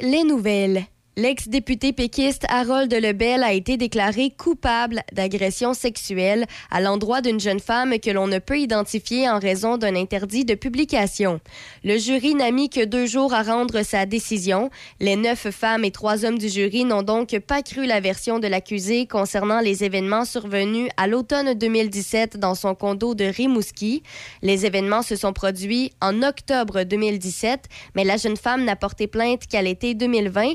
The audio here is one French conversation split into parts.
les nouvelles. L'ex-député péquiste Harold Lebel a été déclaré coupable d'agression sexuelle à l'endroit d'une jeune femme que l'on ne peut identifier en raison d'un interdit de publication. Le jury n'a mis que deux jours à rendre sa décision. Les neuf femmes et trois hommes du jury n'ont donc pas cru la version de l'accusé concernant les événements survenus à l'automne 2017 dans son condo de Rimouski. Les événements se sont produits en octobre 2017, mais la jeune femme n'a porté plainte qu'à l'été 2020,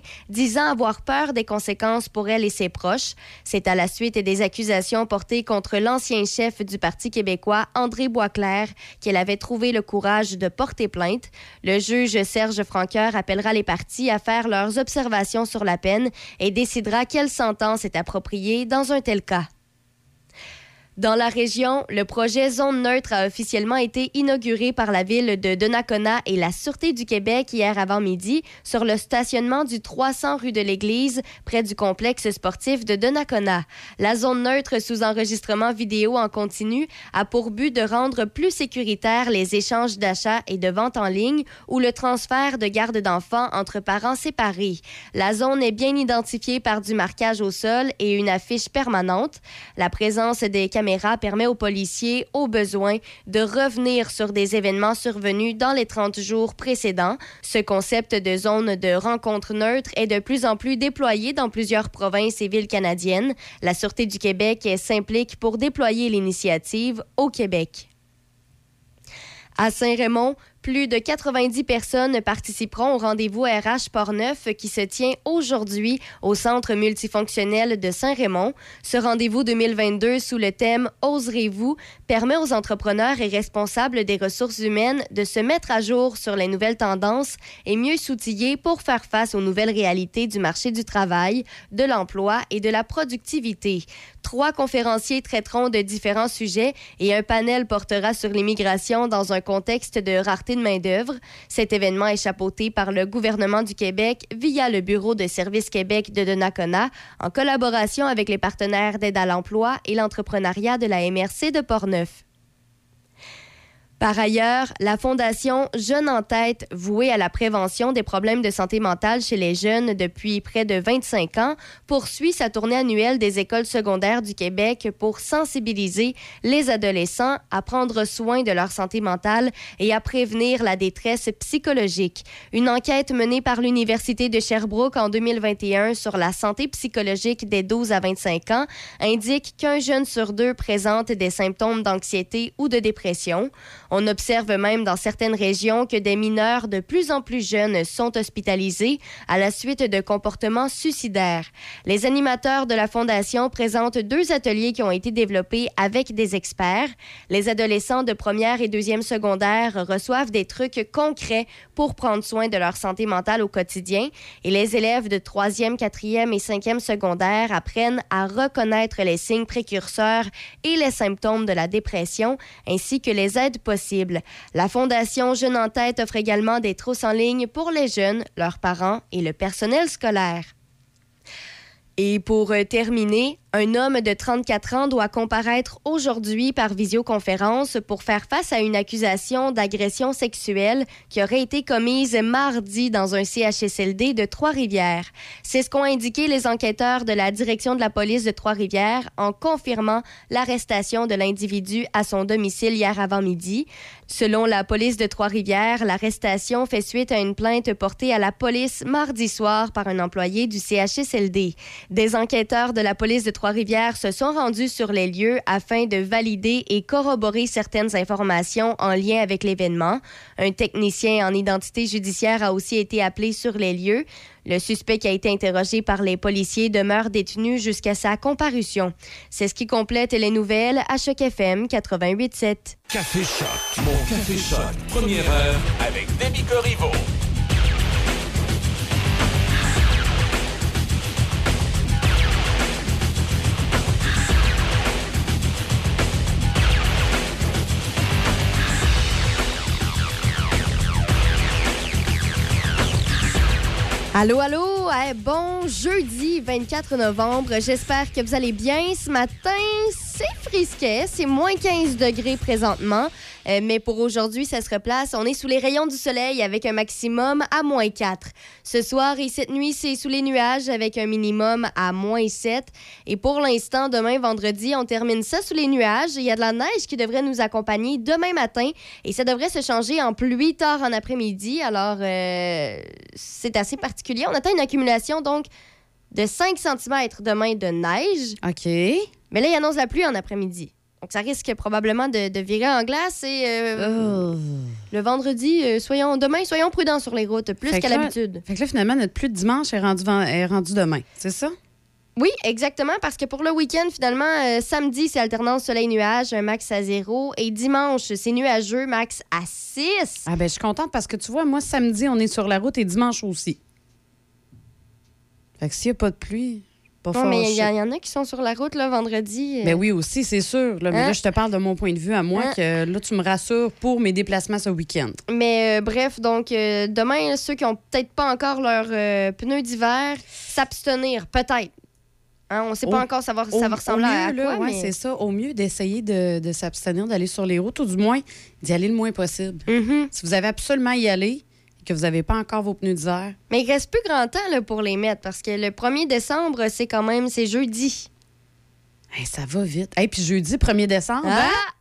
disant avoir peur des conséquences pour elle et ses proches. C'est à la suite des accusations portées contre l'ancien chef du Parti québécois, André Boisclair, qu'elle avait trouvé le courage de porter plainte. Le juge Serge Franqueur appellera les parties à faire leurs observations sur la peine et décidera quelle sentence est appropriée dans un tel cas. Dans la région, le projet Zone neutre a officiellement été inauguré par la ville de Donnacona et la Sûreté du Québec hier avant-midi sur le stationnement du 300 rue de l'Église, près du complexe sportif de Donnacona. La zone neutre sous enregistrement vidéo en continu a pour but de rendre plus sécuritaires les échanges d'achats et de vente en ligne ou le transfert de garde d'enfants entre parents séparés. La zone est bien identifiée par du marquage au sol et une affiche permanente. La présence des permet aux policiers, au besoin, de revenir sur des événements survenus dans les 30 jours précédents. Ce concept de zone de rencontre neutre est de plus en plus déployé dans plusieurs provinces et villes canadiennes. La Sûreté du Québec s'implique pour déployer l'initiative au Québec. À Saint-Raymond, plus de 90 personnes participeront au rendez-vous RH Portneuf qui se tient aujourd'hui au Centre multifonctionnel de Saint-Raymond. Ce rendez-vous 2022 sous le thème Oserez-vous permet aux entrepreneurs et responsables des ressources humaines de se mettre à jour sur les nouvelles tendances et mieux s'outiller pour faire face aux nouvelles réalités du marché du travail, de l'emploi et de la productivité. Trois conférenciers traiteront de différents sujets et un panel portera sur l'immigration dans un contexte de rareté de main-d'œuvre. Cet événement est chapeauté par le gouvernement du Québec via le Bureau de services Québec de Donnacona en collaboration avec les partenaires d'aide à l'emploi et l'entrepreneuriat de la MRC de Portneuf. Par ailleurs, la Fondation Jeunes en tête, vouée à la prévention des problèmes de santé mentale chez les jeunes depuis près de 25 ans, poursuit sa tournée annuelle des écoles secondaires du Québec pour sensibiliser les adolescents à prendre soin de leur santé mentale et à prévenir la détresse psychologique. Une enquête menée par l'Université de Sherbrooke en 2021 sur la santé psychologique des 12 à 25 ans indique qu'un jeune sur deux présente des symptômes d'anxiété ou de dépression. On observe même dans certaines régions que des mineurs de plus en plus jeunes sont hospitalisés à la suite de comportements suicidaires. Les animateurs de la Fondation présentent deux ateliers qui ont été développés avec des experts. Les adolescents de première et deuxième secondaire reçoivent des trucs concrets pour prendre soin de leur santé mentale au quotidien et les élèves de troisième, quatrième et cinquième secondaire apprennent à reconnaître les signes précurseurs et les symptômes de la dépression ainsi que les aides possibles la Fondation Jeunes en tête offre également des trousses en ligne pour les jeunes, leurs parents et le personnel scolaire. Et pour euh, terminer, Un homme de 34 ans doit comparaître aujourd'hui par visioconférence pour faire face à une accusation d'agression sexuelle qui aurait été commise mardi dans un CHSLD de Trois-Rivières. C'est ce qu'ont indiqué les enquêteurs de la direction de la police de Trois-Rivières en confirmant l'arrestation de l'individu à son domicile hier avant midi. Selon la police de Trois-Rivières, l'arrestation fait suite à une plainte portée à la police mardi soir par un employé du CHSLD. Des enquêteurs de la police de Trois-Rivières se sont rendus sur les lieux afin de valider et corroborer certaines informations en lien avec l'événement. Un technicien en identité judiciaire a aussi été appelé sur les lieux. Le suspect qui a été interrogé par les policiers demeure détenu jusqu'à sa comparution. C'est ce qui complète les nouvelles à Choc FM 88.7. Café Choc, mon Café Choc, première heure avec. Hallo, hallo. Bon jeudi 24 novembre. J'espère que vous allez bien. Ce matin, c'est frisquet, c'est moins 15 degrés présentement. Euh, mais pour aujourd'hui, ça se replace. On est sous les rayons du soleil avec un maximum à moins 4. Ce soir et cette nuit, c'est sous les nuages avec un minimum à moins 7. Et pour l'instant, demain, vendredi, on termine ça sous les nuages. Il y a de la neige qui devrait nous accompagner demain matin et ça devrait se changer en pluie tard en après-midi. Alors, euh, c'est assez particulier. On attend une accumulation donc de 5 cm demain de neige. OK. Mais là, il annonce la pluie en après-midi. Donc, ça risque probablement de, de virer en glace. Et euh, Oh. le vendredi, euh, soyons demain, soyons prudents sur les routes, plus qu'à l'habitude. Fait que là, finalement, notre pluie de dimanche est rendue, est demain. C'est ça? Oui, exactement, parce que pour le week-end, finalement, euh, samedi, c'est alternance soleil-nuage, un max à zéro. Et dimanche, c'est nuageux, max à 6. Ah ben, je suis contente parce que tu vois, moi, samedi, on est sur la route et dimanche aussi. Fait que s'il n'y a pas de pluie, pas Non, mais il y, en a qui sont sur la route, là, vendredi. euh. Ben oui, aussi, c'est sûr. Là, mais Hein? là, je te parle de mon point de vue à moi, Hein? que là, tu me rassures pour mes déplacements ce week-end. Mais euh, bref, donc euh, demain, ceux qui ont peut-être pas encore leurs euh, pneus d'hiver, s'abstenir, peut-être. Hein, on sait pas Au- encore Au- ça va ressembler au à mieux, quoi, ouais, mais... c'est ça. Au mieux d'essayer de, de s'abstenir d'aller sur les routes, ou du moins d'y aller le moins possible. Mhm. Si vous avez absolument à y aller que vous n'avez pas encore vos pneus d'hiver, Mais il reste plus grand temps là, pour les mettre parce que le 1er décembre, c'est quand même c'est jeudi. hey, ça va vite. Et puis jeudi 1er décembre, Ah! hein?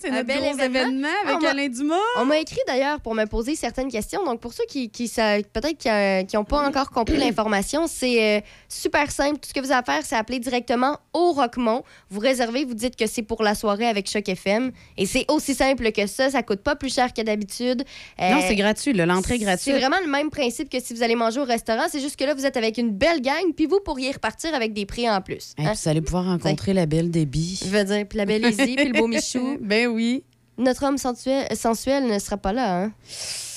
C'est notre bel gros événement. événement, avec On m'a- Alain Dumas. On m'a écrit d'ailleurs pour me poser certaines questions. Donc, pour ceux qui, qui peut-être qui n'ont pas encore compris l'information, c'est euh, super simple. Tout ce que vous avez à faire, c'est appeler directement au Rockmont. Vous réservez, vous dites que c'est pour la soirée avec Choc FM. Et c'est aussi simple que ça. Ça coûte pas plus cher que d'habitude. Euh, Non, c'est gratuit, l'entrée est C'est gratuite. vraiment le même principe que si vous allez manger au restaurant. C'est juste que là, vous êtes avec une belle gang, puis vous pourriez repartir avec des prix en plus. Et hein? puis vous allez pouvoir rencontrer la belle Déby. Je veux dire, puis la belle Izzy, puis le beau Michou. ben oui. Notre homme sensuel, sensuel ne sera pas là. Hein?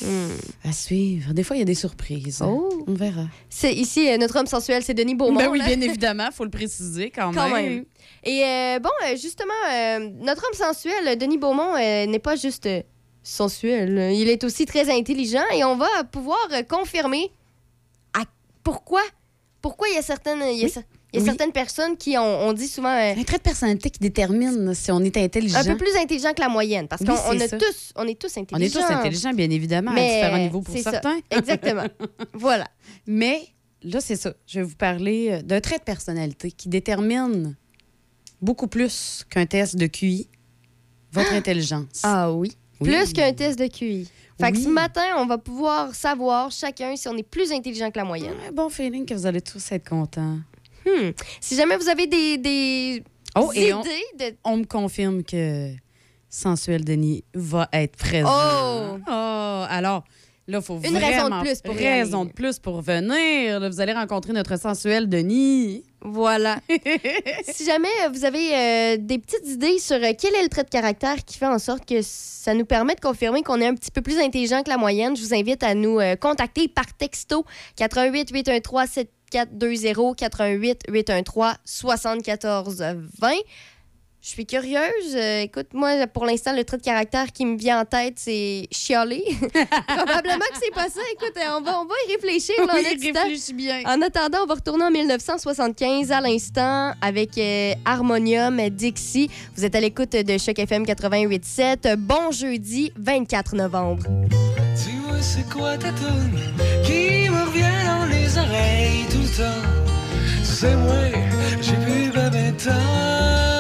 Hmm. À suivre. Des fois, il y a des surprises. Oh. On verra. C'est ici euh, notre homme sensuel, c'est Denis Beaumont. ben oui, là. bien évidemment, faut le préciser quand, Quand même. même. Et euh, bon, euh, justement, euh, notre homme sensuel, Denis Beaumont, euh, n'est pas juste sensuel. Il est aussi très intelligent et on va pouvoir confirmer à- pourquoi. Pourquoi il y a certaines, il y a, Oui. Il y a Oui. certaines personnes qui ont on dit souvent euh, Un trait de personnalité qui détermine si on est intelligent. un peu plus intelligent que la moyenne parce Oui, qu'on a tous, on est tous on est intelligents. tous intelligents, bien évidemment, à Mais différents niveaux pour ça. certains. Exactement. voilà. Mais là, c'est ça. Je vais vous parler euh, d'un trait de personnalité qui détermine beaucoup plus qu'un test de QI votre intelligence. Ah oui. Oui. Plus qu'un test de QI. Fait que Oui. ce matin, on va pouvoir savoir chacun si on est plus intelligent que la moyenne. Un bon feeling que vous allez tous être contents. Hmm. Si jamais vous avez des, des Oh, et idées on, de... on me confirme que Sensuel Denis va être présent. Oh! Oh, alors, là, il faut Une raison de vraiment- plus pour raison aller. de plus pour venir. Là, vous allez rencontrer notre Sensuel Denis. Voilà. si jamais euh, vous avez euh, des petites idées sur euh, quel est le trait de caractère qui fait en sorte que ça nous permet de confirmer qu'on est un petit peu plus intelligent que la moyenne, je vous invite à nous euh, contacter par texto 88 813 420 88 813 Je suis curieuse. Euh, écoute, moi, pour l'instant, le trait de caractère qui me vient en tête, c'est chialer. Probablement que c'est pas ça. Écoute, euh, on va, on va y réfléchir. Là, oui, réfléchis bien. En attendant, on va retourner en 1975 à l'instant avec euh, Harmonium Dixie. Vous êtes à l'écoute de Choc FM 88.7. Bon jeudi 24 novembre. Dis-moi, c'est quoi ta tune qui me revient dans les oreilles? temps, c'est moi, j'ai vu ma 20.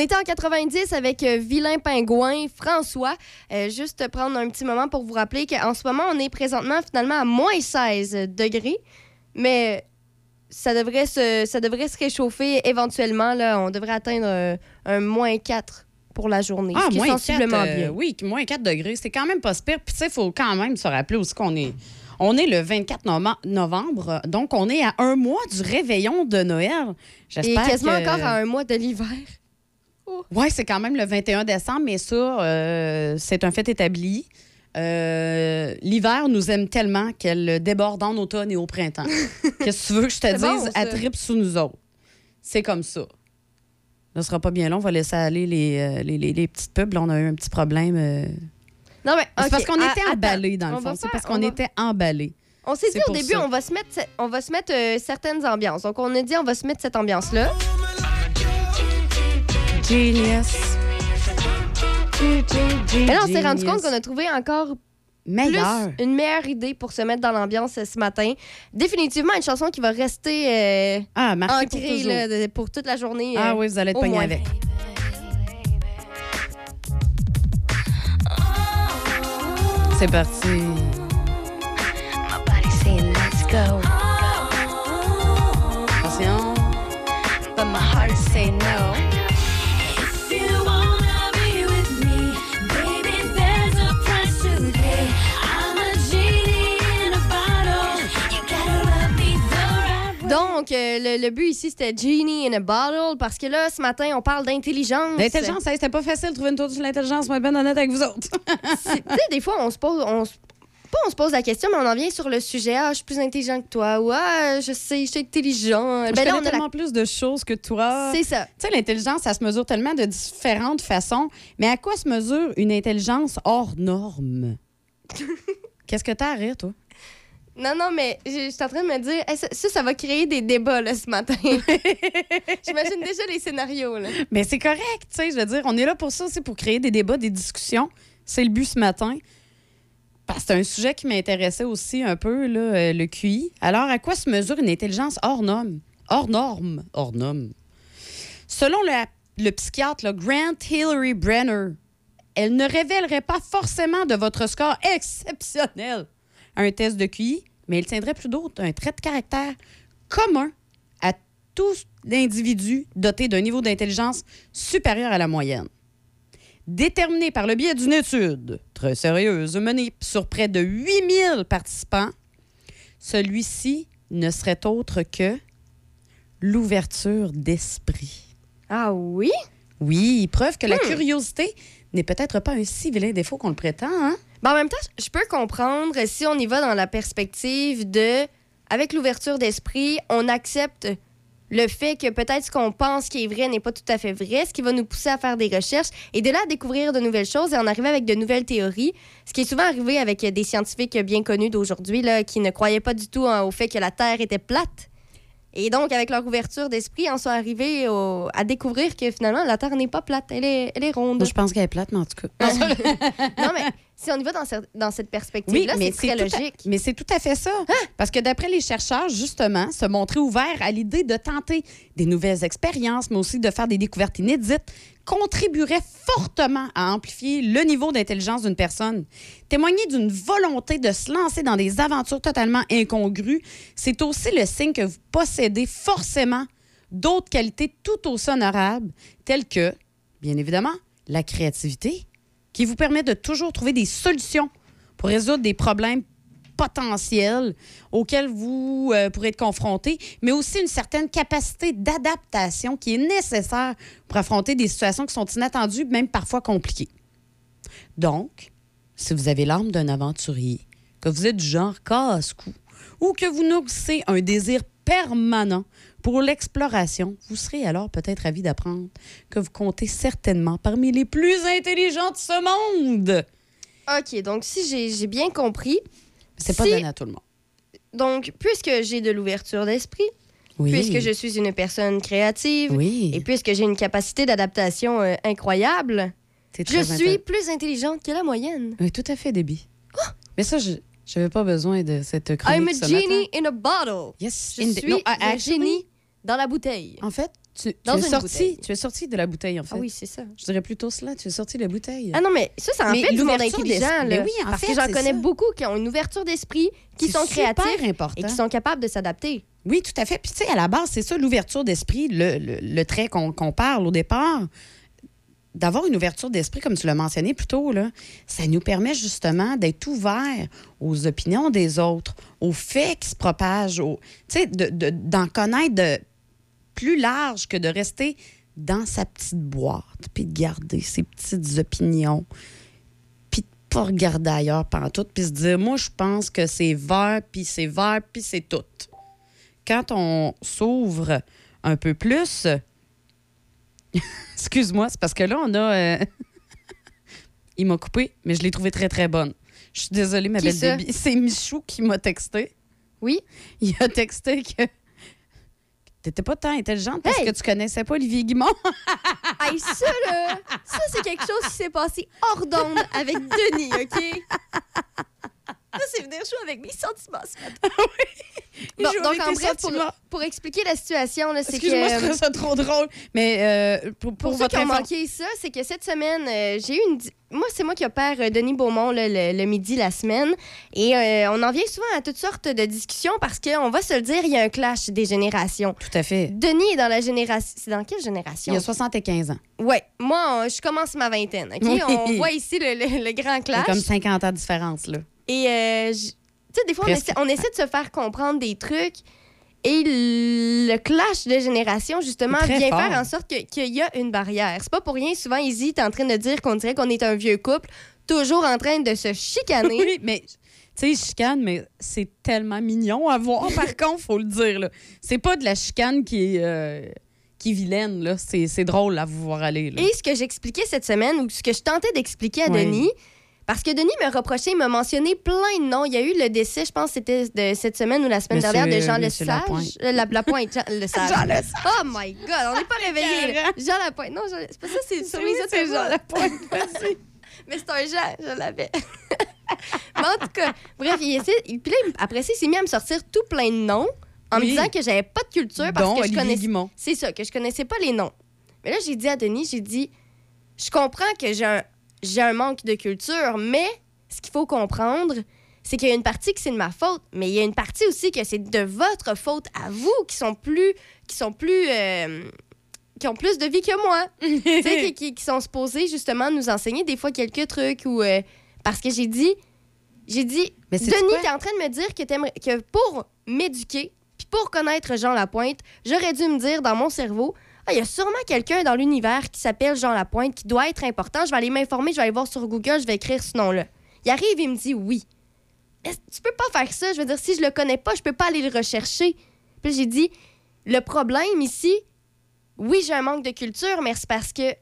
Était en 90 avec euh, Vilain Pingouin, François. Euh, juste prendre un petit moment pour vous rappeler qu'en ce moment, on est présentement finalement à moins 16 degrés, mais ça devrait se, ça devrait se réchauffer éventuellement. Là. On devrait atteindre euh, un moins 4 pour la journée, ce qui est moins sensiblement 4, euh, bien. oui, moins 4 degrés. C'est quand même pas si pire. Puis, tu sais, il faut quand même se rappeler aussi qu'on est. On est le 24 nove- novembre, donc on est à un mois du réveillon de Noël. Et J'espère quasiment que- encore à un mois de l'hiver. Oui, c'est quand même le 21 décembre, mais ça, euh, c'est un fait établi. Euh, L'hiver nous aime tellement qu'elle déborde en automne et au printemps. Qu'est-ce que tu veux que je te dise? bon. Elle tripe sous nous autres. C'est comme ça. Ce sera pas bien long. On va laisser aller les, euh, les, les- les petites pubs. Là, on a eu un petit problème. euh. Non, mais C'est parce qu'on à- était emballés, dans On le fond. C'est parce on qu'on va- était emballés. On s'est dit au début, ça. on va se mettre, on va se mettre euh, certaines ambiances. Donc, on a dit, on va se mettre cette ambiance-là. Genius. Mais là, on s'est rendu compte qu'on a trouvé encore Meilleur. plus une meilleure idée pour se mettre dans l'ambiance ce matin. Définitivement, une chanson qui va rester euh, Ah, pour ancrée toujours. là, pour toute la journée. Ah euh, oui, vous allez être pogné moins. avec. C'est parti. Attention. Donc, euh, le, le but ici, c'était Genie in a Bottle parce que là, ce matin, on parle d'intelligence. L'intelligence, hey, c'était pas facile de trouver une tour sur l'intelligence, moi, ben honnête avec vous autres. Tu sais, des fois, on se pose. On pas on se pose la question, mais on en vient sur le sujet. Ah, je suis plus intelligent que toi. Ou ah, je sais, je suis intelligent. Je Ben là, on a la- tellement plus de choses que toi. C'est ça. Tu sais, l'intelligence, ça se mesure tellement de différentes façons. Mais à quoi se mesure une intelligence hors norme? Qu'est-ce que t'as à rire, toi? Non, non, mais je suis en train de me dire, hey, ça, ça, va créer des débats là, ce matin. J'imagine déjà les scénarios. Là. Mais c'est correct, tu sais, je veux dire, on est là pour ça, c'est pour créer des débats, des discussions. C'est le but ce matin. Parce que c'est un sujet qui m'intéressait aussi un peu, là, euh, le QI. Alors, à quoi se mesure une intelligence hors norme? Hors norme? Hors norme. Selon le, le psychiatre là, Grant Hillary Brenner, elle ne révélerait pas forcément de votre score exceptionnel un test de QI, mais elle tiendrait plus d'autre un trait de caractère commun à tous l'individu doté d'un niveau d'intelligence supérieur à la moyenne. Déterminé par le biais d'une étude très sérieuse menée sur près de 8000 participants, celui-ci ne serait autre que l'ouverture d'esprit. Ah oui? Oui, preuve que la Hmm. curiosité n'est peut-être pas un si vilain défaut qu'on le prétend. Hein? Ben, en même temps, je peux comprendre si on y va dans la perspective de, avec l'ouverture d'esprit, on accepte le fait que peut-être ce qu'on pense qui est vrai n'est pas tout à fait vrai, ce qui va nous pousser à faire des recherches et de là à découvrir de nouvelles choses et en arriver avec de nouvelles théories, ce qui est souvent arrivé avec des scientifiques bien connus d'aujourd'hui là, qui ne croyaient pas du tout hein, au fait que la Terre était plate. Et donc, avec leur ouverture d'esprit, en sont arrivés au- à découvrir que finalement, la Terre n'est pas plate, elle est, elle est ronde. Moi, je pense qu'elle est plate, mais en tout cas. non, mais si on y va dans, ce- dans cette perspective-là, c'est très à- logique. mais c'est tout à fait ça. Parce que d'après les chercheurs, justement, se montrer ouvert à l'idée de tenter des nouvelles expériences, mais aussi de faire des découvertes inédites, contribuerait fortement à amplifier le niveau d'intelligence d'une personne. Témoigner d'une volonté de se lancer dans des aventures totalement incongrues, c'est aussi le signe que vous possédez forcément d'autres qualités tout aussi honorables, telles que, bien évidemment, la créativité, qui vous permet de toujours trouver des solutions pour résoudre des problèmes potentiels auxquels vous euh, pourrez être confronté, mais aussi une certaine capacité d'adaptation qui est nécessaire pour affronter des situations qui sont inattendues, même parfois compliquées. Donc, si vous avez l'âme d'un aventurier, que vous êtes du genre casse-cou, ou que vous nourrissez un désir permanent pour l'exploration, vous serez alors peut-être ravi d'apprendre que vous comptez certainement parmi les plus intelligents de ce monde. OK, donc si j'ai bien compris, C'est pas Si- donné à tout le monde. donc puisque j'ai de l'ouverture d'esprit, Oui. puisque je suis une personne créative, Oui. et puisque j'ai une capacité d'adaptation euh, incroyable, je suis plus intelligente que la moyenne. Oui, tout à fait, Déby. Mais ça, je n'avais pas besoin de cette chronique I'm a ce genie matin. in a bottle. Yes. Je in the- suis no, actually, génie dans la bouteille. En fait, Tu, es sorti, bouteille. tu es sorti de la bouteille, en fait. Ah oui, c'est ça. Je dirais plutôt cela. Tu es sorti de la bouteille. Ah non, mais ça, c'est Mais fait l'ouverture Là, mais oui, en parce fait, que j'en connais ça. beaucoup qui ont une ouverture d'esprit, qui sont créatifs important. et qui sont capables de s'adapter. Oui, tout à fait. Puis, tu sais, à la base, c'est ça, l'ouverture d'esprit, le, le- le trait qu'on qu'on parle au départ. D'avoir une ouverture d'esprit, comme tu l'as mentionné plus tôt, là, ça nous permet justement d'être ouvert aux opinions des autres, aux faits qui se propagent, sais, de- de- d'en connaître de plus large que de rester dans sa petite boîte, puis de garder ses petites opinions, puis de pas regarder ailleurs tout, puis se dire, moi, je pense que c'est vert, puis c'est vert, puis c'est tout quand on s'ouvre un peu plus, excuse-moi, c'est parce que là, on a. euh, Il m'a coupé, mais je l'ai trouvé très, très bonne. Je suis désolée, ma Qui belle? Déby. C'est Michou qui m'a texté. Oui. Il a texté que. T'étais pas tant intelligente parce Hey! que tu connaissais pas Olivier Guimont. Hey, ça, là, ça, c'est quelque chose qui s'est passé hors d'onde avec Denis, OK? Ça, c'est venir jouer avec mes sentiments ce matin. Bon, Jouer donc, en bref, pour, pour expliquer la situation, là, c'est que... Excuse-moi, je trouve ça trop drôle. Mais euh, pour, pour, Pour ceux votre qui ont info- manqué ça, c'est que cette semaine, euh, j'ai eu une. di- Moi, c'est moi qui opère euh, Denis Beaumont là, le, le midi la semaine. Et euh, on en vient souvent à toutes sortes de discussions parce qu'on va se le dire, il y a un clash des générations. Tout à fait. Denis est dans la génération. C'est dans quelle génération? Il y a 75 ans. Ouais, moi, je commence ma vingtaine. OK? Oui. On voit ici le, le- le grand Il y a clash. comme 50 ans de différence, là. Et, euh, tu sais, des fois, on essaie, on essaie de se faire comprendre des trucs. Et le clash de génération, justement, vient fort. faire en sorte que- qu'il y a une barrière. C'est pas pour rien, souvent, Izzy est en train de dire qu'on dirait qu'on est un vieux couple, toujours en train de se chicaner. Oui, mais tu sais, chicane, mais c'est tellement mignon à voir. Par contre, faut le dire. là. C'est pas de la chicane qui est, euh, qui est vilaine. là. C'est c'est drôle à vous voir aller. là. Et ce que j'expliquais cette semaine, ou ce que je tentais d'expliquer à Oui. Denis, parce que Denis me reprochait, il m'a mentionné plein de noms. Il y a eu le décès, je pense que c'était de cette semaine ou la semaine Monsieur- dernière, de Jean Monsieur Lesage. Lapointe. Euh, La, Lapointe, Jean Le Sage. Jean. Oh my God, on n'est pas réveillés. Jean Lapointe. Non, Jean- c'est pas ça, c'est sur mes c'est Jean. Lapointe. Mais c'est un Jean, je l'avais. Mais en tout cas, bref, il essaie, puis là, après ça, il s'est mis à me sortir tout plein de noms en me disant que j'avais pas de culture parce que je connaissais. C'est ça, que je connaissais pas les noms. Mais là, j'ai dit à Denis, j'ai dit, je comprends que j'ai un, j'ai un manque de culture, mais ce qu'il faut comprendre, c'est qu'il y a une partie que c'est de ma faute, mais il y a une partie aussi que c'est de votre faute à vous qui sont plus, qui sont plus, euh, qui ont plus de vie que moi. tu sais, qui, qui- qui sont supposés justement nous enseigner des fois quelques trucs ou euh, parce que j'ai dit, j'ai dit, Mais Denis, t'es en train de me dire que, que pour m'éduquer, puis pour connaître Jean Lapointe, j'aurais dû me dire dans mon cerveau, ah, il y a sûrement quelqu'un dans l'univers qui s'appelle Jean Lapointe qui doit être important. Je vais aller m'informer, je vais aller voir sur Google, je vais écrire ce nom-là. Il arrive, il me dit oui. Tu peux pas faire ça? Je veux dire, si je le connais pas, je peux pas aller le rechercher. Puis j'ai dit, le problème ici, oui, j'ai un manque de culture, mais c'est parce que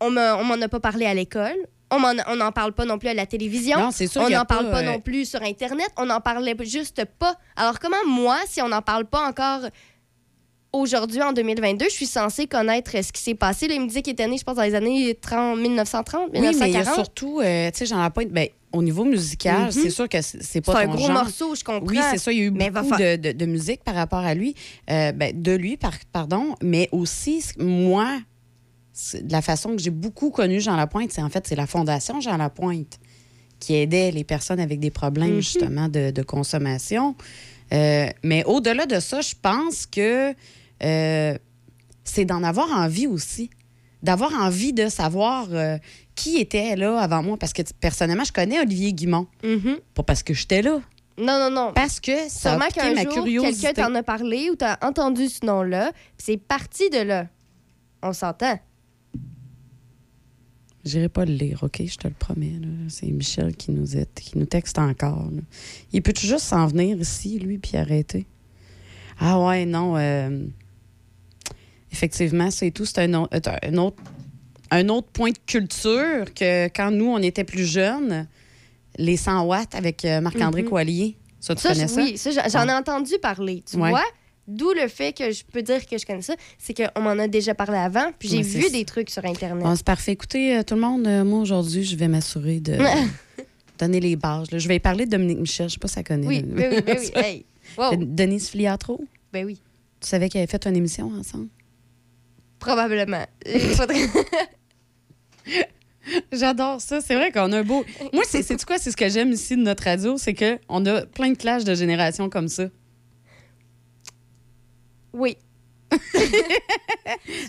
on me- on m'en a pas parlé à l'école. On n'en parle pas non plus à la télévision. Non, c'est sûr. On n'en parle pas euh, non plus sur Internet. On n'en parlait juste pas. Alors, comment moi, si on n'en parle pas encore aujourd'hui, en 2022, je suis censée connaître ce qui s'est passé? Là, il me disait qu'il était né, je pense, dans les années 30, 1930, Oui, mais il y a 1940. surtout, euh, tu sais, Jean Lapointe, ben, au niveau musical, Mhm. c'est sûr que c'est pas un ton gros genre. morceau, je comprends. Oui, c'est ça. Il y a eu Mais beaucoup de, de- de musique par rapport à lui, euh, ben, de lui, par, pardon, mais aussi, moi, de la façon que j'ai beaucoup connu Jean Lapointe, c'est en fait, c'est la Fondation Jean Lapointe qui aidait les personnes avec des problèmes, Mhm. justement, de, de consommation. Euh, mais au-delà de ça, je pense que euh, c'est d'en avoir envie aussi. D'avoir envie de savoir euh, qui était là avant moi. Parce que personnellement, je connais Olivier Guimont. Mhm. Pas parce que j'étais là, Non, non, non. parce que ça Sûrement a piqué qu'un ma jour, curiosité. quelqu'un t'en a parlé ou t'as entendu ce nom-là, c'est parti de là. On s'entend. J'irai pas le lire, OK? Je te le promets. C'est Michel qui nous, est, qui nous texte encore. là. Il peut juste s'en venir ici, lui, puis arrêter? Ah ouais, non. euh, Effectivement, c'est tout. C'est un, euh, un autre, un autre point de culture que quand nous, on était plus jeunes, les 100 watts avec euh, Marc-André Mhm. Coallier. Ça, tu Ça, connais ça? oui, ça, j'en ai entendu parler. Tu Ouais. vois? D'où le fait que je peux dire que je connais ça, c'est qu'on m'en a déjà parlé avant, puis j'ai vu des trucs sur Internet. Bon, c'est parfait. Écoutez, euh, tout le monde, euh, moi, aujourd'hui, je vais m'assurer de donner les bases. là. Je vais parler de Dominique Michel. Je sais pas si ça connaît. oui, là. oui, oui. Hey. Wow. Denise Filiatro? Ben oui. Tu savais qu'ils avaient fait une émission ensemble? Probablement. Faudrait- J'adore ça. C'est vrai qu'on a un beau. Moi, c'est quoi? C'est ce que j'aime ici de notre radio, c'est qu'on a plein de clashs de génération comme ça. Oui.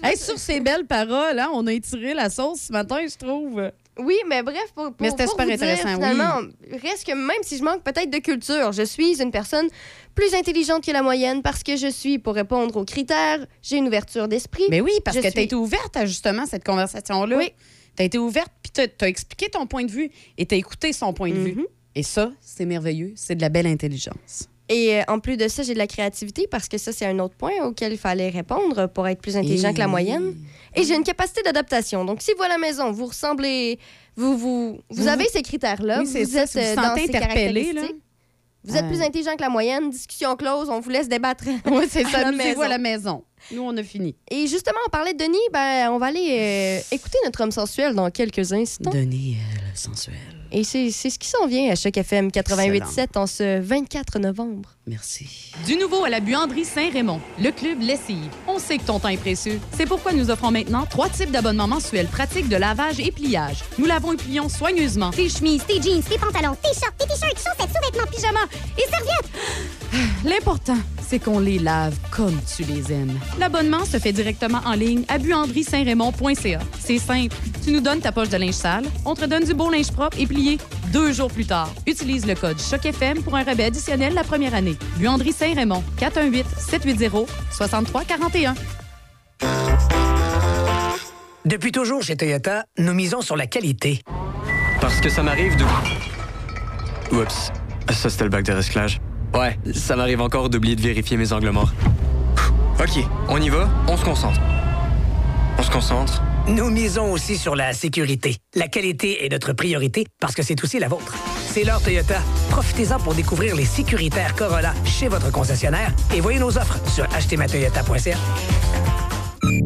Hey, sur ces belles paroles, hein, on a étiré la sauce ce matin, je trouve. Oui, mais bref, pour, pour, Mais pour super vous intéressant, dire, finalement, reste que même si je manque peut-être de culture, je suis une personne plus intelligente que la moyenne parce que je suis, pour répondre aux critères, j'ai une ouverture d'esprit. Mais oui, parce Je que tu as suis- été ouverte à justement cette conversation-là. Oui. Tu as été ouverte, puis tu as, expliqué ton point de vue et tu as écouté son point de vue. Mhm. Et ça, c'est merveilleux. C'est de la belle intelligence. Et euh, en plus de ça, j'ai de la créativité parce que ça, c'est un autre point auquel il fallait répondre pour être plus intelligent que la moyenne. Et j'ai une capacité d'adaptation. Donc, si vous, à la maison, vous ressemblez, vous, vous, vous, Vous- avez ces critères-là, Oui, c'est vous ça. êtes Si vous euh, dans sentez ces interpellé, là. caractéristiques, Vous êtes Euh. plus intelligent que la moyenne. Discussion close, on vous laisse débattre. Oui, c'est ça. Amusez-vous à la maison. Nous, on a fini. Et justement, on parlait de Denis, ben, on va aller euh, écouter notre homme sensuel dans quelques instants. Denis, le sensuel. Et c'est c'est ce qui s'en vient à Choc FM 88.7 en ce 24 novembre. Merci. Du nouveau à la buanderie Saint-Raymond, le club Lessive. On sait que ton temps est précieux. C'est pourquoi nous offrons maintenant trois types d'abonnements mensuels pratiques de lavage et pliage. Nous lavons et plions soigneusement Tes chemises, tes jeans, tes pantalons, tes shorts, tes t-shirts, chaussettes, sous-vêtements, pyjamas et serviettes. L'important, c'est qu'on les lave comme tu les aimes. L'abonnement se fait directement en ligne à buanderie-saint-raymond.ca. C'est simple. Tu nous donnes ta poche de linge sale, on te donne du beau linge propre et plié deux jours plus tard. Utilise le code CHOC-FM pour un rabais additionnel la première année. Buanderie Saint-Raymond, 418-780-6341. Depuis toujours chez Toyota, nous misons sur la qualité. Parce que ça m'arrive de... Oups, ça c'était le bac de recyclage. Ouais, ça m'arrive encore d'oublier de vérifier mes angles morts. OK, on y va, on se concentre. On se concentre. Nous misons aussi sur la sécurité. La qualité est notre priorité parce que c'est aussi la vôtre. C'est l'heure Toyota. Profitez-en pour découvrir les sécuritaires Corolla chez votre concessionnaire et voyez nos offres sur achetezmatoyota.ca.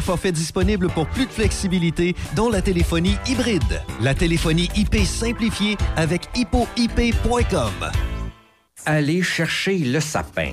forfaits disponibles pour plus de flexibilité, dont la téléphonie hybride. La téléphonie IP simplifiée avec hippoip.com. Aller chercher le sapin,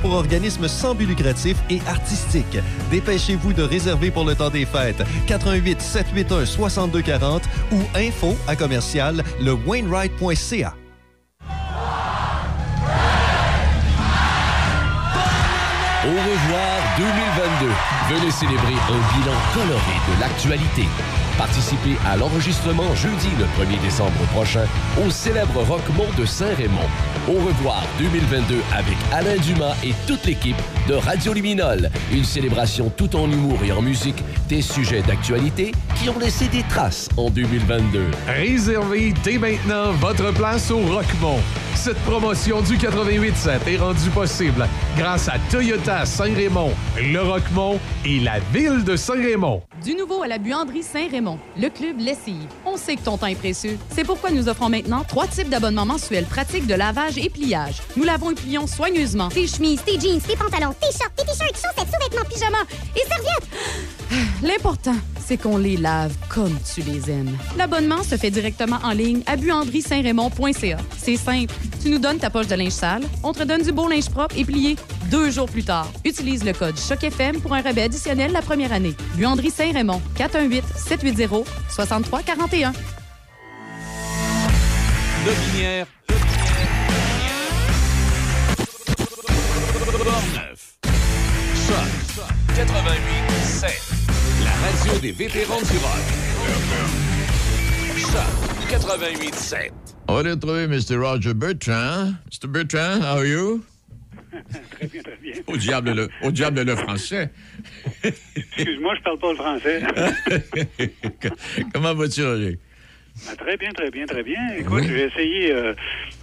pour organismes sans but lucratif et artistiques. Dépêchez-vous de réserver pour le temps des fêtes. 88 781 6240 ou info à commercial le Wainwright.ca. Au revoir 2022. Venez célébrer un bilan coloré de l'actualité. Participez à l'enregistrement jeudi le 1er décembre prochain au célèbre Rockmont de Saint-Raymond. Au revoir 2022 avec Alain Dumas et toute l'équipe de Radio Luminol. Une célébration tout en humour et en musique des sujets d'actualité qui ont laissé des traces en 2022. Réservez dès maintenant votre place au Rockmont. Cette promotion du 88.7 est rendue possible grâce à Toyota Saint-Raymond, le Rockmont et la ville de Saint-Raymond. Du nouveau à la buanderie Saint-Raymond, le club Lessive. On sait que ton temps est précieux. C'est pourquoi nous offrons maintenant trois types d'abonnements mensuels pratiques de lavage et pliage. Nous lavons et plions soigneusement Tes chemises, tes jeans, tes pantalons, tes shorts, tes t-shirts, chaussettes, sous-vêtements, pyjamas et serviettes. L'important, c'est qu'on les lave comme tu les aimes. L'abonnement se fait directement en ligne à buanderie-saint-raymond.ca. C'est simple. Tu nous donnes ta poche de linge sale, on te donne du beau linge propre et plié deux jours plus tard. Utilise le code CHOCFM pour un rabais additionnel la première année. Buanderie Saint-Raymond, 418-780-6341. Lobinière. Portneuf. Choc 88 7. La radio des vétérans du rock. Choc 88 7. On va aller retrouver Mr. Roger Bertrand. Mr. Bertrand, how are you? Très bien, très bien. Au diable le, au diable le français. Excuse-moi, je parle pas le français. Comment vas-tu, Roger? Ah, très bien, très bien, très bien. Écoute, j'ai essayé, euh,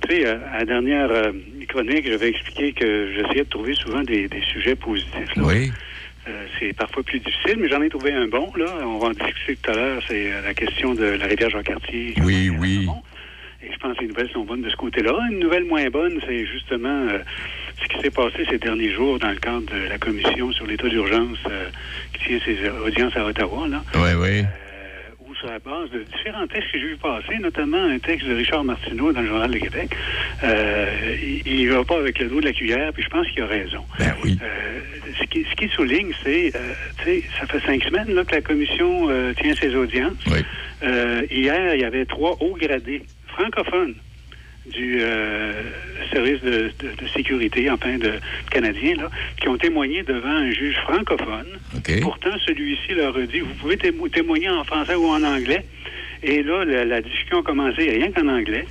tu sais, euh, à la dernière euh, chronique, j'avais expliqué que j'essayais de trouver souvent des, des sujets positifs. là. Oui. Euh, c'est parfois plus difficile, mais j'en ai trouvé un bon, là. On va en discuter tout à l'heure. C'est la question de la rivière Jean-Cartier. Oui, oui. Et je pense que les nouvelles sont bonnes de ce côté-là. Une nouvelle moins bonne, c'est justement euh, ce qui s'est passé ces derniers jours dans le cadre de la commission sur l'état d'urgence euh, qui tient ses audiences à Ottawa, là. Oui, oui. Ou sur la base de différents textes que j'ai vu passer, notamment un texte de Richard Martineau dans le Journal de Québec. Euh, il ne va pas avec le dos de la cuillère, puis je pense qu'il a raison. Ben oui. Euh, ce, qui, ce qui souligne, c'est, euh, tu sais, ça fait cinq semaines là, que la commission euh, tient ses audiences. Euh, hier, il y avait trois hauts gradés francophones du euh, service de, de- de sécurité, enfin, de Canadiens, là, qui ont témoigné devant un juge francophone. Pourtant, celui-ci leur a dit, vous pouvez témo- témoigner en français ou en anglais. Et là, la, la discussion a commencé rien qu'en anglais.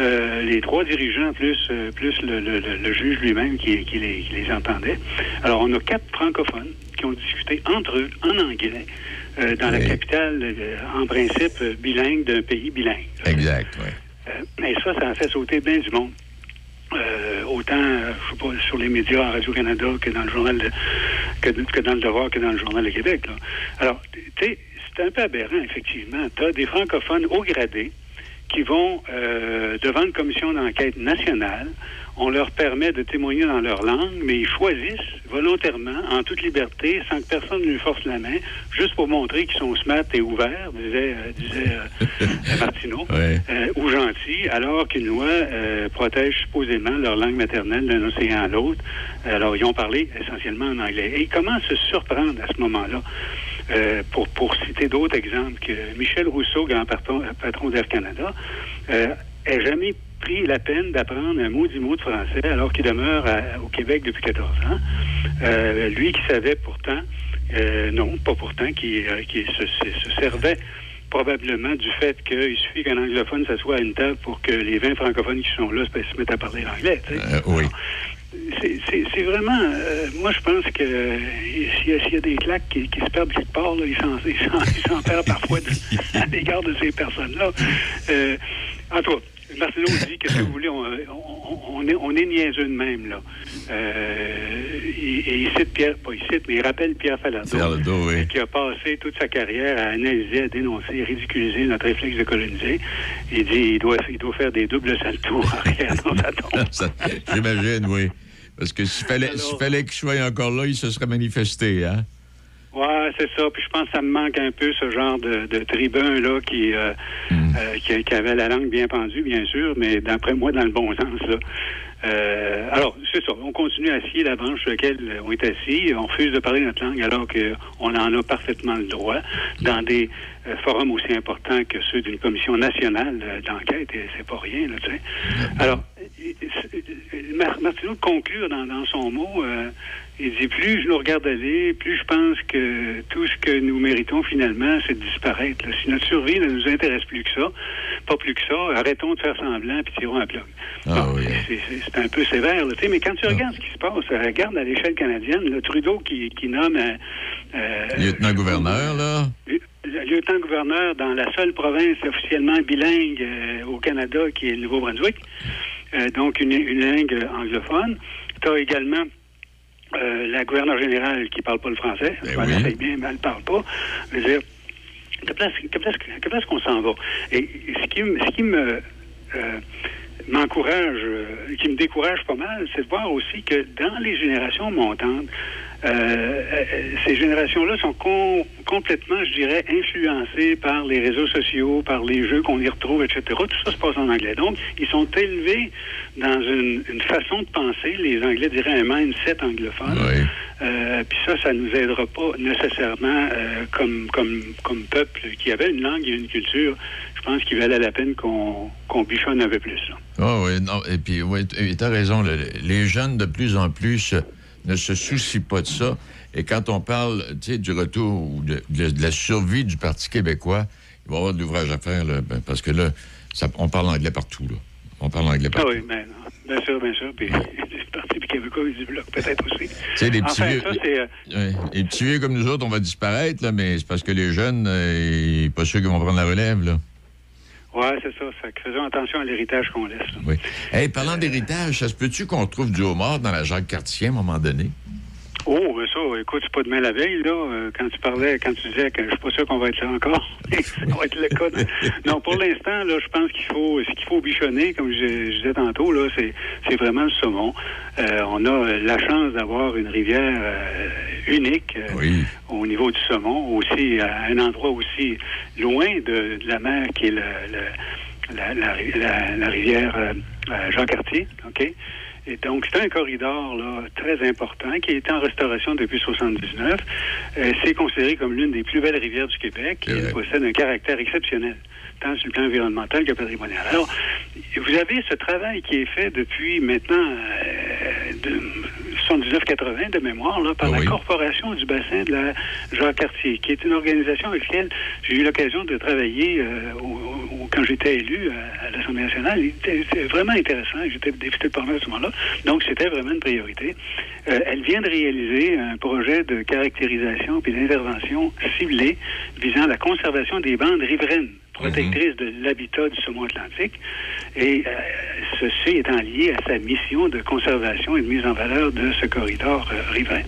Euh, les trois dirigeants, plus, euh, plus le, le- le- le juge lui-même qui, qui les, qui les entendait. Alors, on a quatre francophones qui ont discuté entre eux en anglais euh, dans la capitale, euh, en principe, bilingue d'un pays bilingue. Exact, oui. Euh, et ça, ça a fait sauter bien du monde. Euh, autant, euh, je sais pas, sur les médias à Radio-Canada que dans le journal de, que, que dans le Devoir, que dans le Journal de Québec. là. Alors, tu sais, c'est un peu aberrant, effectivement. Tu as des francophones haut gradés qui vont euh, devant une commission d'enquête nationale. On leur permet de témoigner dans leur langue, mais ils choisissent volontairement, en toute liberté, sans que personne ne lui force la main, juste pour montrer qu'ils sont smart et ouverts, disait, euh, disait euh, Martineau, Ouais. euh, ou gentils, alors qu'une loi euh, protège supposément leur langue maternelle d'un océan à l'autre. Alors, ils ont parlé essentiellement en anglais. Et comment se surprendre à ce moment-là? Euh, pour, pour citer d'autres exemples, que Michel Rousseau, grand patron, patron d'Air Canada, euh, n'a jamais pris la peine d'apprendre un mot du mot de français alors qu'il demeure à- au Québec depuis 14 ans. Euh, lui qui savait pourtant, euh, non, pas pourtant, qui, euh, qui se, se- se servait probablement du fait qu'il suffit qu'un anglophone s'assoie à une table pour que les 20 francophones qui sont là se, mettent à parler l'anglais. sais. oui. C'est- vraiment... euh, moi, je pense que euh, s'il y, a- s'il y a des claques qui, qui se perdent quelque part, là, ils s'en perdent parfois de- à l'égard de ces personnes-là. Euh, en tout cas, Martineau dit que si vous voulez, on, on- on est, on est niaiseux de même, là. Euh, et, et il cite Pierre, pas il cite, mais il rappelle Pierre Falardeau, Falardeau, oui. qui a passé toute sa carrière à analyser, à dénoncer, à ridiculiser notre réflexe de coloniser. Il dit il doit, il doit faire des doubles saltos arrière dans sa tombe. J'imagine, oui. Parce que s'il fallait, s'il fallait qu'il soit encore là, il se serait manifesté, hein? Ouais, c'est ça. Puis je pense que ça me manque un peu ce genre de, de tribun là qui, euh, euh, qui qui avait la langue bien pendue, bien sûr, mais d'après moi dans le bon sens là. Euh, alors, c'est ça. On continue assis la branche sur laquelle on est assis. On refuse de parler notre langue alors qu'on en a parfaitement le droit dans des forums aussi importants que ceux d'une commission nationale euh, d'enquête. Et c'est pas rien, là, tu sais. Alors, Mar- Martineau de conclure dans, dans son mot, euh, il dit plus je nous regarde aller, plus je pense que tout ce que nous méritons finalement, c'est de disparaître. là. Si notre survie ne nous intéresse plus que ça, pas plus que ça, arrêtons de faire semblant puis tirons un plug. Bon, c'est- c'est- un peu sévère, là, tu sais, mais quand tu regardes ce qui se passe, euh, regarde à l'échelle canadienne, le Trudeau qui, qui nomme euh, Lieutenant-gouverneur, là. Le lieutenant-gouverneur dans la seule province officiellement bilingue euh, au Canada, qui est le Nouveau-Brunswick, euh, donc une, une langue anglophone. Tu as également euh, la gouverneure générale qui parle pas le français. Ben m'en essaye bien, mais elle parle pas. Je veux dire, que place, que place, que place qu'on s'en va? Et ce qui, ce qui me euh, m'encourage, euh, qui me décourage pas mal, c'est de voir aussi que dans les générations montantes, euh, euh, ces générations-là sont com- complètement, je dirais, influencées par les réseaux sociaux, par les jeux qu'on y retrouve, etc. Tout ça se passe en anglais. Donc, ils sont élevés dans une, une façon de penser. Les Anglais diraient un mindset anglophone. Euh, Puis ça, ça nous aidera pas nécessairement euh, comme, comme, comme peuple qui avait une langue et une culture. Je pense qu'il valait la peine qu'on qu'on bichonne un peu plus. Ah oui, non, et puis, oui, tu as raison. le- les jeunes, de plus en plus, ne se soucient pas de ça. Et quand on parle, du retour ou de, de- de la survie du Parti québécois, il va y avoir de l'ouvrage à faire, là, ben, parce que là, ça- on parle anglais partout, là. On parle anglais Ah partout. oui, mais non, bien sûr, bien sûr. Puis le Parti québécois et du Bloc, peut-être aussi. Tu sais, les petits Enfin, vieux- ça, euh, Les petits vieux comme nous autres, on va disparaître, là, mais c'est parce que les jeunes, euh, pas ceux qui vont prendre la relève, là. Ouais, c'est ça. Fait faisons attention à l'héritage qu'on laisse. Oui. Hey, parlant d'héritage, ça se peut-tu qu'on trouve du homard dans la Jacques Cartier à un moment donné? Oh, ben ça, écoute, c'est pas demain la veille, là. euh, quand tu parlais, quand tu disais que je suis pas sûr qu'on va être là encore. ça va être le cas. de- Non, pour l'instant, là, je pense qu'il faut, ce qu'il faut bichonner, comme je, je disais tantôt, là, c'est, c'est vraiment le saumon. Euh, on a la chance d'avoir une rivière euh, unique euh, au niveau du saumon, aussi à un endroit aussi loin de, de la mer qui est le, le- la, la, la- la rivière euh, euh, Jean-Cartier, OK? Et donc, c'est un corridor là, très important qui été en restauration depuis 79. Euh, c'est considéré comme l'une des plus belles rivières du Québec et elle possède un caractère exceptionnel, tant sur le plan environnemental que patrimonial. Alors, vous avez ce travail qui est fait depuis maintenant euh, de 79-80 de mémoire là, par la Corporation du bassin de la Jacques-Cartier, qui est une organisation avec laquelle j'ai eu l'occasion de travailler euh, au- au- quand j'étais élu à, à l'Assemblée nationale. C'était vraiment intéressant. J'étais député de Parlement à ce moment-là. Donc, c'était vraiment une priorité. Euh, elle vient de réaliser un projet de caractérisation puis d'intervention ciblée visant la conservation des bandes riveraines protectrices de l'habitat du saumon atlantique. Et euh, ceci étant lié à sa mission de conservation et de mise en valeur de ce corridor euh, riverain.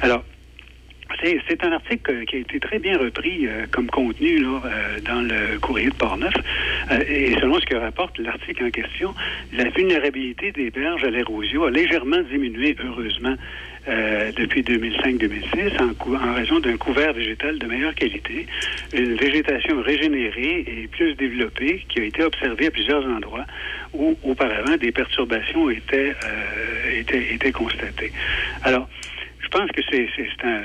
Alors, c'est, un article euh, qui a été très bien repris euh, comme contenu dans le courrier de Portneuf. Euh, et selon ce que rapporte l'article en question, la vulnérabilité des berges à l'érosion a légèrement diminué, heureusement, euh, depuis 2005-2006 en, en raison d'un couvert végétal de meilleure qualité, une végétation régénérée et plus développée qui a été observée à plusieurs endroits où auparavant des perturbations étaient, euh, étaient, étaient constatées. Alors, je pense que c'est un-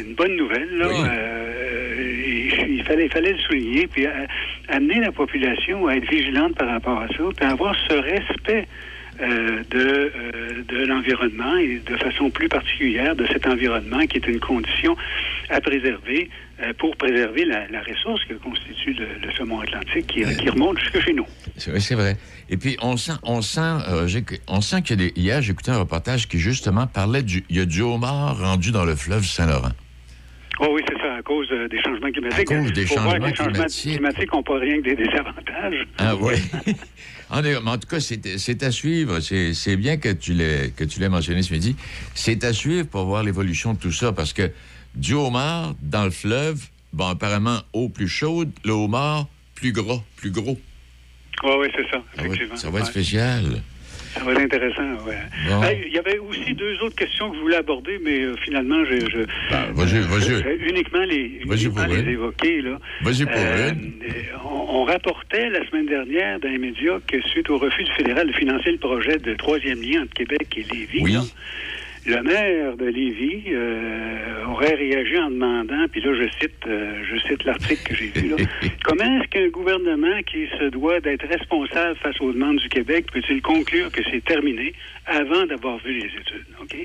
une, bonne nouvelle. Là. Euh, il, il fallait, il fallait le souligner, puis euh, amener la population à être vigilante par rapport à ça, puis à avoir ce respect euh, de, euh, de l'environnement et de façon plus particulière de cet environnement qui est une condition à préserver euh, pour préserver la, la ressource que constitue le, le saumon atlantique qui, qui remonte jusque chez nous. C'est vrai, c'est vrai. Et puis, on sent, on sent, on qu'il y a des... Hier, écouté un reportage qui, justement, parlait du... Il y a du homard rendu dans le fleuve Saint-Laurent. Oh oui, c'est ça, à cause euh, des changements climatiques. À cause des voir que changements les changements climatiques. climatiques n'ont pas rien que des désavantages. Ah oui. en, tout cas, c'est à suivre. C'est bien que tu l'aies mentionné ce midi. C'est à suivre pour voir l'évolution de tout ça, parce que du homard dans le fleuve, bon, apparemment, eau plus chaude, le homard plus gras, plus gros. Oui, oui, c'est ça, Ça va, effectivement. ça va être Ouais. spécial. Ça va être intéressant, ouais. Bon. Hey, Il y avait aussi deux autres questions que je voulais aborder, mais euh, finalement, je, je Ben, vas-y, vas-y. je vais uniquement les, Vas-y uniquement pour les évoquer. Là. Vas-y pour Euh, euh, on, on rapportait la semaine dernière dans les médias que suite au refus du fédéral de financer le projet de troisième lien entre Québec et Lévis, là, le maire de Lévis euh, aurait réagi en demandant, puis là je cite, euh, je cite l'article que j'ai vu là, comment est-ce qu'un gouvernement qui se doit d'être responsable face aux demandes du Québec peut-il conclure que c'est terminé avant d'avoir vu les études, ok?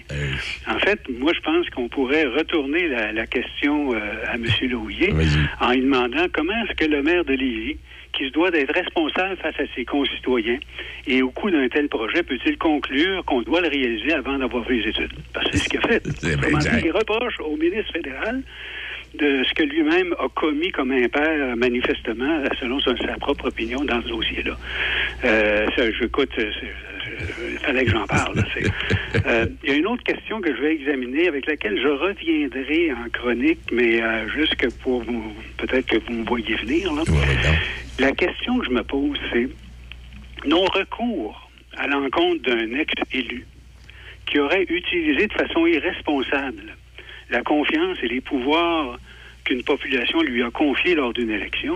En fait, moi je pense qu'on pourrait retourner la, la question euh, à M. Louillet en lui demandant comment est-ce que le maire de Lévis qui se doit d'être responsable face à ses concitoyens et au coût d'un tel projet peut-il conclure qu'on doit le réaliser avant d'avoir vu les études? Parce que c'est ce qu'il a fait. Autrement dit, il reproche au ministre fédéral de ce que lui-même a commis comme impair, manifestement, selon sa propre opinion dans ce dossier-là. Euh, ça, je, écoute, il fallait que j'en parle. Euh, Il y a une autre question que je vais examiner avec laquelle je reviendrai en chronique, mais euh, juste pour vous, peut-être que vous me voyez venir. Là. La question que je me pose, c'est non-recours à l'encontre d'un ex-élu qui aurait utilisé de façon irresponsable la confiance et les pouvoirs qu'une population lui a confiés lors d'une élection,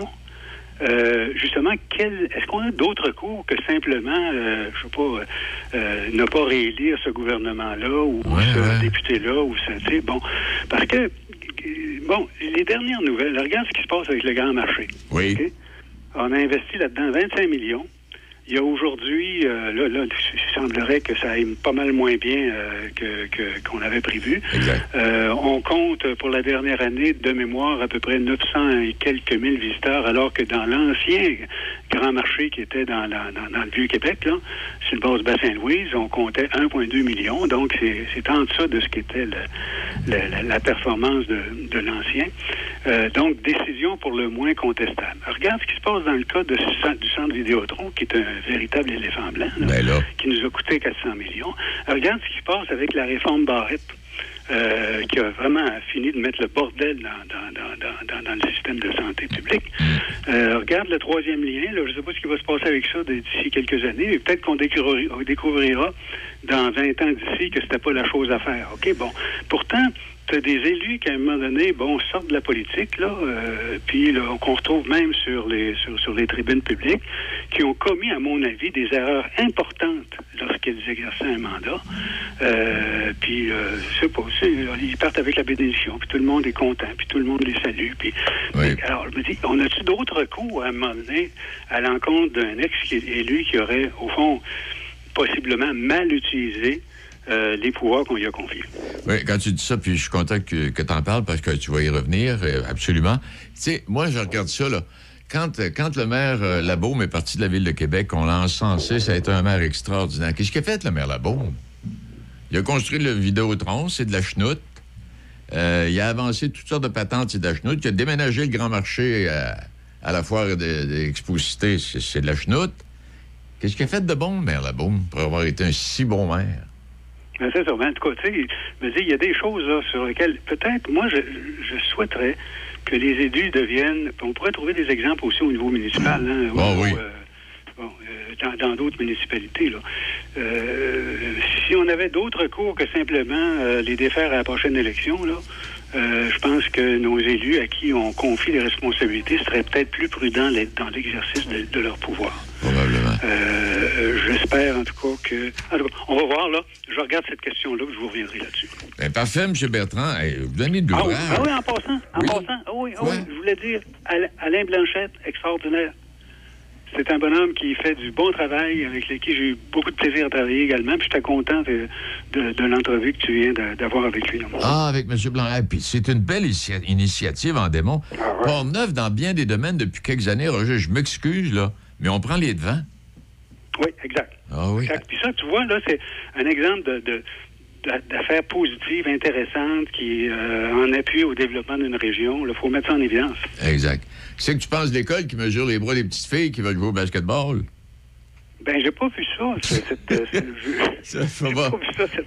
euh, justement, quel, est-ce qu'on a d'autres cours que simplement, euh, je sais pas, euh, ne pas réélire ce gouvernement-là ou ce député-là ou ça, tu sais, bon, parce que, bon, les dernières nouvelles, regarde ce qui se passe avec le grand marché. Oui. On a investi là-dedans 25 millions. Il y a aujourd'hui, euh, là, là, il semblerait que ça aille pas mal moins bien euh, que, qu'on avait prévu. Euh, on compte pour la dernière année de mémoire à peu près 900 et quelques mille visiteurs, alors que dans l'ancien grand marché qui était dans, la- dans, dans le Vieux-Québec, là, sur le bas du Bassin-Louise, on comptait 1,2 million. Donc, c'est, en deçà de ce qu'était la, performance de, de l'ancien. Euh, donc, décision pour le moins contestable. Regarde ce qui se passe dans le cas de, du centre Vidéotron, qui est un véritable éléphant blanc, là, qui nous a coûté 400 millions. Regarde ce qui se passe avec la réforme Barrette. Euh, qui a vraiment fini de mettre le bordel dans, le système de santé publique. Euh, regarde le troisième lien, je ne sais pas ce qui va se passer avec ça d'ici quelques années, mais peut-être qu'on découvrira, découvrira dans 20 ans d'ici que c'était pas la chose à faire. OK, bon. Pourtant, tu as des élus qui, à un moment donné, bon, sortent de la politique, là, euh, puis là, qu'on retrouve même sur les, sur, sur les tribunes publiques, qui ont commis, à mon avis, des erreurs importantes lorsqu'ils exerçaient un mandat. Euh, puis, euh, je sais pas, ils partent avec la bénédiction, puis tout le monde est content, puis tout le monde les salue. Puis, alors, je me dis, on a-tu d'autres recours à un moment donné à l'encontre d'un ex-élu qui aurait, au fond, possiblement mal utilisé euh, les pouvoirs qu'on lui a confiés? Oui, quand tu dis ça, puis je suis content que, tu en parles parce que tu vas y revenir, euh, absolument. Tu sais, moi, je regarde ça, là. Quand, euh, le maire Labaume est parti de la Ville de Québec, on l'a encensé, ça a été un maire extraordinaire. Qu'est-ce qu'a fait, le maire Labaume? Il a construit le Vidéotron, c'est de la chenoute. Il a avancé toutes sortes de patentes, c'est de la chenoute. Il a déménagé le grand marché à, la foire de- d'Exposité, c'est c'est de la chenoute. Qu'est-ce qu'il a fait de bon, le maire Labaume, pour avoir été un si bon maire? Ben, c'est ça. Mais en tout cas, tu sais, dis, il y a des choses là, sur lesquelles, peut-être, moi, je, je souhaiterais que les élus deviennent. On pourrait trouver des exemples aussi au niveau municipal. Hein, niveau, oui. euh, bon, euh, dans- dans d'autres municipalités. Là. Euh, si on avait d'autres cours que simplement euh, les défaire à la prochaine élection, là, euh, je pense que nos élus à qui on confie les responsabilités seraient peut-être plus prudents dans l'exercice de, de leur pouvoir. Probablement. Euh, J'espère en tout cas que. en tout cas, on va voir là. Je regarde cette question-là, je vous reviendrai là-dessus. Ben, parfait, M. Bertrand. Hey, vous donnez de Ah oui, ah oui, en passant, en passant, ah oui, ah oui, je voulais dire, Al- Alain Blanchette, extraordinaire. C'est un bonhomme qui fait du bon travail, avec lequel j'ai eu beaucoup de plaisir à travailler également, puis j'étais content de, de- de l'entrevue que tu viens d'avoir avec lui. Ah, avec M. Blanc. Ah, puis c'est une belle initia- initiative en démon. Port-Neuf dans bien des domaines depuis quelques années. Roger, je m'excuse, là, mais on prend les devants. Oui, exact. Ah oui. Exact. Puis ça, tu vois, là, c'est un exemple de, de- d'a- d'affaires positives, intéressantes, qui euh, en appui au développement d'une région. Il faut mettre ça en évidence. Exact. C'est que tu penses de l'école qui mesure les bras des petites filles qui veulent jouer au basketball? Ben, j'ai pas vu ça. ce- cette, euh, Ça, va,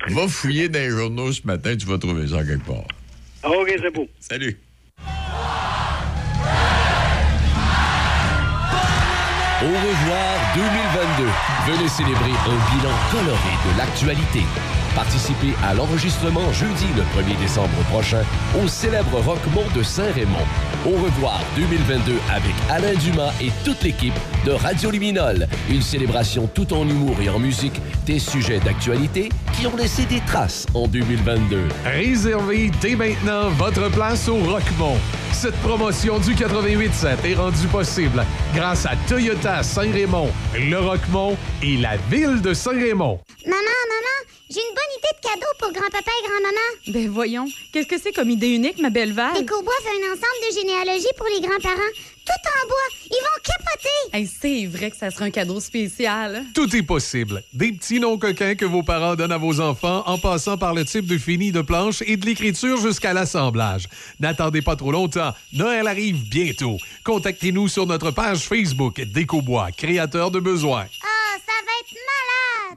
va fouiller dans les journaux ce matin, tu vas trouver ça quelque part. Ah, OK, c'est beau. Salut. Au revoir 2022. Venez célébrer un bilan coloré de l'actualité. Participez à l'enregistrement jeudi le 1er décembre prochain au célèbre Rockmont de Saint-Raymond. Au revoir 2022 avec Alain Dumas et toute l'équipe de Radio Luminol. Une célébration tout en humour et en musique des sujets d'actualité qui ont laissé des traces en 2022. Réservez dès maintenant votre place au Rockmont. Cette promotion du 88.7 est rendue possible grâce à Toyota Saint-Raymond, le Rockmont et la ville de Saint-Raymond. Maman, maman, j'ai une bonne idée de cadeau pour grand-papa et grand-maman. Ben voyons, qu'est-ce que c'est comme idée unique, ma belle Val? Écobois fait un ensemble de généalogie pour les grands-parents. Tout en bois. Ils vont capoter. Hey, c'est vrai que ça serait un cadeau spécial. Tout est possible. Des petits noms coquins que vos parents donnent à vos enfants en passant par le type de fini de planche et de l'écriture jusqu'à l'assemblage. N'attendez pas trop longtemps. Noël arrive bientôt. Contactez-nous sur notre page Facebook Décobois, créateur de besoins. Ah, ça va être malade.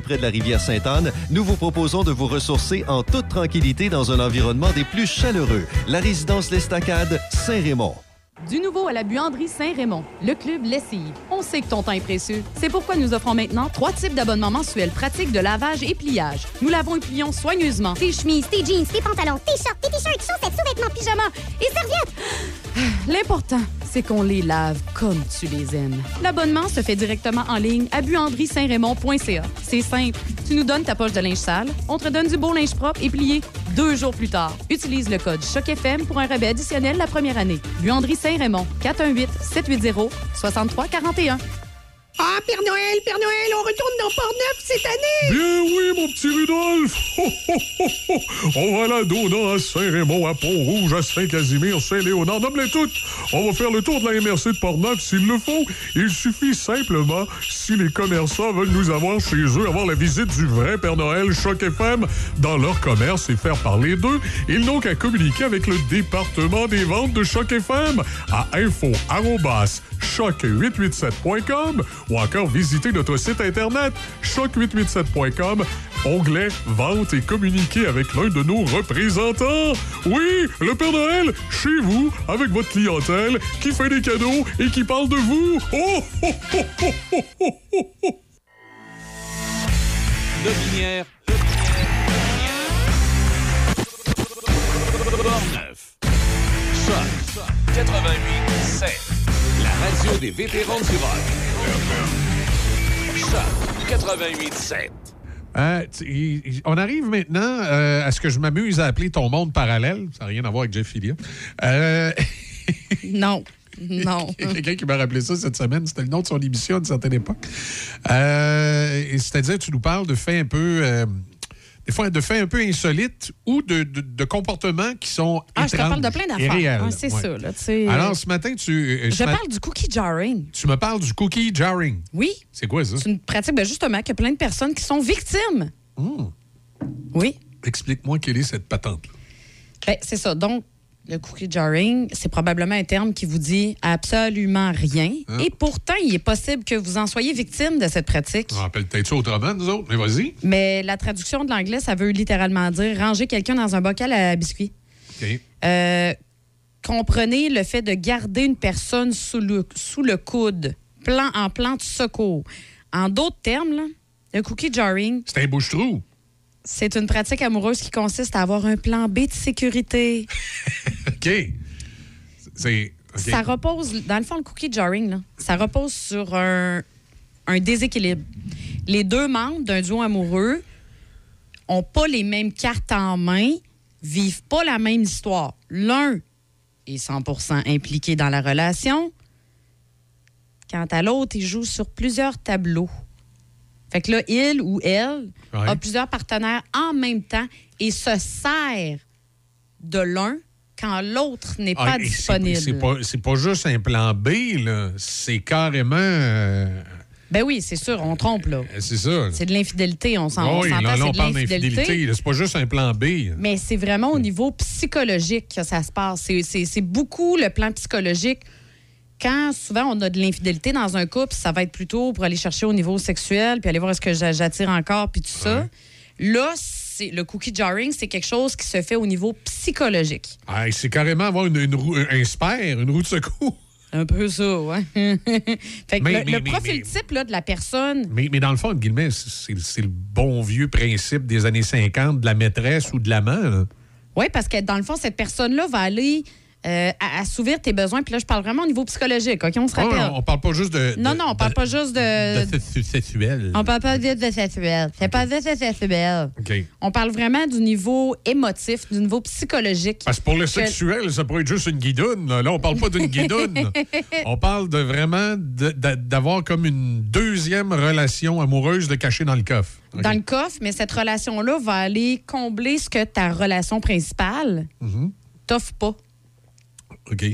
Près de la rivière Sainte-Anne, nous vous proposons de vous ressourcer en toute tranquillité dans un environnement des plus chaleureux. La résidence L'Estacade, Saint-Raymond. Du nouveau à la buanderie Saint-Raymond, le club Lessive. On sait que ton temps est précieux. C'est pourquoi nous offrons maintenant trois types d'abonnements mensuels pratiques de lavage et pliage. Nous lavons et plions soigneusement. Tes chemises, tes jeans, tes pantalons, tes shorts, tes t-shirts, chaussettes, sous-vêtements, pyjamas et serviettes. L'important, c'est qu'on les lave comme tu les aimes. L'abonnement se fait directement en ligne à buanderie-saint-raymond.ca. C'est simple. Tu nous donnes ta poche de linge sale, on te donne du beau linge propre et plié deux jours plus tard. Utilise le code CHOCFM pour un rabais additionnel la première année. Buanderie Saint-Raymond, 418-780-6341. Ah, Père Noël, Père Noël, on retourne dans Port-Neuf cette année! Bien oui, mon petit ho. On va la Dona, à Saint-Raymond, à Pont-Rouge, à Saint-Casimir, Saint-Léonard, nomme-les toutes! On va faire le tour de la MRC de Port-Neuf s'il le faut. Il suffit simplement, si les commerçants veulent nous avoir chez eux, avoir la visite du vrai Père Noël Choc FM dans leur commerce et faire parler d'eux, ils n'ont qu'à communiquer avec le département des ventes de Choc FM à info choc887.com ou encore visiter notre site internet choc887.com, onglet Vente et communiquer avec l'un de nos représentants. Oui, le Père Noël, chez vous, avec votre clientèle, qui fait des cadeaux et qui parle de vous. Oh, oh, oh, oh, oh, oh, oh. Lobinière. Portneuf. Choc 88 7. Radio des vétérans du rock. Choc 88 7. Euh, tu- il- il- on arrive maintenant euh, à ce que je m'amuse à appeler ton monde parallèle. Ça n'a rien à voir avec Jeff Filia. Euh, non. Non. Il y a quelqu'un qui m'a rappelé ça cette semaine. C'était le nom de son émission à une certaine époque. Euh, et C'est-à-dire, tu nous parles de faits un peu. euh, des fois, de faits un peu insolites ou de, de- de comportements qui sont. Ah, je te parle de plein d'affaires. Ah, c'est Ouais. ça, là. Alors, ce matin, tu. euh, Je parle du cookie jarring. Tu me parles du cookie jarring. Oui. C'est quoi ça? C'est une pratique, ben justement, qu'il y a plein de personnes qui sont victimes. Oui. Explique-moi quelle est cette patente. Ben, c'est ça. Donc, le cookie jarring, c'est probablement un terme qui vous dit absolument rien. Hein? Et pourtant, il est possible que vous en soyez victime de cette pratique. On appelle peut-être ça autrement, nous autres, mais vas-y. Mais la traduction de l'anglais, ça veut littéralement dire ranger quelqu'un dans un bocal à biscuits. OK. Euh, comprenez le fait de garder une personne sous le, sous le coude, plan, en plan de secours. En d'autres termes, là, le cookie jarring, C'est un bouche-trou. C'est une pratique amoureuse qui consiste à avoir un plan B de sécurité. OK. C'est. Ça repose, dans le fond, le cookie jarring, là, ça repose sur un, un déséquilibre. Les deux membres d'un duo amoureux ont pas les mêmes cartes en main, vivent pas la même histoire. L'un est 100% impliqué dans la relation, quant à l'autre, il joue sur plusieurs tableaux. Fait que là, il ou elle Ouais. a plusieurs partenaires en même temps et se sert de l'un quand l'autre n'est Ah, pas disponible. C'est pas, pas juste un plan B, là. C'est carrément. euh, Ben oui, c'est sûr, on trompe, là. c'est ça. C'est de l'infidélité, on s'en oui, là, là, c'est on de parle l'infidélité. d'infidélité. C'est pas juste un plan B. Mais c'est vraiment au niveau psychologique que ça se passe. C'est beaucoup le plan psychologique. Quand souvent on a de l'infidélité dans un couple, ça va être plutôt pour aller chercher au niveau sexuel, puis aller voir est-ce que j'a- j'attire encore, puis tout ça. Là, c'est le cookie jarring, c'est quelque chose qui se fait au niveau psychologique. Ah, c'est carrément avoir une, une roue- un spare, une roue de secours. Un peu ça, ouais. fait que Mais- le, mais- le mais- profil mais- type là, de la personne, Mais, mais dans le fond, guillemets, c'est le bon vieux principe des années 50 de la maîtresse ou de l'amant. là. Oui, parce que dans le fond, cette personne-là va aller euh, à assouvir tes besoins. Puis là, je parle vraiment au niveau psychologique, OK? On se Ouais, rappelle. on parle pas juste de. non, de- non, on parle pas juste de... de sexu- sexuel. On parle pas juste de sexuel. C'est pas juste de sexuel. OK. On parle vraiment du niveau émotif, du niveau psychologique. Parce que pour le Que- sexuel, ça pourrait être juste une guidoune. Là, Là, on parle pas d'une guidoune. on parle de vraiment de- de- d'avoir comme une deuxième relation amoureuse de cacher dans le coffre. Dans le coffre, mais cette relation-là va aller combler ce que ta relation principale Mhm. t'offre pas. OK.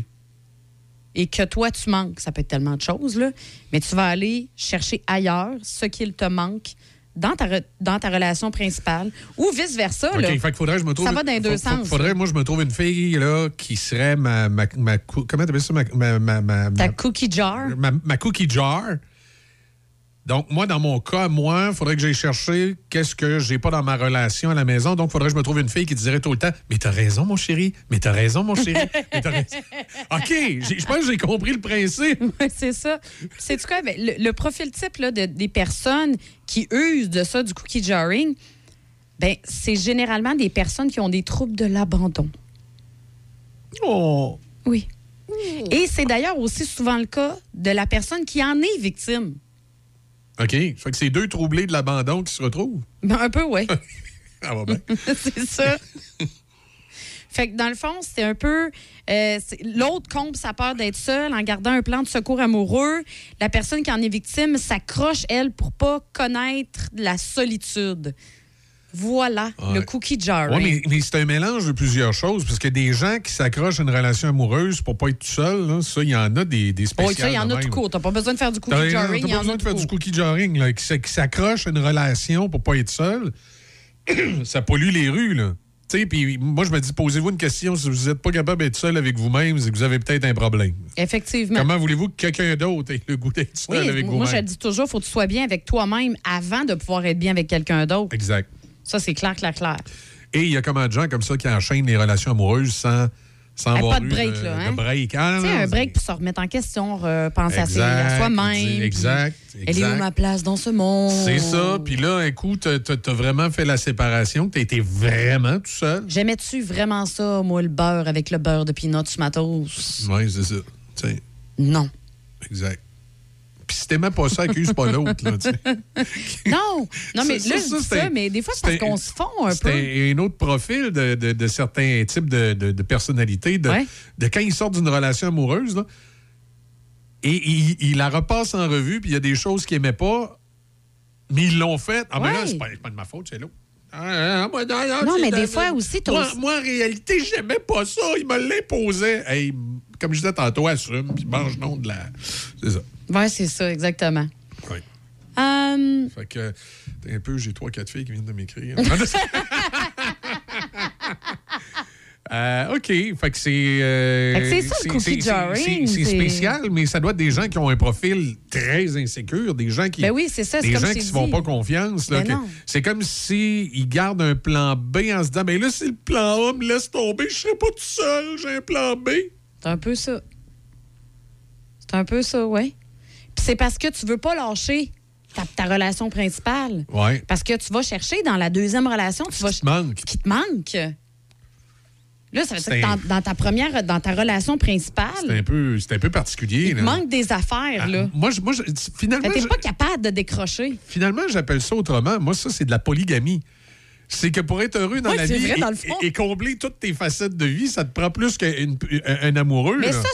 et que toi, tu manques, ça peut être tellement de choses, là, mais tu vas aller chercher ailleurs ce qu'il te manque dans ta, re- dans ta relation principale ou vice-versa. OK, là. fait qu'il faudrait que je me trouve. Ça va dans les deux faut- sens. Faudrait, moi, je me trouve une fille là, qui serait ma. ma, ma comment t'appelles ça? Ma, ma, ma, Ta cookie jar. ma cookie jar. Donc, moi, dans mon cas, moi, il faudrait que j'aille chercher qu'est-ce que j'ai pas dans ma relation à la maison. Donc, il faudrait que je me trouve une fille qui dirait tout le temps Mais t'as raison, mon chéri. Mais t'as raison, mon chéri. Mais t'as raison. OK, je pense que j'ai compris le principe. Ouais, c'est ça. C'est quoi? Ben, le, le profil type là, de- des personnes qui usent de ça, du cookie jarring, ben, c'est généralement des personnes qui ont des troubles de l'abandon. Oh. Oui. Et c'est d'ailleurs aussi souvent le cas de la personne qui en est victime. OK. Fait que c'est deux troublés de l'abandon qui se retrouvent. Ben, un peu, oui. Ah, va bien. c'est ça. Fait que dans le fond, c'est un peu. euh, L'autre comble sa peur d'être seul en gardant un plan de secours amoureux. La personne qui en est victime s'accroche, elle, pour pas connaître la solitude. Voilà, Ouais. le cookie jar. Oui, mais, mais c'est un mélange de plusieurs choses, parce que des gens qui s'accrochent à une relation amoureuse pour pas être tout seul, là, ça, il y en a des, des spéciales. Oui, ça, il y en a tout court. T'as pas besoin de faire du T'as cookie t'as jarring. il y pas besoin de faire du cookie jarring, là, qui, s'accroche à une relation pour pas être seul. ça pollue les rues, là. Tu sais, puis moi, je me dis, posez-vous une question. Si vous n'êtes pas capable d'être seul avec vous-même, c'est que vous avez peut-être un problème. Effectivement. Comment voulez-vous que quelqu'un d'autre ait le goût d'être seul Oui, avec moi, vous-même? je le dis toujours, faut que tu sois bien avec toi-même avant de pouvoir être bien avec quelqu'un d'autre. Exact. Ça, c'est clair, clair, clair. Et il y a comment de gens comme ça qui enchaînent les relations amoureuses sans, sans avoir pas de eu break, là, hein? de break. Ah, non, non, un break pour se remettre en question, repenser à, ses- Exact, à soi-même. exact, Elle est où ma place dans ce monde? C'est ça. Puis là, écoute, t'as t'as vraiment fait la séparation, t'as été vraiment tout seul. J'aimais-tu vraiment ça, moi, le beurre avec le beurre de peanuts matos? Oui, c'est ça. Non. exact. Puis si t'aimais pas ça, accuse pas l'autre. Non! Non, mais Ça, là, ça, je dis ça, mais des fois, c'est parce qu'on se fond un peu. C'était un autre profil de, de- de certains types de, de, personnalités, de, Ouais. de quand ils sortent d'une relation amoureuse, là, et ils il la repassent en revue, puis il y a des choses qu'ils n'aimaient pas, mais ils l'ont fait. Ah, ben là, c'est pas, c'est pas de ma faute, c'est l'autre. Ah, ah, moi, non, c'est mais de- des fois aussi, Moi, aussi- moi, en réalité, j'aimais pas ça. Il me l'imposait. Hey, comme je disais tantôt, assume, puis mange non de la. C'est ça. Oui, c'est ça, exactement. Oui. Hum, Fait que, t'es un peu, j'ai trois, quatre filles qui viennent de m'écrire. Euh, OK. Fait que c'est. euh, c'est ça, le cookie jarring, c'est- spécial, mais ça doit être des gens qui ont un profil très insécure, des gens qui. Ben oui, c'est ça, c'est Des gens qui se font pas confiance. Ben. C'est comme s'ils gardent un plan B en se disant ben là, c'est le plan A, me laisse tomber, je serai pas tout seul, j'ai un plan B. c'est un peu ça. C'est un peu ça, oui. C'est parce que tu veux pas lâcher ta, ta relation principale. Ouais. Parce que tu vas chercher dans la deuxième relation, tu vas qui te manque. qui te manque. Là, ça veut dire C'est que dans, dans ta première, dans ta relation C'est principale, un peu, c'est un peu particulier. il là. manque des affaires, là. Moi, je- moi je- finalement, T'es pas capable de décrocher. Finalement, j'appelle ça autrement. Moi, ça, c'est de la polygamie. C'est que pour être heureux dans Ouais, la vie vrai, et, dans le fond. et- et combler toutes tes facettes de vie, ça te prend plus qu'un un, un amoureux. Mais là. ça,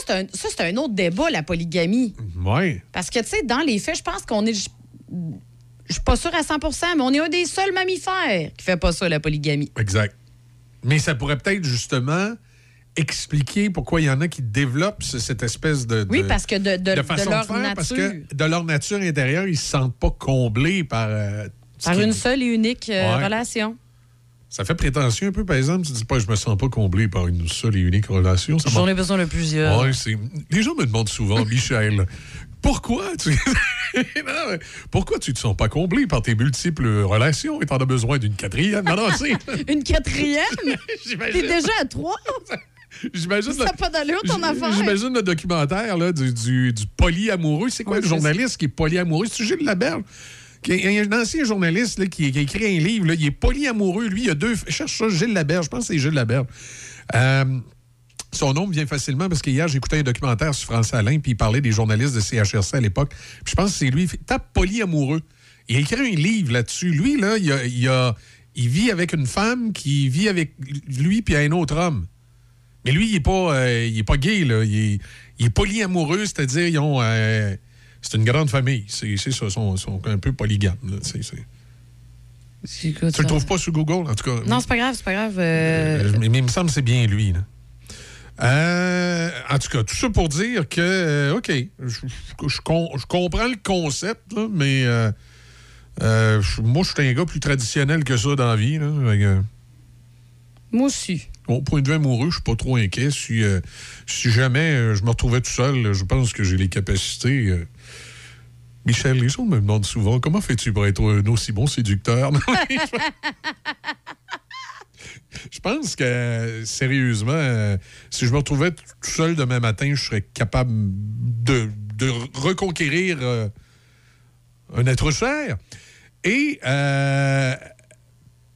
c'est un, un autre débat, la polygamie. Ouais. Parce que, tu sais, dans les faits, je pense qu'on est. Je suis pas sûre à 100% mais on est un des seuls mammifères qui fait pas ça, la polygamie. Exact. Mais ça pourrait peut-être justement expliquer pourquoi il y en a qui développent ce- cette espèce de, Oui, parce que de, de- de de façon leur faire, nature. parce que de leur nature intérieure, ils se sentent pas comblés par. euh, Par une seule et unique euh, Ouais. relation. Ça fait prétentieux un peu, par exemple. Tu dis pas, je me sens pas comblé par une seule et unique relation. J'en ai besoin de plusieurs. Ouais, Les gens me demandent souvent, Michel, pourquoi tu... Non, pourquoi tu te sens pas comblé par tes multiples relations et t'en as besoin d'une quatrième? Non, non, Une quatrième? T'es déjà à trois? j'imagine... Ça pas d'allure, ton affaire? J'imagine le documentaire là, du, du, du polyamoureux. C'est quoi le journaliste qui est polyamoureux? C'est Gilles Laberge? Il y a un ancien journaliste qui, a écrit un livre. il est polyamoureux. Lui, il y a deux... Cherche ça, Gilles Laberge. Je pense que c'est Gilles Laberge. Euh, Son nom me vient facilement parce qu'hier, j'écoutais un documentaire sur France Alain, puis il parlait des journalistes de CHRC à l'époque. Je pense que c'est lui. Tape polyamoureux. Il a écrit un livre là-dessus. Lui, là, il, a- il vit avec une femme qui vit avec lui puis un autre homme. Mais lui, il n'est pas, euh, il est pas gay, là. Il est, il est polyamoureux, c'est-à-dire, ils ont. euh, c'est une grande famille. C'est ça, ils sont, sont un peu polygames. là. C'est- c'est- Tu le trouves pas sur Google, en tout cas? Non, c'est pas grave, c'est pas grave. euh, Euh, mais, mais il me semble que c'est bien lui. là. Euh, en tout cas, tout ça pour dire que, euh, OK, je, je- je com- je comprends le concept, là, mais euh, euh, moi, je suis un gars plus traditionnel que ça dans la vie. Là, Moi aussi. Au point de vue amoureux, je suis pas trop inquiet. Si, euh, jamais euh, je me retrouvais tout seul, je pense que j'ai les capacités. euh. Michel, les gens me demandent souvent comment fais-tu pour être un aussi bon séducteur? Je pense que, sérieusement, si je me retrouvais tout seul demain matin, je serais capable de, reconquérir un être cher. Et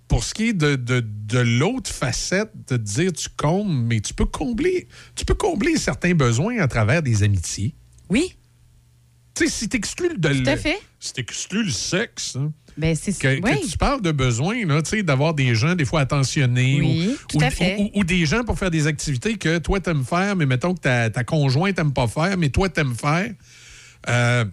pour ce qui est de, de- de l'autre facette, de dire tu combles, mais tu peux combler, tu peux combler certains besoins à travers des amitiés. Oui. Tu sais, si tu exclues le, Tout à fait. si t'exclus le sexe, hein, Ben, c'est que, que oui. tu parles de besoin, là, tu sais, d'avoir des gens, des fois, attentionnés. Oui, ou, tout ou- à fait. ou- ou des gens pour faire des activités que toi, t'aimes faire, mais mettons que ta, ta conjointe t'aime pas faire, mais toi, t'aimes faire. Euh,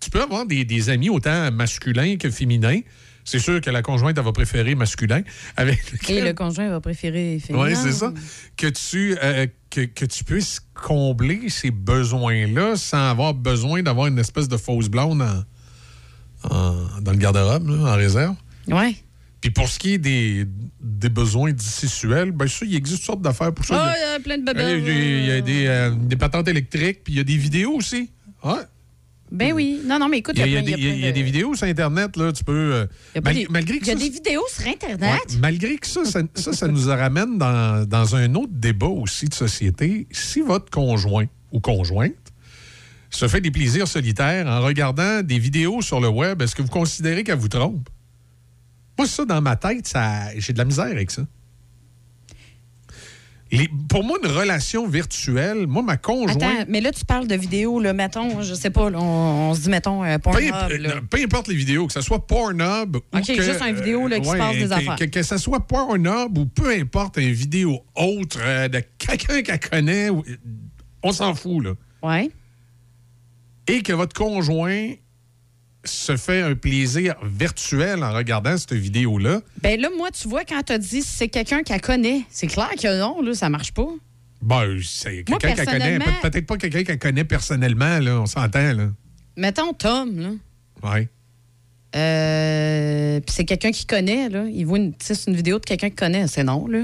tu peux avoir des, des amis autant masculins que féminins. C'est sûr que la conjointe, elle va préférer masculin. Avec Et le conjoint va préférer féminin. oui, c'est ça. Que tu, euh, que, que tu puisses combler ces besoins-là sans avoir besoin d'avoir une espèce de fausse blonde en- en- dans le garde-robe, là, en réserve. Oui. Puis pour ce qui est des, des besoins sexuels, ben ça, il existe toutes sortes d'affaires pour ça. Ah, il y a plein de bébés. il y a, il y a des, euh, des patentes électriques, puis il y a des vidéos aussi. Ouais. Ben oui. Non, non, mais écoute, Il y a, il y a plein- des, il y a- il y a des vidéos sur Internet, là, tu peux... euh, Il y a mal- des- malgré que il y a ça, des vidéos sur Internet? Ouais, malgré que ça, ça, ça, ça nous ramène dans, dans un autre débat aussi de société. Si votre conjoint ou conjointe se fait des plaisirs solitaires en regardant des vidéos sur le web, est-ce que vous considérez qu'elle vous trompe? Moi, ça, dans ma tête, ça, j'ai de la misère avec ça. Les- pour moi, une relation virtuelle, moi, ma conjointe... Attends, mais là, tu parles de vidéos, là, mettons, je sais pas, là, on, on se dit, mettons, euh, Peu, Pornhub, là. euh, peu importe les vidéos, que ce soit Pornhub ou OK, juste une vidéo, là, qui se passe des que, affaires. Que, que ce soit Pornhub ou peu importe une vidéo autre euh, de quelqu'un qu'elle connaît, on s'en fout, là. Ouais. Et que votre conjoint se fait un plaisir virtuel en regardant cette vidéo-là, Ben là, moi, tu vois, quand tu dit c'est quelqu'un qu'elle connaît, c'est clair que non, là, ça marche pas. ben, c'est quelqu'un qu'elle connaît. Pe- Peut-être pas quelqu'un qu'elle connaît personnellement, là, on s'entend, là. Mettons Tom, là. Ouais. Euh, puis c'est quelqu'un qui connaît, là. Il voit une, une vidéo de quelqu'un qui connaît, c'est non, là.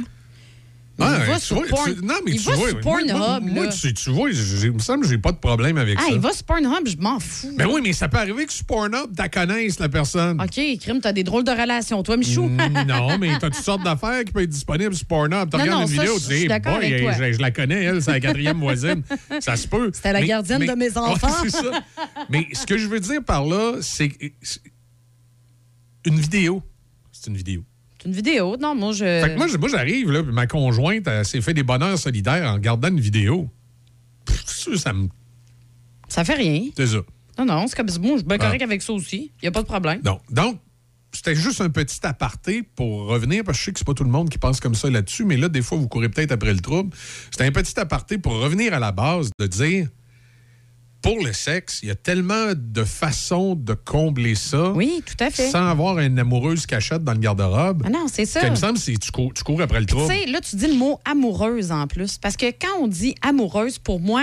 Il Ouais, va tu sur vois, Porn- tu- non, mais il tu va vois, sur moi- moi- Pornhub, moi, tu, tu vois, il me semble que j'ai pas de problème avec Ah, ça. il va sur Pornhub, je m'en fous. Ben oui, mais ça peut arriver que sur Pornhub, tu connaisses la personne. OK, crime, t'as des drôles de relations, toi, Michou? Mm, non, mais t'as toutes sortes d'affaires qui peuvent être disponibles sur Pornhub. Tu regardes non, une ça, vidéo, tu dis, je, je la connais, elle, c'est la quatrième voisine. Ça se peut. C'était la Mais- gardienne mais- de mes Ouais, enfants. c'est ça. Mais ce que je veux dire par là, c'est- une vidéo. C'est une vidéo. Une vidéo. Non, moi, je. Fait que moi, je- moi, j'arrive, là, puis ma conjointe, elle s'est fait des bonheurs solidaires en regardant une vidéo. Pff, ça, ça me. Ça fait rien. C'est ça. Non, non, c'est comme moi, je suis bien Ah. correct avec ça aussi. Il n'y a pas de problème. Non. Donc, c'était juste un petit aparté pour revenir, parce que je sais que c'est pas tout le monde qui pense comme ça là-dessus, mais là, des fois, vous courez peut-être après le trouble. C'était un petit aparté pour revenir à la base, de dire, pour le sexe, il y a tellement de façons de combler ça. Oui, tout à fait. Sans avoir une amoureuse cachette dans le garde-robe. Ah non, c'est ça. Il me semble que tu cours, tu cours après le Tu trouble. sais, là, tu dis le mot amoureuse en plus. Parce que quand on dit amoureuse, pour moi,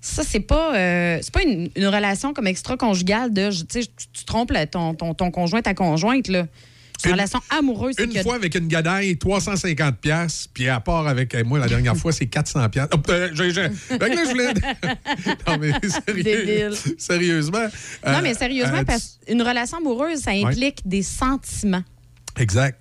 ça, c'est pas, euh, c'est pas une, une relation comme extra-conjugale de, tu sais, tu, tu trompes ton, ton, ton conjoint, ta conjointe, là. Une relation amoureuse. Une que- fois avec une gadaille, 350 pièces, puis à part avec euh, moi la dernière fois, c'est 400 pièces. Oh, euh, j'ai- j'ai- fait que là, je voulais... non, mais sérieux- sérieusement. Non, euh, mais sérieusement, euh, parce qu'une relation amoureuse, ça implique des sentiments. Exact.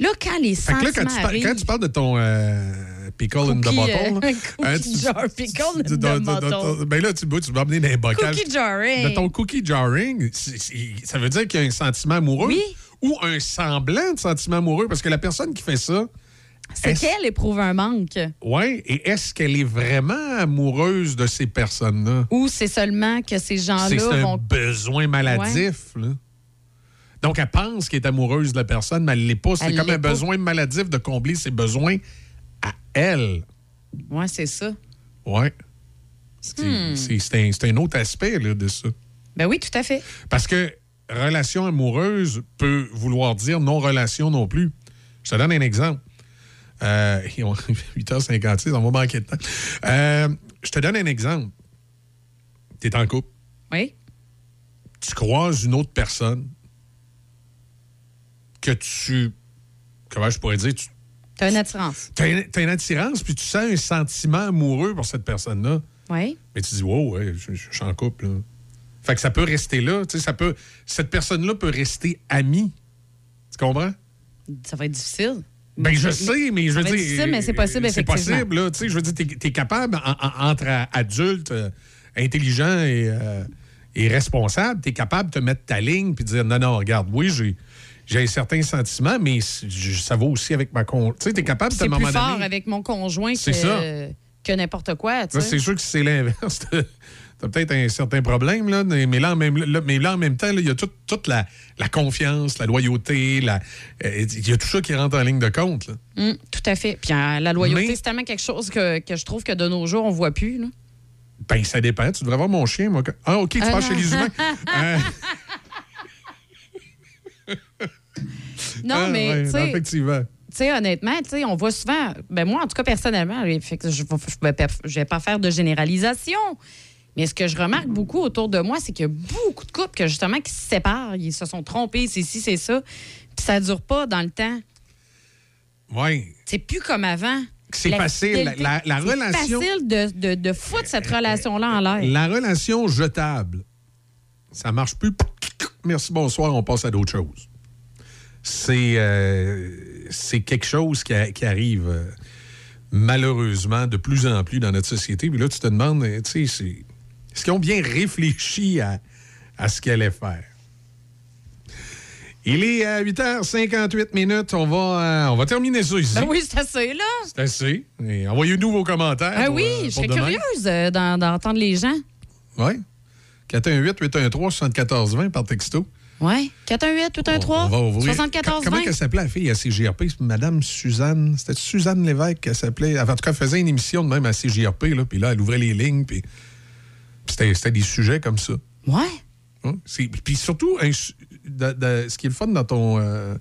Là, quand les Fait que sentiments là, quand tu, arrivent... quand tu parles de ton euh, pickle in the Cookie, bottle, euh, cookie tu- jar, pickle in the bottle. ben là, tu, tu vas amener les bocages. Cookie jarring. De ton cookie jarring, c'est- c'est- ça veut dire qu'il y a un sentiment amoureux? Oui. Ou un semblant de sentiment amoureux, parce que la personne qui fait ça, C'est qu'elle éprouve un manque. Oui, et est-ce qu'elle est vraiment amoureuse de ces personnes-là? Ou c'est seulement que ces C'est gens-là un vont. besoin maladif. là. Donc, elle pense qu'elle est amoureuse de la personne, mais elle ne l'est pas. C'est comme un pas. besoin maladif de combler ses besoins à elle. Ouais, c'est ça. Oui. C'est Hmm. c'est- c'est un, c'est un autre aspect là, de ça. Ben oui, tout à fait. Parce que relation amoureuse peut vouloir dire non-relation non plus. Je te donne un exemple. Euh, ils ont 8h56, on va manquer de temps. Euh, je te donne un exemple. Tu es en couple. Oui. Tu croises une autre personne que tu. Comment je pourrais dire? Tu T'as une attirance. as, une attirance, puis tu sens un sentiment amoureux pour cette personne-là. Oui. Mais tu dis, wow, ouais, je, je- je suis en couple. là. Fait que ça peut rester là. Ça peut, cette personne-là peut rester amie. Tu comprends? Ça va être difficile. Ben, je sais, mais je veux dire. être difficile, mais c'est possible, C'est possible, là. Tu sais, je veux dire, t'es es capable, en- en- entre adultes, euh, intelligents et, euh, et responsables, t'es capable de te mettre ta ligne puis de dire, non, non, regarde, oui, j'ai. J'ai un certain sentiment, mais c'est- ça va aussi avec ma con. Tu sais, t'es capable de, C'est un plus moment fort donné. avec mon conjoint C'est que, ça. que n'importe quoi. c'est sûr que c'est l'inverse. T'as t'as peut-être un certain problème, là, mais là, en même, là, mais là, en même temps, il y a toute, toute la, la confiance, la loyauté, euh, il y a tout ça qui rentre en ligne de compte. Hum, tout à fait. Puis euh, la loyauté, Mais- c'est tellement quelque chose que, que je trouve que de nos jours, on voit plus. là. Ben, ça dépend. Tu devrais voir mon chien, moi. Ah, OK, tu Ah, passes chez les humains. Euh, Non, ah, mais ouais, tu sais, effectivement. honnêtement, on voit souvent, ben moi, en tout cas, personnellement, je ne vais pas faire de généralisation, mais ce que je remarque beaucoup autour de moi, c'est qu'il y a beaucoup de couples que, justement, qui se séparent, ils se sont trompés, c'est ci, c'est ça, puis ça dure pas dans le temps. Oui. C'est plus comme avant. C'est facile. La- la c'est relation- facile de, de, de foutre cette relation-là en l'air. La relation jetable, ça marche plus. Merci, bonsoir, on passe à d'autres choses. C'est euh, quelque chose qui, a- qui arrive euh, malheureusement de plus en plus dans notre société. Puis là, tu te demandes, euh, tu sais, c'est- est-ce qu'ils ont bien réfléchi à, à ce qu'ils allaient faire? Il est à 8h58 minutes. On va, euh, on va terminer ça ici. Ben oui, c'est assez, là. C'est assez. Envoyez-nous vos commentaires. Ah pour, oui, euh, je serais demain. curieuse euh, d'en- d'entendre les gens. Oui. 418-813-7420 par texto. Oui. 418 813 On va ouvrir. 74 Comment 20. qu'elle s'appelait la fille à CGRP? C'est Madame Suzanne. C'était Suzanne Lévesque qu'elle s'appelait. En tout cas, elle faisait une émission de même à CGRP. Là, puis là, elle ouvrait les lignes. Puis c'était, c'était des sujets comme ça. Ouais. Hein? C'est- Puis surtout, un su- de- de- ce qui est le fun dans ton euh,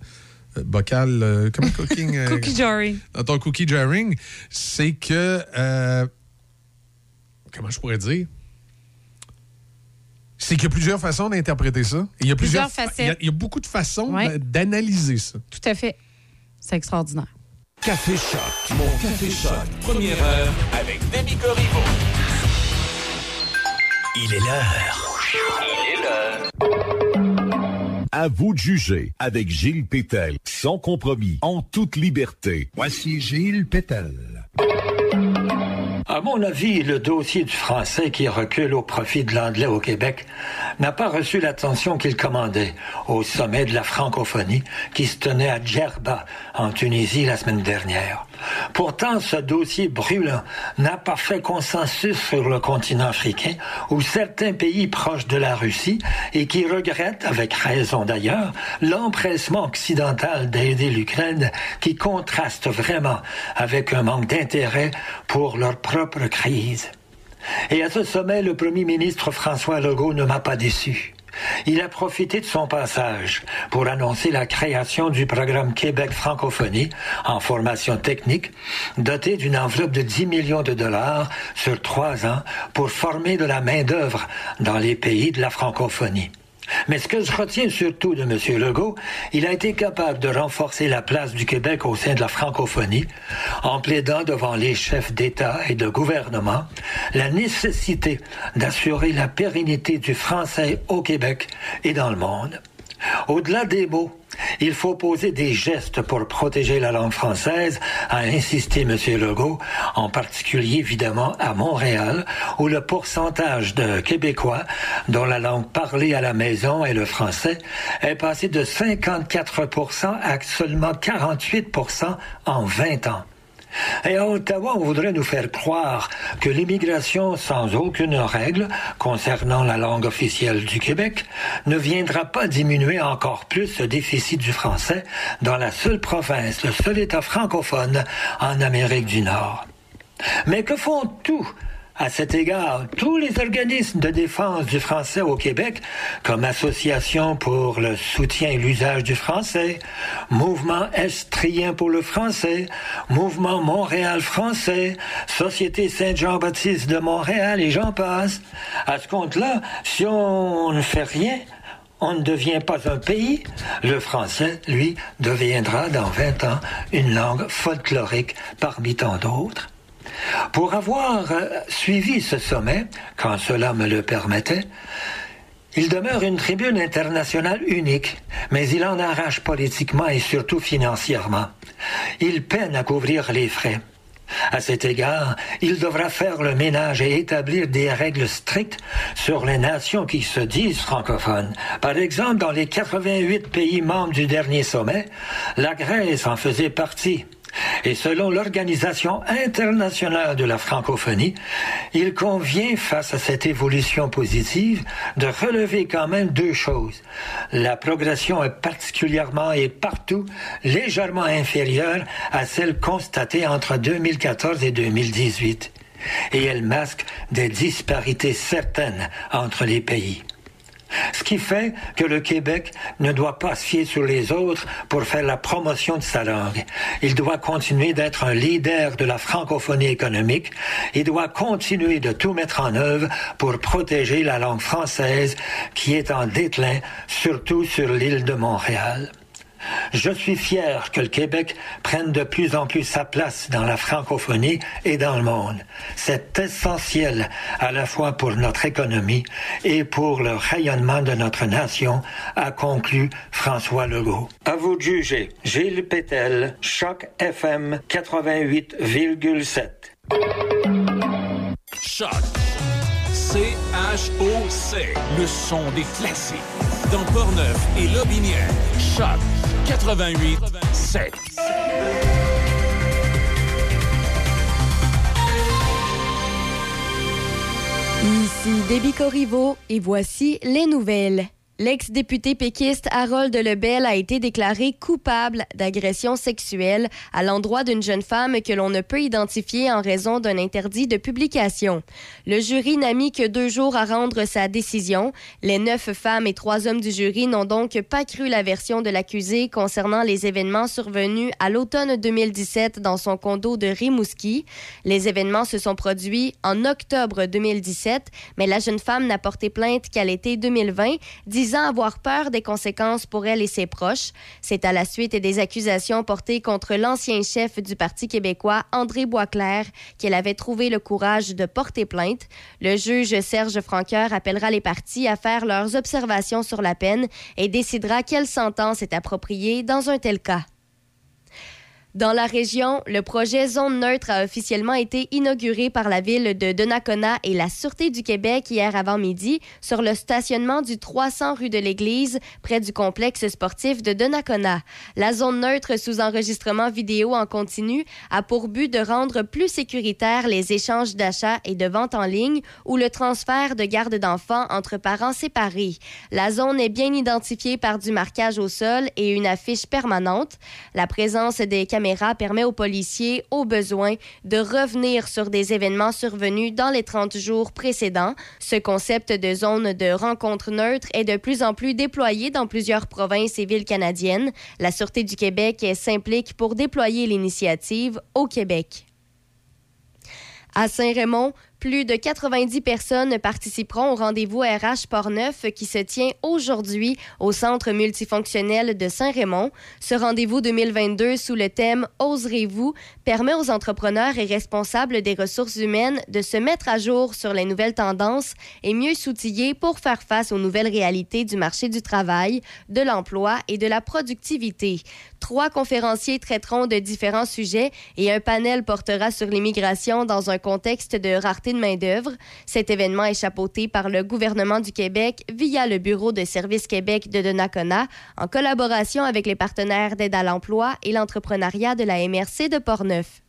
euh, bocal, euh, comment cooking? euh, Cookie jarring. Dans ton cookie jarring, c'est que. euh, comment je pourrais dire? C'est qu'il y a plusieurs façons d'interpréter ça. Il y a plusieurs, Plusieurs il y a- facettes. il y, a beaucoup de façons Ouais. d'analyser ça. Tout à fait. C'est extraordinaire. Café Choc. Mon Café Choc. Première heure avec Demi Corriveau. Il est l'heure. Il est l'heure. À vous de juger avec Gilles Pétel, sans compromis, en toute liberté. Voici Gilles Pétel. À mon avis, le dossier du français qui recule au profit de l'anglais au Québec n'a pas reçu l'attention qu'il commandait au sommet de la francophonie qui se tenait à Djerba, en Tunisie, la semaine dernière. Pourtant, ce dossier brûlant n'a pas fait consensus sur le continent africain, où certains pays proches de la Russie, et qui regrettent, avec raison d'ailleurs, l'empressement occidental d'aider l'Ukraine, qui contraste vraiment avec un manque d'intérêt pour leur propre crise. Et à ce sommet, le premier ministre François Legault ne m'a pas déçu. Il a profité de son passage pour annoncer la création du programme Québec Francophonie en formation technique, doté d'une enveloppe de 10 millions de dollars sur trois ans pour former de la main-d'œuvre dans les pays de la francophonie. Mais ce que je retiens surtout de M. Legault, il a été capable de renforcer la place du Québec au sein de la francophonie en plaidant devant les chefs d'État et de gouvernement la nécessité d'assurer la pérennité du français au Québec et dans le monde. Au-delà des mots, il faut poser des gestes pour protéger la langue française, a insisté M. Legault, en particulier évidemment à Montréal, où le pourcentage de Québécois dont la langue parlée à la maison est le français est passé de 54% à seulement 48% en 20 ans. Et à Ottawa, on voudrait nous faire croire que l'immigration sans aucune règle concernant la langue officielle du Québec ne viendra pas diminuer encore plus ce déficit du français dans la seule province, le seul État francophone en Amérique du Nord. Mais que font tous à cet égard, tous les organismes de défense du français au Québec, comme Association pour le soutien et l'usage du français, Mouvement Estrien pour le français, Mouvement Montréal français, Société Saint-Jean-Baptiste de Montréal et j'en passe. À ce compte-là, si on ne fait rien, on ne devient pas un pays. Le français, lui, deviendra dans 20 ans une langue folklorique parmi tant d'autres. Pour avoir euh, suivi ce sommet, quand cela me le permettait, il demeure une tribune internationale unique, mais il en arrache politiquement et surtout financièrement. Il peine à couvrir les frais. À cet égard, il devra faire le ménage et établir des règles strictes sur les nations qui se disent francophones. Par exemple, dans les 88 pays membres du dernier sommet, la Grèce en faisait partie. Et selon l'Organisation internationale de la francophonie, il convient, face à cette évolution positive, de relever quand même deux choses. La progression est particulièrement et partout légèrement inférieure à celle constatée entre 2014 et 2018. Et elle masque des disparités certaines entre les pays. Ce qui fait que le Québec ne doit pas se fier sur les autres pour faire la promotion de sa langue. Il doit continuer d'être un leader de la francophonie économique. Il doit continuer de tout mettre en œuvre pour protéger la langue française qui est en déclin, surtout sur l'île de Montréal. Je suis fier que le Québec prenne de plus en plus sa place dans la francophonie et dans le monde. C'est essentiel à la fois pour notre économie et pour le rayonnement de notre nation, a conclu François Legault. À vous de juger. Gilles Pétel, Choc FM 88,7. Choc. C-H-O-C. Le son des classiques. Dans Portneuf et Lobinière. Choc 88 7. Ici Déby Corriveau et voici les nouvelles. L'ex-député péquiste Harold Lebel a été déclaré coupable d'agression sexuelle à l'endroit d'une jeune femme que l'on ne peut identifier en raison d'un interdit de publication. Le jury n'a mis que deux jours à rendre sa décision. Les neuf femmes et trois hommes du jury n'ont donc pas cru la version de l'accusé concernant les événements survenus à l'automne 2017 dans son condo de Rimouski. Les événements se sont produits en octobre 2017, mais la jeune femme n'a porté plainte qu'à l'été 2020, disant avoir peur des conséquences pour elle et ses proches. C'est à la suite des accusations portées contre l'ancien chef du Parti québécois, André Boisclair, qu'elle avait trouvé le courage de porter plainte. Le juge Serge Franqueur appellera les parties à faire leurs observations sur la peine et décidera quelle sentence est appropriée dans un tel cas. Dans la région, le projet Zone neutre a officiellement été inauguré par la ville de Donnacona et la Sûreté du Québec hier avant-midi sur le stationnement du 300 rue de l'Église, près du complexe sportif de Donnacona. La zone neutre sous enregistrement vidéo en continu a pour but de rendre plus sécuritaires les échanges d'achats et de vente en ligne ou le transfert de garde d'enfants entre parents séparés. La zone est bien identifiée par du marquage au sol et une affiche permanente. La présence des caméras permet aux policiers, au besoin, de revenir sur des événements survenus dans les 30 jours précédents. Ce concept de zone de rencontre neutre est de plus en plus déployé dans plusieurs provinces et villes canadiennes. La Sûreté du Québec s'implique pour déployer l'initiative au Québec. À Saint-Raymond, plus de 90 personnes participeront au rendez-vous RH Portneuf qui se tient aujourd'hui au Centre multifonctionnel de Saint-Raymond. Ce rendez-vous 2022 sous le thème Oserez-vous permet aux entrepreneurs et responsables des ressources humaines de se mettre à jour sur les nouvelles tendances et mieux s'outiller pour faire face aux nouvelles réalités du marché du travail, de l'emploi et de la productivité. Trois conférenciers traiteront de différents sujets et un panel portera sur l'immigration dans un contexte de rareté main-d'œuvre. Cet événement est chapeauté par le gouvernement du Québec via le Bureau de services Québec de Donnacona en collaboration avec les partenaires d'aide à l'emploi et l'entrepreneuriat de la MRC de Portneuf.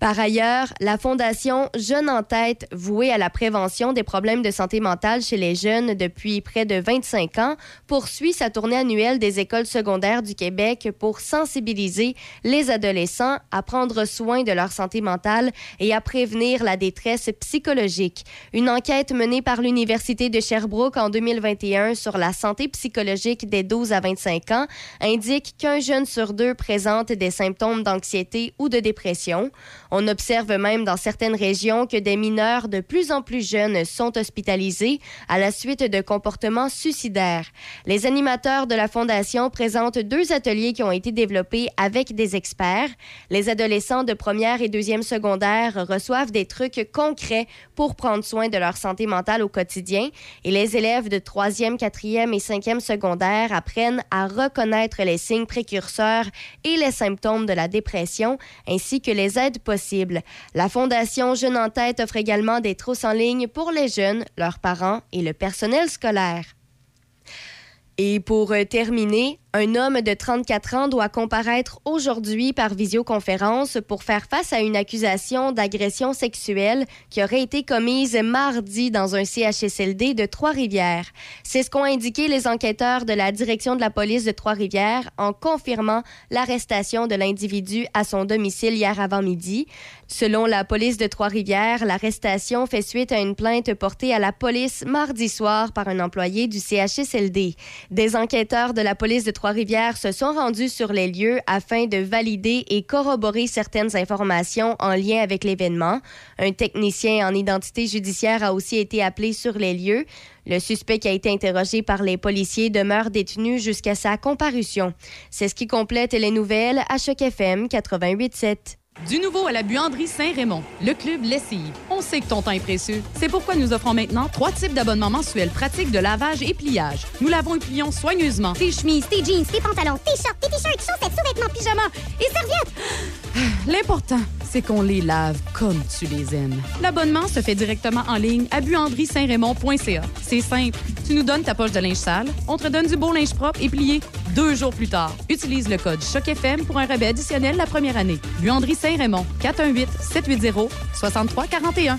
Par ailleurs, la Fondation Jeunes en tête, vouée à la prévention des problèmes de santé mentale chez les jeunes depuis près de 25 ans, poursuit sa tournée annuelle des écoles secondaires du Québec pour sensibiliser les adolescents à prendre soin de leur santé mentale et à prévenir la détresse psychologique. Une enquête menée par l'Université de Sherbrooke en 2021 sur la santé psychologique des 12 à 25 ans indique qu'un jeune sur deux présente des symptômes d'anxiété ou de dépression. On observe même dans certaines régions que des mineurs de plus en plus jeunes sont hospitalisés à la suite de comportements suicidaires. Les animateurs de la Fondation présentent deux ateliers qui ont été développés avec des experts. Les adolescents de première et deuxième secondaire reçoivent des trucs concrets pour prendre soin de leur santé mentale au quotidien et les élèves de troisième, quatrième et cinquième secondaire apprennent à reconnaître les signes précurseurs et les symptômes de la dépression ainsi que les aides possibles la Fondation Jeunes en tête offre également des trousses en ligne pour les jeunes, leurs parents et le personnel scolaire. Et pour euh, terminer, un homme de 34 ans doit comparaître aujourd'hui par visioconférence pour faire face à une accusation d'agression sexuelle qui aurait été commise mardi dans un CHSLD de Trois-Rivières. C'est ce qu'ont indiqué les enquêteurs de la direction de la police de Trois-Rivières en confirmant l'arrestation de l'individu à son domicile hier avant midi. Selon la police de Trois-Rivières, l'arrestation fait suite à une plainte portée à la police mardi soir par un employé du CHSLD. Des enquêteurs de la police de Trois-Rivières se sont rendus sur les lieux afin de valider et corroborer certaines informations en lien avec l'événement. Un technicien en identité judiciaire a aussi été appelé sur les lieux. Le suspect qui a été interrogé par les policiers demeure détenu jusqu'à sa comparution. C'est ce qui complète les nouvelles à Choc FM 88.7. Du nouveau à la buanderie Saint-Raymond, le club Lessive. On sait que ton temps est précieux. C'est pourquoi nous offrons maintenant trois types d'abonnements mensuels pratiques de lavage et pliage. Nous lavons et plions soigneusement Tes chemises, tes jeans, tes pantalons, tes shorts, tes t-shirts, chaussettes, sous-vêtements, pyjamas et serviettes. L'important, c'est qu'on les lave comme tu les aimes. L'abonnement se fait directement en ligne à buanderie-saint-raymond.ca. C'est simple. Tu nous donnes ta poche de linge sale, on te donne du beau linge propre et plié deux jours plus tard. Utilise le code CHOCFM pour un rabais additionnel la première année. Buanderie Saint-Raymond, 418-780-6341.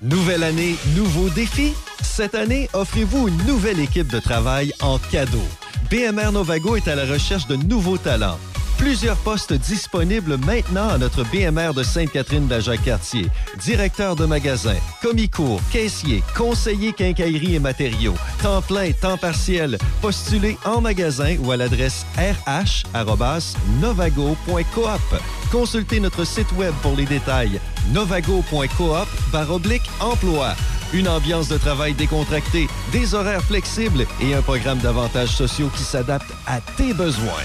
Nouvelle année, nouveaux défis? Cette année, offrez-vous une nouvelle équipe de travail en cadeau. BMR Novago est à la recherche de nouveaux talents. Plusieurs postes disponibles maintenant à notre BMR de Sainte-Catherine de la Jacques-Cartier. Directeur de magasin, commis-cours, caissier, conseiller quincaillerie et matériaux, temps plein, temps partiel. Postulez en magasin ou à l'adresse rh.novago.coop. Consultez notre site web pour les détails. novago.coop emploi. Une ambiance de travail décontractée, des horaires flexibles et un programme d'avantages sociaux qui s'adapte à tes besoins.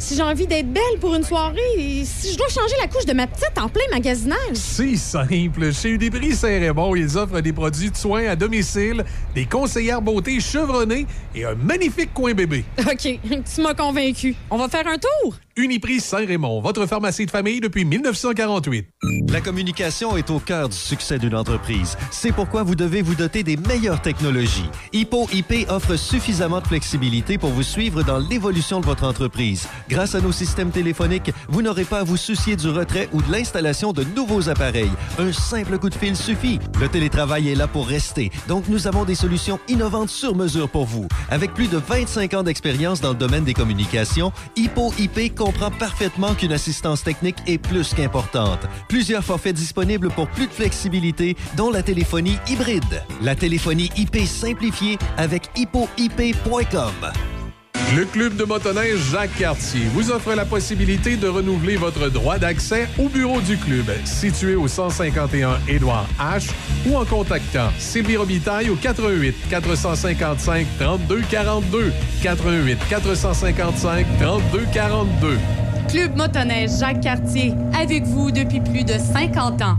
si j'ai envie d'être belle pour une soirée, et si je dois changer la couche de ma petite en plein magasinage. C'est simple. Chez Uniprix Saint-Raymond, ils offrent des produits de soins à domicile, des conseillères beauté chevronnées et un magnifique coin bébé. OK, tu m'as convaincu. On va faire un tour? Uniprix Saint-Raymond, votre pharmacie de famille depuis 1948. La communication est au cœur du succès d'une entreprise. C'est pourquoi vous devez vous doter des meilleures technologies. Hippo IP offre suffisamment de flexibilité pour vous suivre dans l'évolution de votre entreprise. Grâce à nos systèmes téléphoniques, vous n'aurez pas à vous soucier du retrait ou de l'installation de nouveaux appareils. Un simple coup de fil suffit. Le télétravail est là pour rester, donc nous avons des solutions innovantes sur mesure pour vous. Avec plus de 25 ans d'expérience dans le domaine des communications, Hippo IP comprend parfaitement qu'une assistance technique est plus qu'importante. Plusieurs forfaits disponibles pour plus de flexibilité, dont la téléphonie hybride. La téléphonie IP simplifiée avec hippoip.com. Le club de motoneige Jacques Cartier vous offre la possibilité de renouveler votre droit d'accès au bureau du club, situé au 151 Édouard H, ou en contactant Sylvie Robitaille au 88 455 32 42 88 455 32 42. Club motoneige Jacques Cartier, avec vous depuis plus de 50 ans.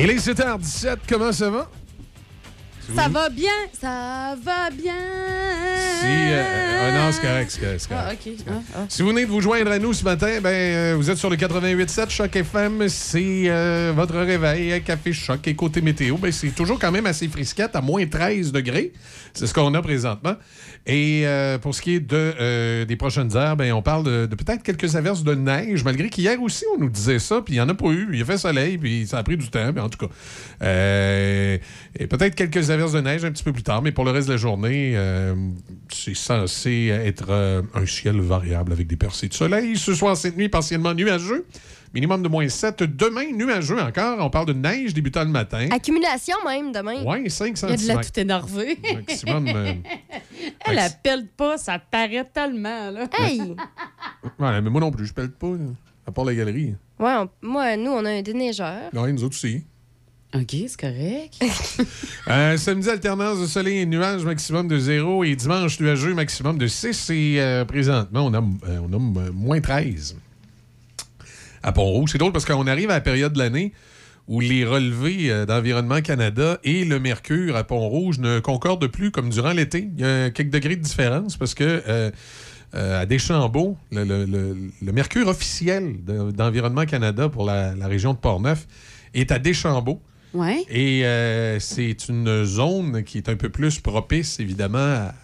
Il est 7h17, comment ça va? Ça va bien, ça va bien. Si, euh, ah non, c'est correct, c'est correct, Ah. Ah, ah. Si vous venez de vous joindre à nous ce matin, ben, euh, vous êtes sur le 88.7 Choc FM. C'est euh, votre réveil, Café Choc et côté météo. Ben, c'est toujours quand même assez frisquette, à moins 13 degrés. C'est ce qu'on a présentement. Et euh, pour ce qui est euh, des prochaines heures, ben, on parle de, peut-être quelques averses de neige, malgré qu'hier aussi, on nous disait ça, puis il n'y en a pas eu. Il a fait soleil, puis ça a pris du temps, mais en tout cas. Euh, et peut-être quelques averses de neige un petit peu plus tard, mais pour le reste de la journée, c'est censé être un ciel variable avec des percées de soleil. Ce soir, cette nuit, partiellement nuageux. Minimum de moins 7. Demain, nuageux encore. On parle de neige débutant le matin. Accumulation même demain. Ouais, 5 Il y a de la cm. tout énervée. Maximum. euh, Elle appelle pas, ça paraît tellement, là. Hey! ouais, mais moi non plus, je pèle pas, là, à part la galerie. Ouais, on- moi, nous, on a un déneigeur. Ouais, nous autres aussi. OK, c'est correct. Euh, samedi, alternance de soleil et nuages, maximum de 0. Et dimanche, nuageux, maximum de 6. Et euh, présentement, on a, euh, on a moins 13 à Pont-Rouge. C'est drôle parce qu'on arrive à la période de l'année où les relevés euh, d'Environnement Canada et le mercure à Pont-Rouge ne concordent plus comme durant l'été. Il y a quelques degrés de différence parce que euh, euh, à Deschambault, le, le- le- le mercure officiel de- d'Environnement Canada pour la, la région de Portneuf est à Deschambault. Ouais. Et euh, c'est une zone qui est un peu plus propice, évidemment, à-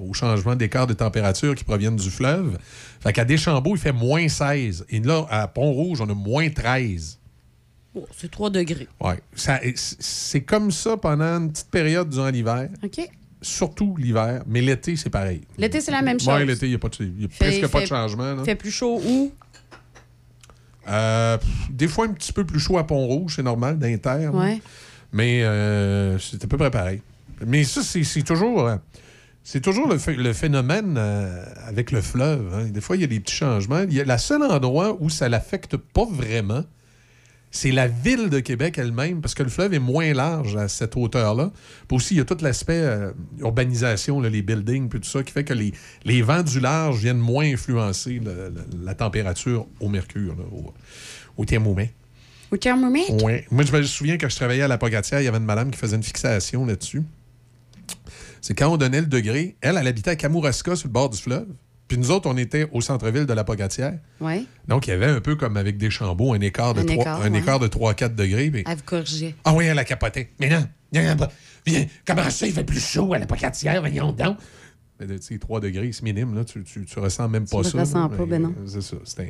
au changement d'écart de température qui proviennent du fleuve. Fait qu'à Deschambault, il fait moins 16. Et là, à Pont-Rouge, on a moins 13. Bon, c'est 3 degrés. Ça- C'est comme ça pendant une petite période durant l'hiver. OK. Surtout l'hiver. Mais l'été, c'est pareil. L'été, c'est la même chose. Oui, l'été, il n'y a, pas de- il y a Fait- presque pas de changement. là. fait plus chaud où? Euh, des fois, un petit peu plus chaud à Pont-Rouge, c'est normal, d'inter. Ouais. Mais euh, c'est à peu près pareil. Mais ça, c'est c'est toujours. euh, c'est toujours le, ph- le phénomène euh, avec le fleuve. hein. Des fois, il y a des petits changements. Il y a, la seul endroit où ça l'affecte pas vraiment, c'est la ville de Québec elle-même, parce que le fleuve est moins large à cette hauteur-là. Puis aussi, il y a tout l'aspect euh, urbanisation, là, les buildings, puis tout ça, qui fait que les, les vents du large viennent moins influencer le- le- la température au mercure, là, au, au thermomètre. Au thermomètre? Ouais. Moi, je me souviens quand je travaillais à la Pocatière, il y avait une madame qui faisait une fixation là-dessus. C'est quand on donnait le degré, elle, elle habitait à Kamouraska, sur le bord du fleuve. Puis nous autres, on était au centre-ville de la Pocatière. Oui. Donc, il y avait un peu comme avec des chambeaux, un écart de Un 3, écart, un ouais. écart de 3-4 degrés. Elle vous corrigeait. Ah oui, elle a capoté. Mais non, non, viens, comment ça, il fait plus chaud à la Pocatière, voyons donc. Mais, Tu sais, 3 degrés, c'est minime, là. Tu, tu, tu ressens même pas le ça. ressens là. pas, ben non. C'est ça. C'est un-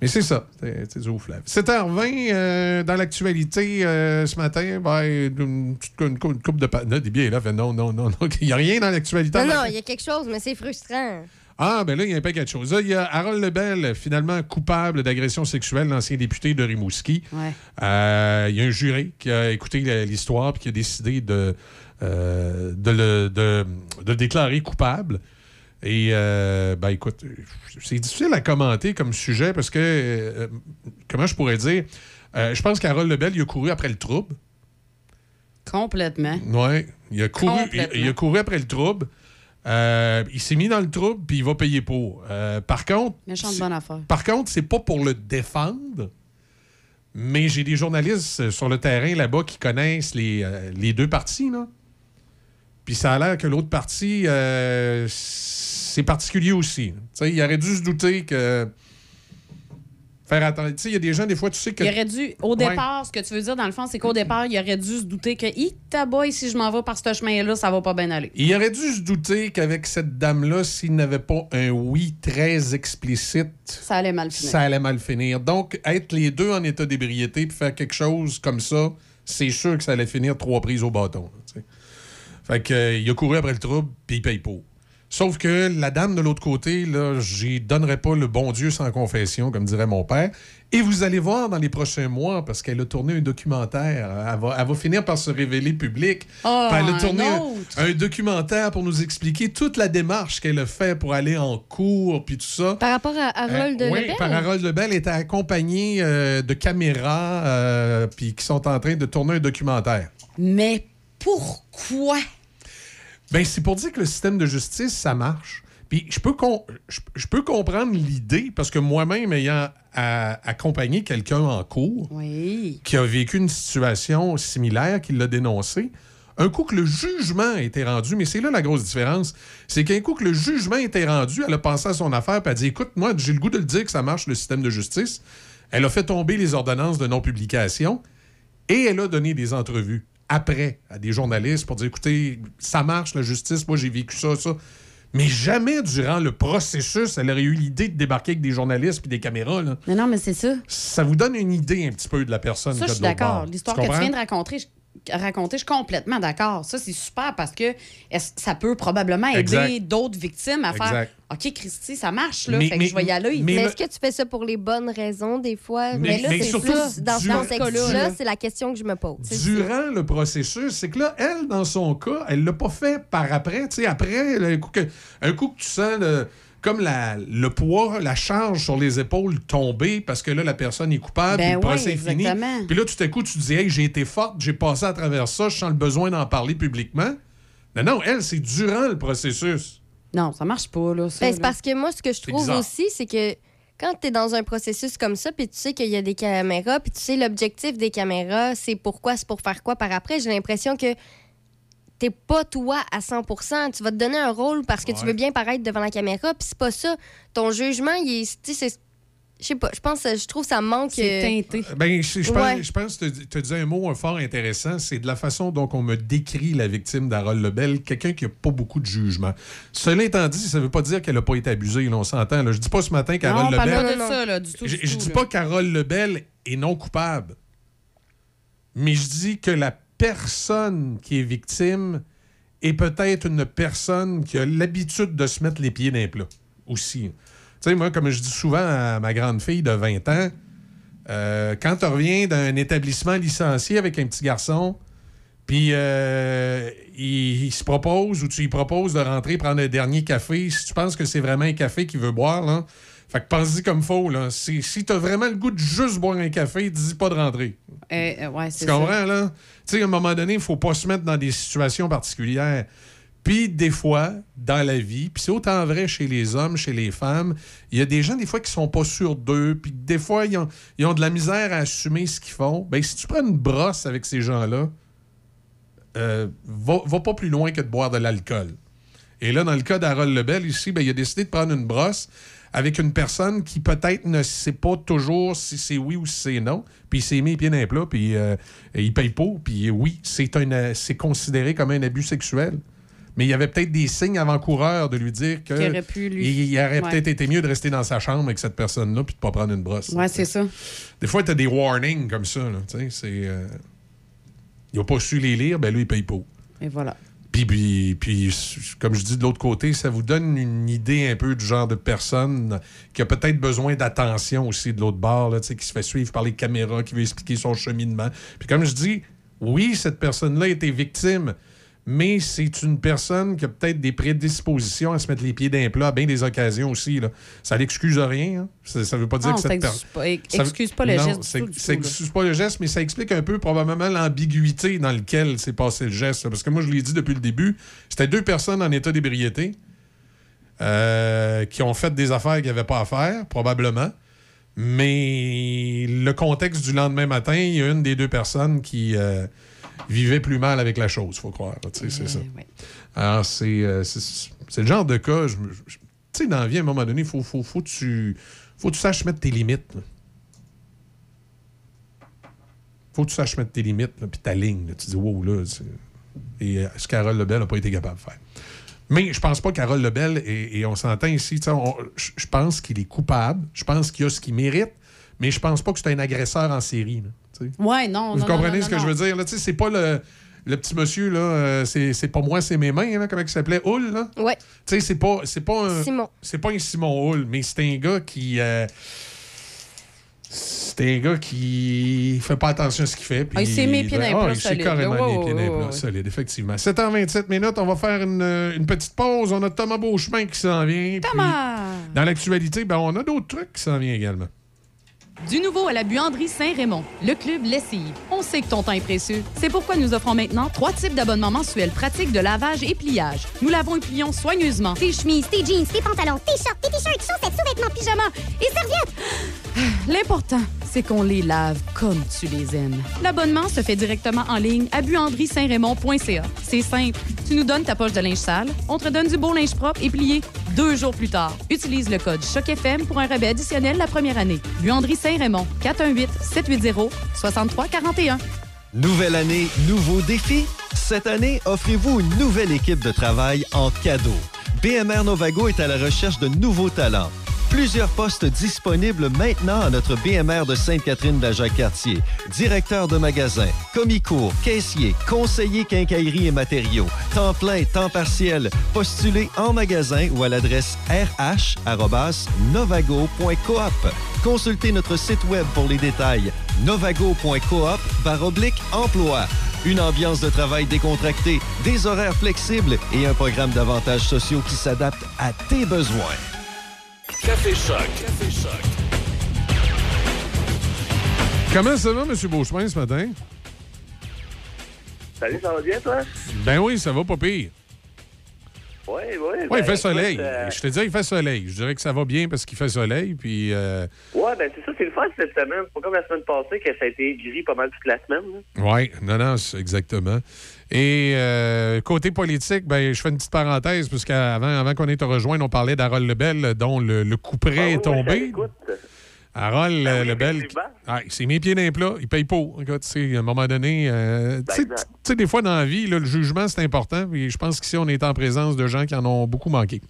Mais c'est ça, c'est c'est du haut fleuve. 7h20, euh, dans l'actualité, euh, ce matin, ben, une, coupe de... pa- Là, des là, fait non, non, non, non, il n'y a rien dans l'actualité. Non, non, il y a quelque chose, mais c'est frustrant. Ah, ben là, il y a un paquet de choses. Là, il y a Harold Lebel, finalement coupable d'agression sexuelle, l'ancien député de Rimouski. Ouais. Euh, il y a un jury qui a écouté l'histoire puis qui a décidé de, euh, de, le, de- de le déclarer coupable. Et, euh, ben écoute, c'est difficile à commenter comme sujet parce que, euh, comment je pourrais dire, euh, je pense qu'Harold Lebel, il a couru après le trouble. Complètement. Oui, il a couru, il, a couru après le trouble. Euh, il s'est mis dans le trouble, puis il va payer pour. Par contre, Méchante bonne affaire. par contre, c'est pas pour le défendre, mais j'ai des journalistes sur le terrain là-bas qui connaissent les, les deux parties. Là. Puis ça a l'air que l'autre partie, euh, c'est particulier aussi. Il aurait dû se douter que. Faire attention. Tu sais, il y a des gens, des fois, tu sais que. Il aurait dû, au Ouais. départ, ce que tu veux dire, dans le fond, c'est qu'au départ, il aurait dû se douter que, hi, taboy, si je m'en vais par ce chemin-là, ça va pas bien aller. Il aurait dû se douter qu'avec cette dame-là, s'il n'avait pas un oui très explicite, Ça allait mal finir. ça allait mal finir. Donc, être les deux en état d'ébriété puis faire quelque chose comme ça, c'est sûr que ça allait finir trois prises au bâton. Fait que, euh, il a couru après le trouble, puis il paye pour. Sauf que la dame de l'autre côté, là, j'y donnerai pas le bon Dieu sans confession, comme dirait mon père. Et vous allez voir dans les prochains mois, parce qu'elle a tourné un documentaire. Elle va, elle va finir par se révéler publique. Oh, elle a tourné un, documentaire pour nous expliquer toute la démarche qu'elle a fait pour aller en cours, puis tout ça. Par rapport à Harold Euh, oui, Lebel? par Harold Lebel était accompagné euh, de caméras euh, puis qui sont en train de tourner un documentaire. Mais pourquoi? Ben, c'est pour dire que le système de justice, ça marche. Puis je peux, je, peux comprendre l'idée, parce que moi-même, ayant accompagné quelqu'un en cours Oui. qui a vécu une situation similaire, qui l'a dénoncé, un coup que le jugement a été rendu, mais c'est là la grosse différence, c'est qu'un coup que le jugement a été rendu, elle a pensé à son affaire, puis elle a dit, écoute, moi, j'ai le goût de le dire que ça marche, le système de justice. Elle a fait tomber les ordonnances de non-publication et elle a donné des entrevues après à des journalistes pour dire, écoutez, ça marche, la justice, moi, j'ai vécu ça, ça. Mais jamais durant le processus, elle aurait eu l'idée de débarquer avec des journalistes puis des caméras. là. Mais non, mais c'est ça. Ça vous donne une idée un petit peu de la personne. Ça, y je suis d'accord. L'histoire que tu viens de raconter, je, raconter, je suis complètement d'accord. Ça, c'est super parce que ça peut probablement aider d'autres victimes à faire Exact. OK, Christy, ça marche, là. Mais- fait que mais- je vais y aller. Mais, est-ce que tu fais ça pour les bonnes raisons, des fois? Mais- Mais, là, c'est plus dans ce contexte-là, c'est la question que je me pose. Durant le processus, c'est que là, elle, dans son cas, elle l'a pas fait par après. Tu sais, après, là, un coup que, un coup que tu sens le- comme la- le poids, la charge sur les épaules tomber parce que là, la personne est coupable, Ben puis le oui, procès est fini. Puis là, tout à coup, tu te dis, hey, j'ai été forte, j'ai passé à travers ça, je sens le besoin d'en parler publiquement. Non, non, elle, c'est durant le processus. Non, ça marche pas, là. Ben, c'est parce que moi, ce que je trouve aussi, c'est que quand tu es dans un processus comme ça, puis tu sais qu'il y a des caméras, puis tu sais l'objectif des caméras, c'est pourquoi, c'est pour faire quoi par après, j'ai l'impression que t'es pas toi à 100% Tu vas te donner un rôle parce que tu veux bien paraître devant la caméra, puis c'est pas ça. Ton jugement, il est. tu sais, c'est- Je sais pas, je pense, je trouve ça manque. C'est euh, teinté. Ben, je, je pense, je pense que tu as dit un mot fort intéressant, c'est de la façon dont on me décrit la victime d'Harold Lebel, quelqu'un qui n'a pas beaucoup de jugement. Cela étant dit, ça ne veut pas dire qu'elle n'a pas été abusée, là, on s'entend. Je dis pas ce matin qu'Harold parle Lebel... pas de ça, là, du tout. Je, du je tout, dis pas qu'Harold Lebel est non coupable, mais je dis que la personne qui est victime est peut-être une personne qui a l'habitude de se mettre les pieds dans les aussi. Tu sais, moi, comme je dis souvent à ma grande fille de 20 ans, euh, quand tu reviens d'un établissement licencié avec un petit garçon, puis euh, il, se propose ou tu lui proposes de rentrer prendre un dernier café, si tu penses que c'est vraiment un café qu'il veut boire, là, fait que pense-y comme faux. Là. Si, si tu as vraiment le goût de juste boire un café, dis pas de rentrer. Euh, euh, ouais, Tu c'est ça. comprends, là? Tu sais, à un moment donné, il faut pas se mettre dans des situations particulières. Puis, des fois, dans la vie, puis c'est autant vrai chez les hommes, chez les femmes, il y a des gens, des fois, qui sont pas sûrs d'eux, puis des fois, ils ont, ils ont de la misère à assumer ce qu'ils font. Ben, si tu prends une brosse avec ces gens-là, euh, va, va pas plus loin que de boire de l'alcool. Et là, dans le cas d'Harold Lebel, ici, ben, il a décidé de prendre une brosse avec une personne qui peut-être ne sait pas toujours si c'est oui ou si c'est non. Puis il s'est mis les pieds dans les plats, puis euh, il paye pas. Puis oui, c'est un, euh, c'est considéré comme un abus sexuel. mais il y avait peut-être des signes avant-coureurs de lui dire que Qu'il aurait pu lui- il, il aurait Ouais. peut-être été mieux de rester dans sa chambre avec cette personne-là puis de pas prendre une brosse. Ouais, c'est ça. Des fois, tu as des warnings comme ça. Là, tu sais, c'est, euh, il n'a pas su les lire, ben lui, il paye pas. Et voilà. Puis, puis, puis, comme je dis de l'autre côté, ça vous donne une idée un peu du genre de personne qui a peut-être besoin d'attention aussi de l'autre bord, là, qui se fait suivre par les caméras, qui veut expliquer son cheminement. Puis comme je dis, oui, cette personne-là été victime, mais c'est une personne qui a peut-être des prédispositions à se mettre les pieds d'un plat à bien des occasions aussi. Là. Ça n'excuse rien. hein. Ça, ça veut pas dire Non, que ça cette excuse personne... pas- excuse pas le geste du Ça, tout, du ça tout, là. excuse pas le geste, mais ça explique un peu probablement l'ambiguïté dans lequel s'est passé le geste. là. Parce que moi, je l'ai dit depuis le début, c'était deux personnes en état d'ébriété euh, qui ont fait des affaires qu'ils n'avaient pas à faire, probablement. Mais le contexte du lendemain matin, il y a une des deux personnes qui euh, vivait plus mal avec la chose, faut croire. c'est ça. Alors, c'est euh, c'est- le genre de cas. Tu sais, dans la vie, à un moment donné, il faut, faut, faut, que tu, faut que tu saches mettre tes limites. là. faut que tu saches mettre tes limites, puis ta ligne. là. Tu dis, wow, là, c'est- et euh, ce Carole Lebel n'a pas été capable de faire. Mais je pense pas que Carole Lebel, et, et on s'entend ici, je je pense qu'il est coupable, je pense qu'il a ce qu'il mérite, mais je pense pas que c'est un agresseur en série. là, tu sais. Ouais, non, Vous non, comprenez non, ce que non, je veux dire? là? Tu sais, C'est pas le, le petit monsieur, là, euh, c'est c'est pas moi, c'est mes mains, là, comment il s'appelait? Hull, là? Ouais. Tu sais, c'est pas, c'est pas un... Simon. C'est pas un Simon Hull, mais c'est un gars qui... euh, c'est un gars qui fait pas attention à ce qu'il fait. puis Ah, il s'est mis les pieds dans les Ah, plats il s'est solides, carrément mis pieds dans plats ouais. solides, effectivement. 7h27 minutes, on va faire une, une petite pause. On a Thomas Beauchemin qui s'en vient. Thomas! Dans l'actualité, ben, on a d'autres trucs qui s'en viennent également. Du nouveau à la buanderie Saint-Raymond, le club Lessive on sait que ton temps est précieux. C'est pourquoi nous offrons maintenant trois types d'abonnements mensuels pratiques de lavage et pliage. Nous lavons et plions soigneusement tes chemises, tes jeans, tes pantalons, tes shorts, tes t-shirts, chaussettes, sous-vêtements, pyjamas et serviettes. Ah, l'important, c'est qu'on les lave comme tu les aimes. L'abonnement se fait directement en ligne à buanderie-saint-raymond.ca. C'est simple. Tu nous donnes ta poche de linge sale, on te donne du beau linge propre et plié deux jours plus tard. Utilise le code CHOCFM pour un rabais additionnel la première année. Buanderie-Saint-Raymond, 418-780-6341. Hein. Nouvelle année, nouveau défi. Cette année, offrez-vous une nouvelle équipe de travail en cadeau. BMR Novago est à la recherche de nouveaux talents. Plusieurs postes disponibles maintenant à notre BMR de Sainte-Catherine de la Jacques-Cartier. Directeur de magasin, commis-cours, caissier, conseiller quincaillerie et matériaux, temps plein, temps partiel. Postulez en magasin ou à l'adresse rh@novago.coop. Consultez notre site web pour les détails novago.coop oblique emploi. Une ambiance de travail décontractée, des horaires flexibles et un programme d'avantages sociaux qui s'adapte à tes besoins. Café Choc. Café Choc. Comment ça va, M. Beauchemin, ce matin? Salut, ça va bien, toi? Ben oui, ça va pas pire. Oui, oui. Oui, ben, il fait soleil. écoute, euh, Je te dis, il fait soleil. Je dirais que ça va bien parce qu'il fait soleil. Puis, euh, Ouais, ben c'est ça, c'est le fun cette semaine. C'est pas comme la semaine passée que ça a été gris pas mal toute la semaine. oui, non, non, exactement. Et euh, côté politique, ben, je fais une petite parenthèse, parce qu'avant avant qu'on ait te rejoindre, on parlait d'Harold Lebel, dont le, le coup près Ah oui, est tombé. Harold Ben oui, Lebel, ah, il s'est mis les pieds dans les plats, il paye pas. Écoute, à un moment donné, euh, tu sais- Ben, tu sais, des fois dans la vie, là, le jugement, c'est important. Puis je pense qu'ici, on est en présence de gens qui en ont beaucoup manqué.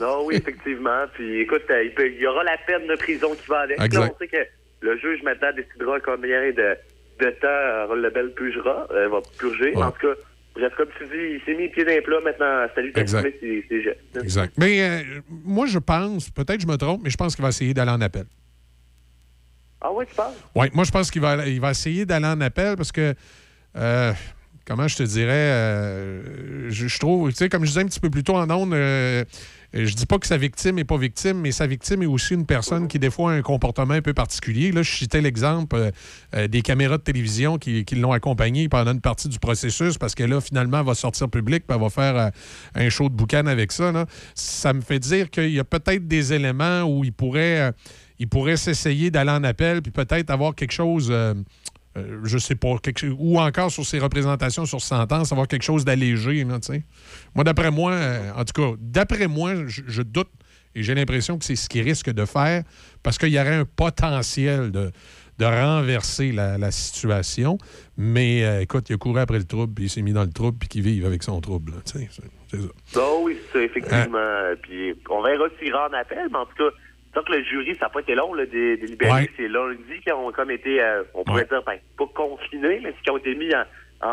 Non, oui, effectivement. Puis écoute, euh, il, peut- il y aura la peine de prison qui va avec. Là, Exact. on sait que le juge maintenant décidera combien de, de temps Harold Lebel purgera, euh, va purger. Ouais. En tout cas, bref, comme tu dis, il s'est mis les pieds dans les plats. Maintenant, salut, Exact. ses, ses gestes. Exact. Mais euh, moi, je pense, peut-être je me trompe, mais je pense qu'il va essayer d'aller en appel. Ah ouais, tu parles? Oui, moi, je pense qu'il va, il va essayer d'aller en appel parce que, euh, comment je te dirais, euh, je, je trouve, tu sais, comme je disais un petit peu plus tôt en ondes, euh, je dis pas que sa victime n'est pas victime, mais sa victime est aussi une personne qui, des fois, a un comportement un peu particulier. Là, je citais l'exemple euh, euh, des caméras de télévision qui, l'ont accompagné pendant une partie du processus parce que là, finalement, elle va sortir public puis elle va faire euh, un show de boucan avec ça. Ça me fait dire qu'il y a peut-être des éléments où il pourrait, euh, il pourrait s'essayer d'aller en appel puis peut-être avoir quelque chose. Euh, je sais pas, quelque ou encore sur ses représentations sur sentence, avoir quelque chose d'allégé, là, tu sais. Moi, d'après moi, euh, en tout cas, d'après moi, je, je doute et j'ai l'impression que c'est ce qu'il risque de faire parce qu'il y aurait un potentiel de, de renverser la, la situation. Mais euh, écoute, il a couru après le trouble, puis il s'est mis dans le trouble, puis qu'il vive avec son trouble. là, tu sais, c'est- ça. Ah oui, c'est effectivement. Puis on verra s'il rend en appel, mais en tout cas, que le jury, ça n'a pas été long, là, des. Ouais. C'est lundi qui ont comme été, euh, on pourrait dire, ben, pas confinés, mais qui ont été mis en,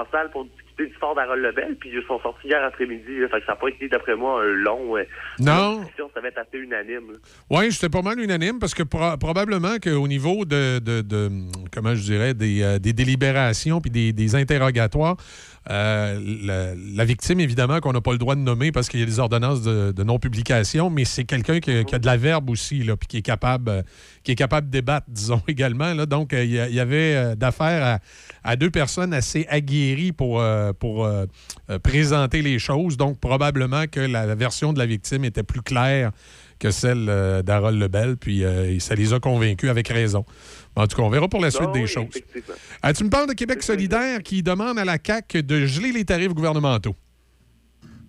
en salle pour discuter du fort d'Harold Lebel, puis ils sont sortis hier après-midi. là. Fait que ça n'a pas été, d'après moi, un long. euh, Non. discussion, ça va être assez unanime. Oui, j'étais pas mal unanime parce que pro- probablement qu'au niveau de, de- de, comment je dirais, des, euh, des délibérations puis des, des interrogatoires, euh, la, victime, évidemment, qu'on n'a pas le droit de nommer parce qu'il y a des ordonnances de, non-publication, mais c'est quelqu'un qui, a de la verbe aussi, puis qui est capable, euh, qui est capable de débattre, disons également. Donc, euh, il y, avait d'affaires à, deux personnes assez aguerries pour, présenter les choses. Donc, probablement que la, la version de la victime était plus claire que celle d'Harold Lebel, puis ça les a convaincus avec raison. En tout cas, on verra pour la suite Ah des oui, choses. Ah, tu me parles de Québec solidaire qui demande à la CAQ de geler les tarifs gouvernementaux.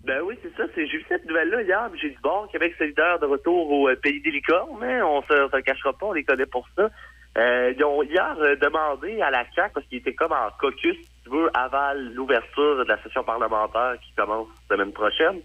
Ben oui, c'est ça. J'ai vu cette nouvelle-là hier, puis j'ai dit, bon, Québec solidaire de retour au euh, pays des licornes, mais on se, se le cachera pas, on les connaît pour ça. Euh, ils ont hier euh, demandé à la CAQ, parce qu'ils étaient comme en caucus, si tu veux, aval l'ouverture de la session parlementaire qui commence la semaine prochaine.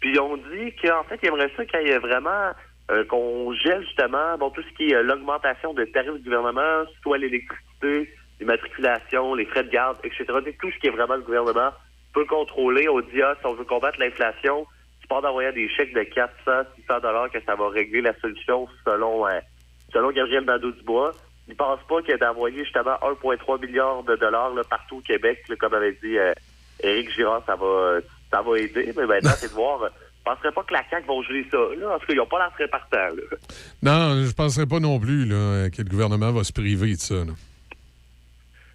Puis ils ont dit qu'en fait, ils aimeraient ça qu'il y ait vraiment euh, qu'on gèle justement bon tout ce qui est euh, l'augmentation de tarifs du gouvernement, soit l'électricité, les matriculations, les frais de garde, etc. Tout ce qui est vraiment le gouvernement peut contrôler. On dit ah, si on veut combattre l'inflation, tu pars d'envoyer des chèques de 400, 600 dollars que ça va régler la solution selon euh, selon Gabriel Nadeau-Dubois. Ils pensent pas que d'envoyer justement 1,3 milliard de dollars partout au Québec, comme avait dit euh, Éric Girard, ça va ça va aider. Mais maintenant, c'est de voir. Euh, Je penserais pas que la CAQ va geler ça. Là. En tout cas, ils n'ont pas l'air très partants. Là. Non, je ne penserais pas non plus là, que le gouvernement va se priver de ça. là.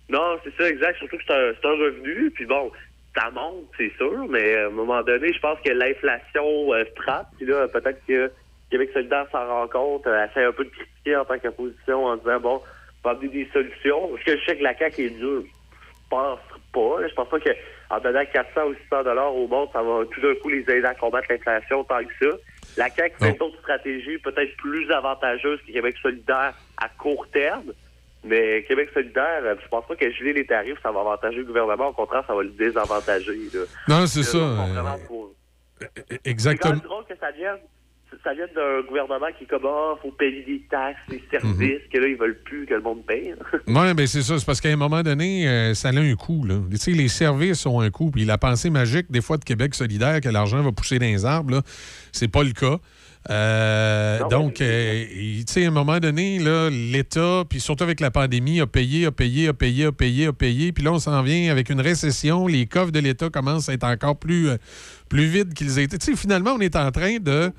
Non, c'est ça, exact. Surtout que c'est un, revenu. Puis bon, ça monte, c'est sûr, mais à un moment donné, je pense que l'inflation euh, frappe. Puis là, peut-être que Québec solidaire s'en rend compte, euh, essaie un peu de critiquer en tant qu'opposition en disant, bon, on va amener des solutions. Parce que je sais que la CAQ est dure. Je pense pas. là. Je pense pas qu'en donnant 400 ou 600 dollars au monde, ça va tout d'un coup les aider à combattre l'inflation tant que ça. La CAQ fait d'autres stratégies peut-être plus avantageuses que Québec solidaire à court terme. Mais Québec solidaire, euh, je pense pas que geler les tarifs, ça va avantager le gouvernement? Au contraire, ça va le désavantager. là. Non, c'est ça, euh, C'est quand Exactement. même drôle que ça vienne, ça vienne d'un gouvernement qui comme, ah, faut payer des taxes, des services, Mhm. que là, ils veulent plus que le monde paye. Oui, ben c'est ça. C'est parce qu'à un moment donné, euh, ça a un coût. Là. Tu sais, les services ont un coût. Puis la pensée magique, des fois, de Québec solidaire, que l'argent va pousser dans les arbres, c'est pas le cas. Euh, donc, euh, tu sais, à un moment donné, l'État, puis surtout avec la pandémie, a payé, a payé, a payé, a payé, a payé. Puis là, on s'en vient avec une récession. Les coffres de l'État commencent à être encore plus, plus vides qu'ils étaient. Tu sais, finalement, on est en train de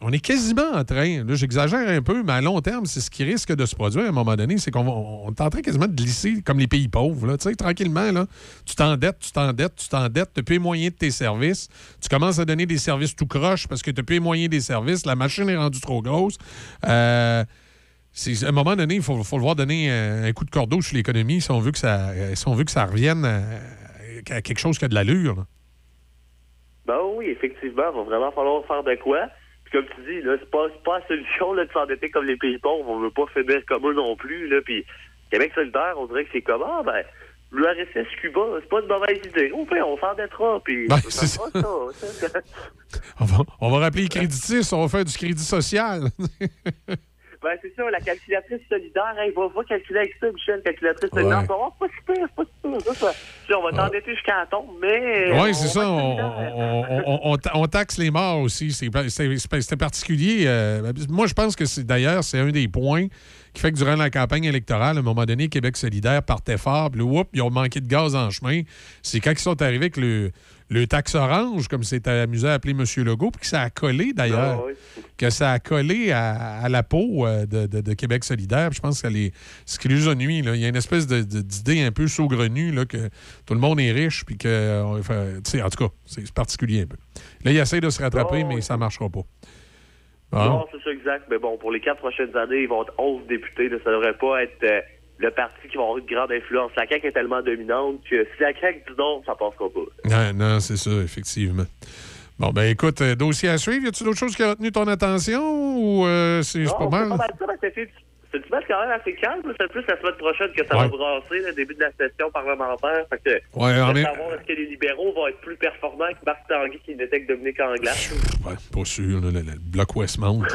on est quasiment en train, là j'exagère un peu, mais à long terme, c'est ce qui risque de se produire à un moment donné, c'est qu'on on est en train quasiment de glisser comme les pays pauvres. Là, tu sais, tranquillement, là, tu t'endettes, tu t'endettes, tu t'endettes, tu n'as plus les moyens de tes services, tu commences à donner des services tout croche parce que tu n'as plus les moyens des services, la machine est rendue trop grosse. Euh, à un moment donné, il faut, le voir donner un, coup de cordeau sur l'économie si on veut que ça, si on veut que ça revienne à, à quelque chose qui a de l'allure. Ben oui, effectivement, il va vraiment falloir faire de quoi. Puis comme tu dis, là, c'est pas, pas la solution là, de s'endetter comme les pays pauvres. On veut pas finir comme eux non plus. Là. Puis Québec solidaire, on dirait que c'est comme ah ben l'URSS Cuba, c'est pas une mauvaise idée. Au fait, on s'endettera, puis Ben, ça. On va, on va rappeler les créditistes, on va faire du crédit social. ben c'est ça, la calculatrice solidaire, hey, va, va calculer avec ça, Michel, calculatrice solidaire. Ouais. On va, oh, pas c'est pas si pire. Ça, on va t'endetter jusqu'à la tombe, mais. Oui, on c'est ça. On, on- on- on ta- on taxe les morts aussi. C'est particulier. euh, moi, je pense que c'est d'ailleurs, c'est un des points qui fait que durant la campagne électorale, à un moment donné, Québec solidaire partait fort, puis là, whoop, ils ont manqué de gaz en chemin. C'est quand ils sont arrivés avec le, le taxe orange, comme c'était amusé à appeler M. Legault, puis que ça a collé d'ailleurs. Ah, oui. Que ça a collé à, à la peau euh, de, de- de Québec solidaire. Puis je pense que les, ce qui les là, il y a une espèce d'idée un peu saugrenue là, que tout le monde est riche, puis que. tu sais, en tout cas, c'est c'est particulier un peu. Là, il essaie de se rattraper, Oh, mais oui. ça ne marchera pas. Bon. Non, c'est ça exact. Mais bon, pour les quatre prochaines années, ils vont être 11 députés. Ça devrait pas être euh, le parti qui va avoir une grande influence. La CAQ est tellement dominante que si la CAQ dit non, ça passera pas. Non, non, c'est ça, effectivement. Bon, ben écoute, euh, dossier à suivre. Y a-tu d'autres choses qui ont retenu ton attention ou euh, c'est pas mal? pas mal ça, c'était c'est une semaine quand même assez calme. C'est plus la semaine prochaine que ça va Ouais. brasser, le début de la session parlementaire. Fait que, Ouais, va même- savoir est-ce que les libéraux vont être plus performants que Marc Tanguy qui n'était que Dominique Anglade. Ouais, pas sûr, là, le, le bloc Westmount.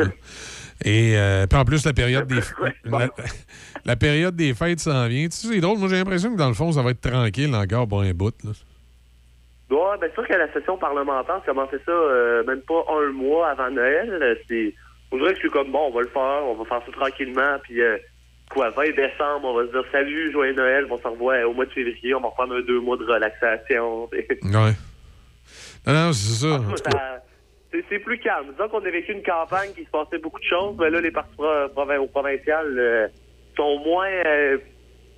Et euh, puis en plus, la période des la, la période des fêtes s'en vient. Tu sais, c'est drôle, moi j'ai l'impression que dans le fond, ça va être tranquille encore pour un bout. Là. Ouais, c'est sûr que la session parlementaire, commencé ça euh, même pas un mois avant Noël. Euh, C'est, on dirait que c'est comme bon, on va le faire, on va faire ça tranquillement, puis euh, quoi, 20 décembre, on va se dire salut, joyeux Noël, on se revoit au mois de février, on va reprendre un deux mois de relaxation. Ouais. Non, non, c'est. Ça- c'est, plus calme. Disons qu'on a vécu une campagne qui se passait beaucoup de choses, mais là, les partis pro- provin- au provincial euh, sont moins euh,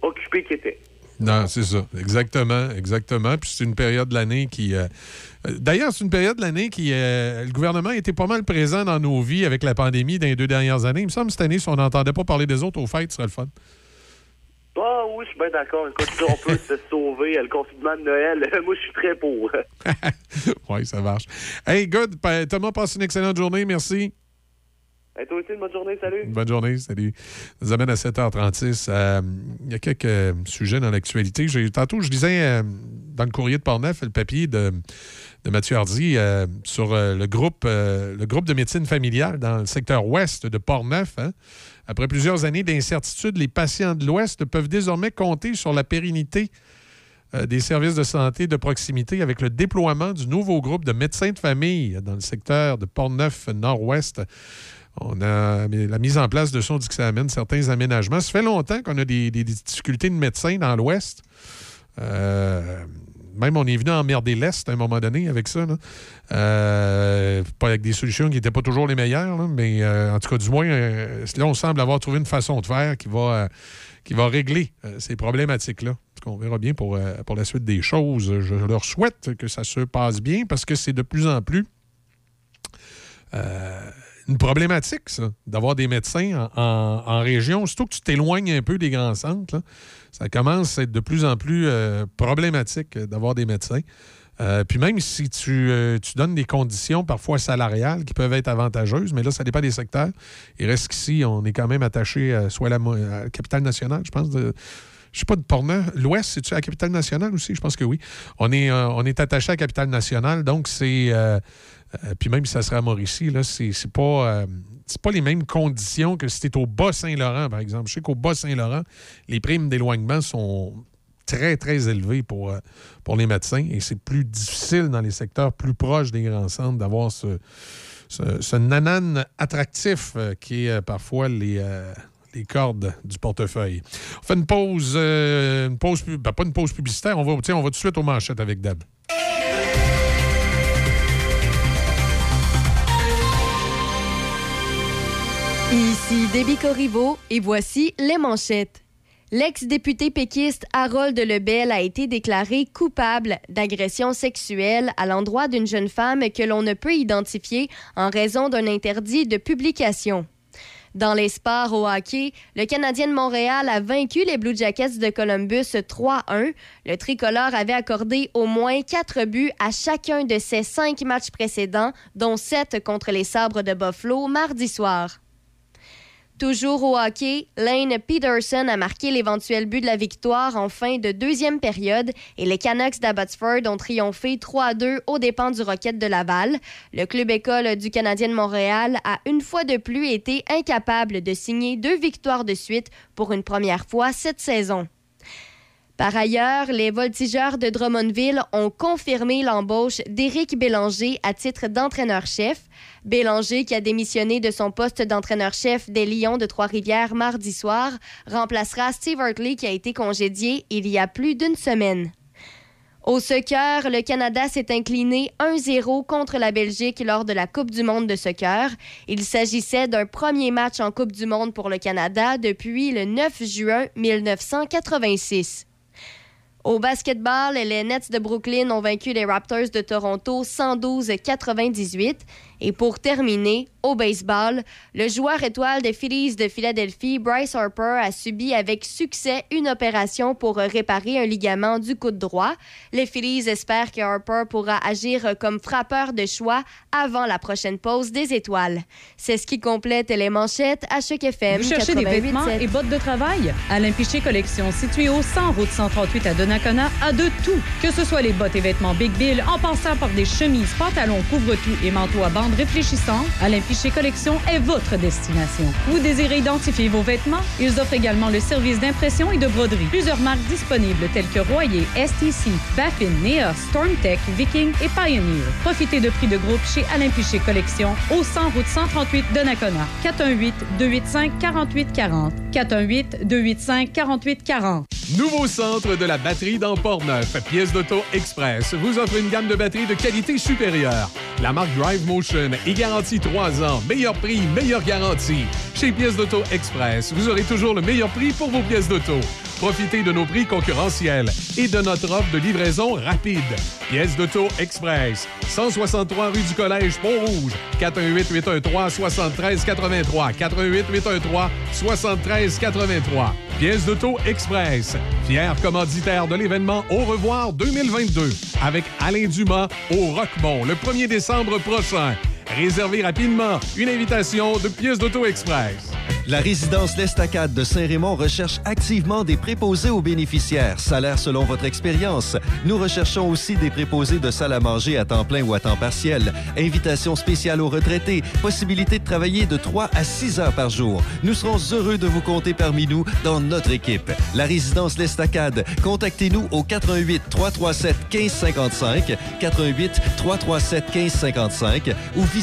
occupés qu'ils étaient. Non, c'est ça. Exactement, exactement. Puis c'est une période de l'année qui. euh, euh, D'ailleurs, c'est une période de l'année qui. le gouvernement était pas mal présent dans nos vies avec la pandémie dans les deux dernières années. Il me semble que cette année, si on n'entendait pas parler des autres aux fêtes, ce serait le fun. Ah oui, je suis bien d'accord. Écoute, on peut se sauver le confinement de Noël, moi, je suis très pour. oui, ça marche. Hey, good. Pa- Thomas, passe une excellente journée. Merci. Et toi aussi, une bonne journée, salut. Bonne journée, salut. Nous amène à 7h36. Euh, il y a quelques euh, sujets dans l'actualité. Tantôt, je disais euh, dans le courrier de Portneuf, le papier de, de Mathieu Hardy sur le, groupe, le groupe de médecine familiale dans le secteur ouest de Portneuf. hein. Après plusieurs années d'incertitude, les patients de l'ouest peuvent désormais compter sur la pérennité des services de santé de proximité avec le déploiement du nouveau groupe de médecins de famille dans le secteur de Portneuf-Nord-Ouest. On a la mise en place de son dit que ça amène certains aménagements. Ça fait longtemps qu'on a des, difficultés de médecins dans l'Ouest. Euh, même on est venu emmerder l'Est à un moment donné avec ça. Euh, pas avec des solutions qui n'étaient pas toujours les meilleures, mais euh, en tout cas, du moins, là, on semble avoir trouvé une façon de faire qui va, régler ces problématiques-là. On verra bien pour, la suite des choses. Je leur souhaite que ça se passe bien parce que c'est de plus en plus une problématique, ça, d'avoir des médecins en, région. Surtout que tu t'éloignes un peu des grands centres, ça commence à être de plus en plus euh, problématique euh, d'avoir des médecins. Euh, puis même si tu, donnes des conditions parfois salariales qui peuvent être avantageuses, mais là, ça dépend des secteurs. Il reste qu'ici, on est quand même attaché euh, soit à la, à capitale nationale, je pense, de, je sais pas, de Portneuf. L'Ouest, c'est-tu à la capitale nationale aussi? Je pense que oui. On est, on est attaché à la capitale nationale, donc c'est. Euh, puis même si ça serait à Mauricie, là, c'est c'est pas, euh, c'est pas les mêmes conditions que si es au Bas-Saint-Laurent, par exemple. Je sais qu'au Bas-Saint-Laurent, les primes d'éloignement sont très, très élevées pour, euh, pour les médecins et c'est plus difficile dans les secteurs plus proches des grands centres d'avoir ce, ce, nanan attractif qui est parfois les, les cordes du portefeuille. On fait une pause, une pause ben, pas une pause publicitaire, on va, on va tout de suite aux manchettes avec Deb. Ici Corriveau et voici les manchettes. L'ex-député péquiste Harold Lebel a été déclaré coupable d'agression sexuelle à l'endroit d'une jeune femme que l'on ne peut identifier en raison d'un interdit de publication. Dans les sports au hockey, le Canadien de Montréal a vaincu les Blue Jackets de Columbus 3-1. Le tricolore avait accordé au moins quatre buts à chacun de ses cinq matchs précédents, dont sept contre les Sabres de Buffalo mardi soir. Toujours au hockey, Lane Peterson a marqué l'éventuel but de la victoire en fin de deuxième période et les Canucks d'Abbotsford ont triomphé 3-2 aux dépens du Rocket de Laval. Le club école du Canadien de Montréal a une fois de plus été incapable de signer deux victoires de suite pour une première fois cette saison. Par ailleurs, les voltigeurs de Drummondville ont confirmé l'embauche d'Éric Bélanger à titre d'entraîneur-chef. Bélanger, qui a démissionné de son poste d'entraîneur-chef des Lions de Trois-Rivières mardi soir, remplacera Steve Hartley qui a été congédié il y a plus d'une semaine. Au soccer, le Canada s'est incliné 1-0 contre la Belgique lors de la Coupe du monde de soccer. Il s'agissait d'un premier match en Coupe du monde pour le Canada depuis le 9 juin 1986. Au basketball, les Nets de Brooklyn ont vaincu les Raptors de Toronto 112-98 Et pour terminer, au baseball, le joueur étoile des Phillies de Philadelphie, Bryce Harper, a subi avec succès une opération pour réparer un ligament du coude droit. Les Phillies espèrent que Harper pourra agir comme frappeur de choix avant la prochaine pause des étoiles. C'est ce qui complète les manchettes à chaque FM. Vous cherchez des vêtements 88.7. et bottes de travail? Alain Piché Collection, situé au 100 route 138 à Donnacona, a de tout. Que ce soit les bottes et vêtements Big Bill, en passant par des chemises, pantalons, couvre-tout et manteaux à bandes réfléchissants, Alain Piché Collection est votre destination. Vous désirez identifier vos vêtements? Ils offrent également le service d'impression et de broderie. Plusieurs marques disponibles telles que Royer, STC, Baffin, Neos, Stormtech, Viking et Pioneer. Profitez de prix de groupe chez Alain Piché Collection au 100 route 138 de Nakona. 418 285 4840. 418 285 4840. Nouveau centre de la batterie dans Port-Neuf. Pièce d'auto Express vous offre une gamme de batteries de qualité supérieure. La marque Drive Motion est garantie 3 ans. Meilleur prix, meilleure garantie. Chez Pièce d'auto Express, vous aurez toujours le meilleur prix pour vos pièces d'auto. Profitez de nos prix concurrentiels et de notre offre de livraison rapide. Pièce d'auto Express, 163 rue du Collège Pont-Rouge, 418-813-7383, 418-813-7383. Pièce d'auto Express, fier commanditaire de l'événement Au revoir 2022 avec Alain Dumas au Roquemont le 1er décembre prochain. Réservez rapidement une invitation de Pièce d'auto Express. La résidence L'Estacade de Saint-Raymond recherche activement des préposés aux bénéficiaires, salaire selon votre expérience. Nous recherchons aussi des préposés de salle à manger à temps plein ou à temps partiel. Invitation spéciale aux retraités, possibilité de travailler de 3 à 6 heures par jour. Nous serons heureux de vous compter parmi nous dans notre équipe. La résidence L'Estacade, contactez-nous au 88 337 1555, 88 337 1555 ou visitez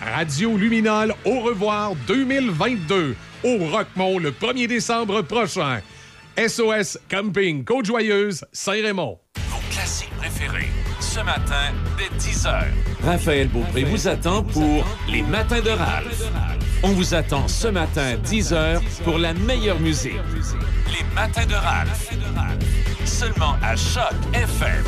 Radio Luminol Au revoir 2022 au Roquemont le 1er décembre prochain. SOS Camping Côte-Joyeuse, Saint-Raymond. Vos classiques préférés, ce matin, dès 10h. Raphaël Beaupré vous attend pour Les Matins de Ralph. On vous attend ce matin, 10h, pour la meilleure musique. Les Matins de Ralph. Seulement à Choc FM.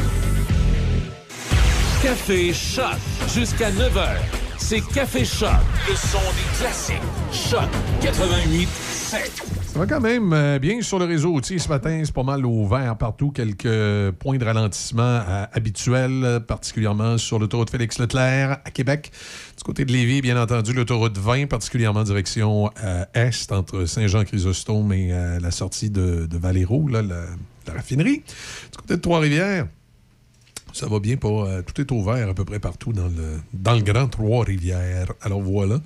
Café Choc, jusqu'à 9h. C'est Café Choc, le son des classiques. Choc 88 7. Ça va quand même euh, bien sur le réseau routier ce matin. C'est pas mal ouvert partout. Quelques points de ralentissement euh, habituels, particulièrement sur l'autoroute Félix-Leclerc à Québec. Du côté de Lévis, bien entendu, l'autoroute 20, particulièrement direction euh, est, entre Saint-Jean-Chrysostome et la sortie de, de la raffinerie. Du côté de Trois-Rivières, ça va bien pour. euh, tout est ouvert à peu près partout dans le, dans le Grand Trois-Rivières. Alors voilà.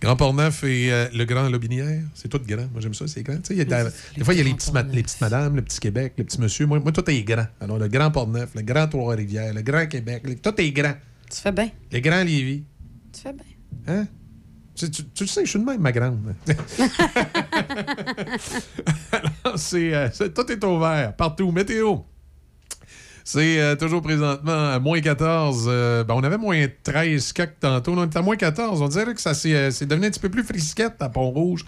Grand Port-Neuf et euh, le Grand Lobinière, c'est tout grand. Moi, j'aime ça, c'est grand. Y a des fois, il y a les, petits ma- les petites madames, le petit Québec, le petit monsieur. Moi, moi tout est grand. Alors, le Grand Port-Neuf, le Grand Trois-Rivières, le Grand Québec, le- tout est grand. Tu fais bien. Le Grand Lévis. Tu fais bien. Hein? Tu, tu- sais, je suis de même, ma grande. Alors, c'est, euh, c'est- tout est ouvert, partout. Météo. C'est euh, toujours présentement à moins 14. euh, ben, on avait moins 13 quelques tantôt. On est à moins 14. On dirait que ça s'est, euh, c'est devenu un petit peu plus frisquette à Pont-Rouge.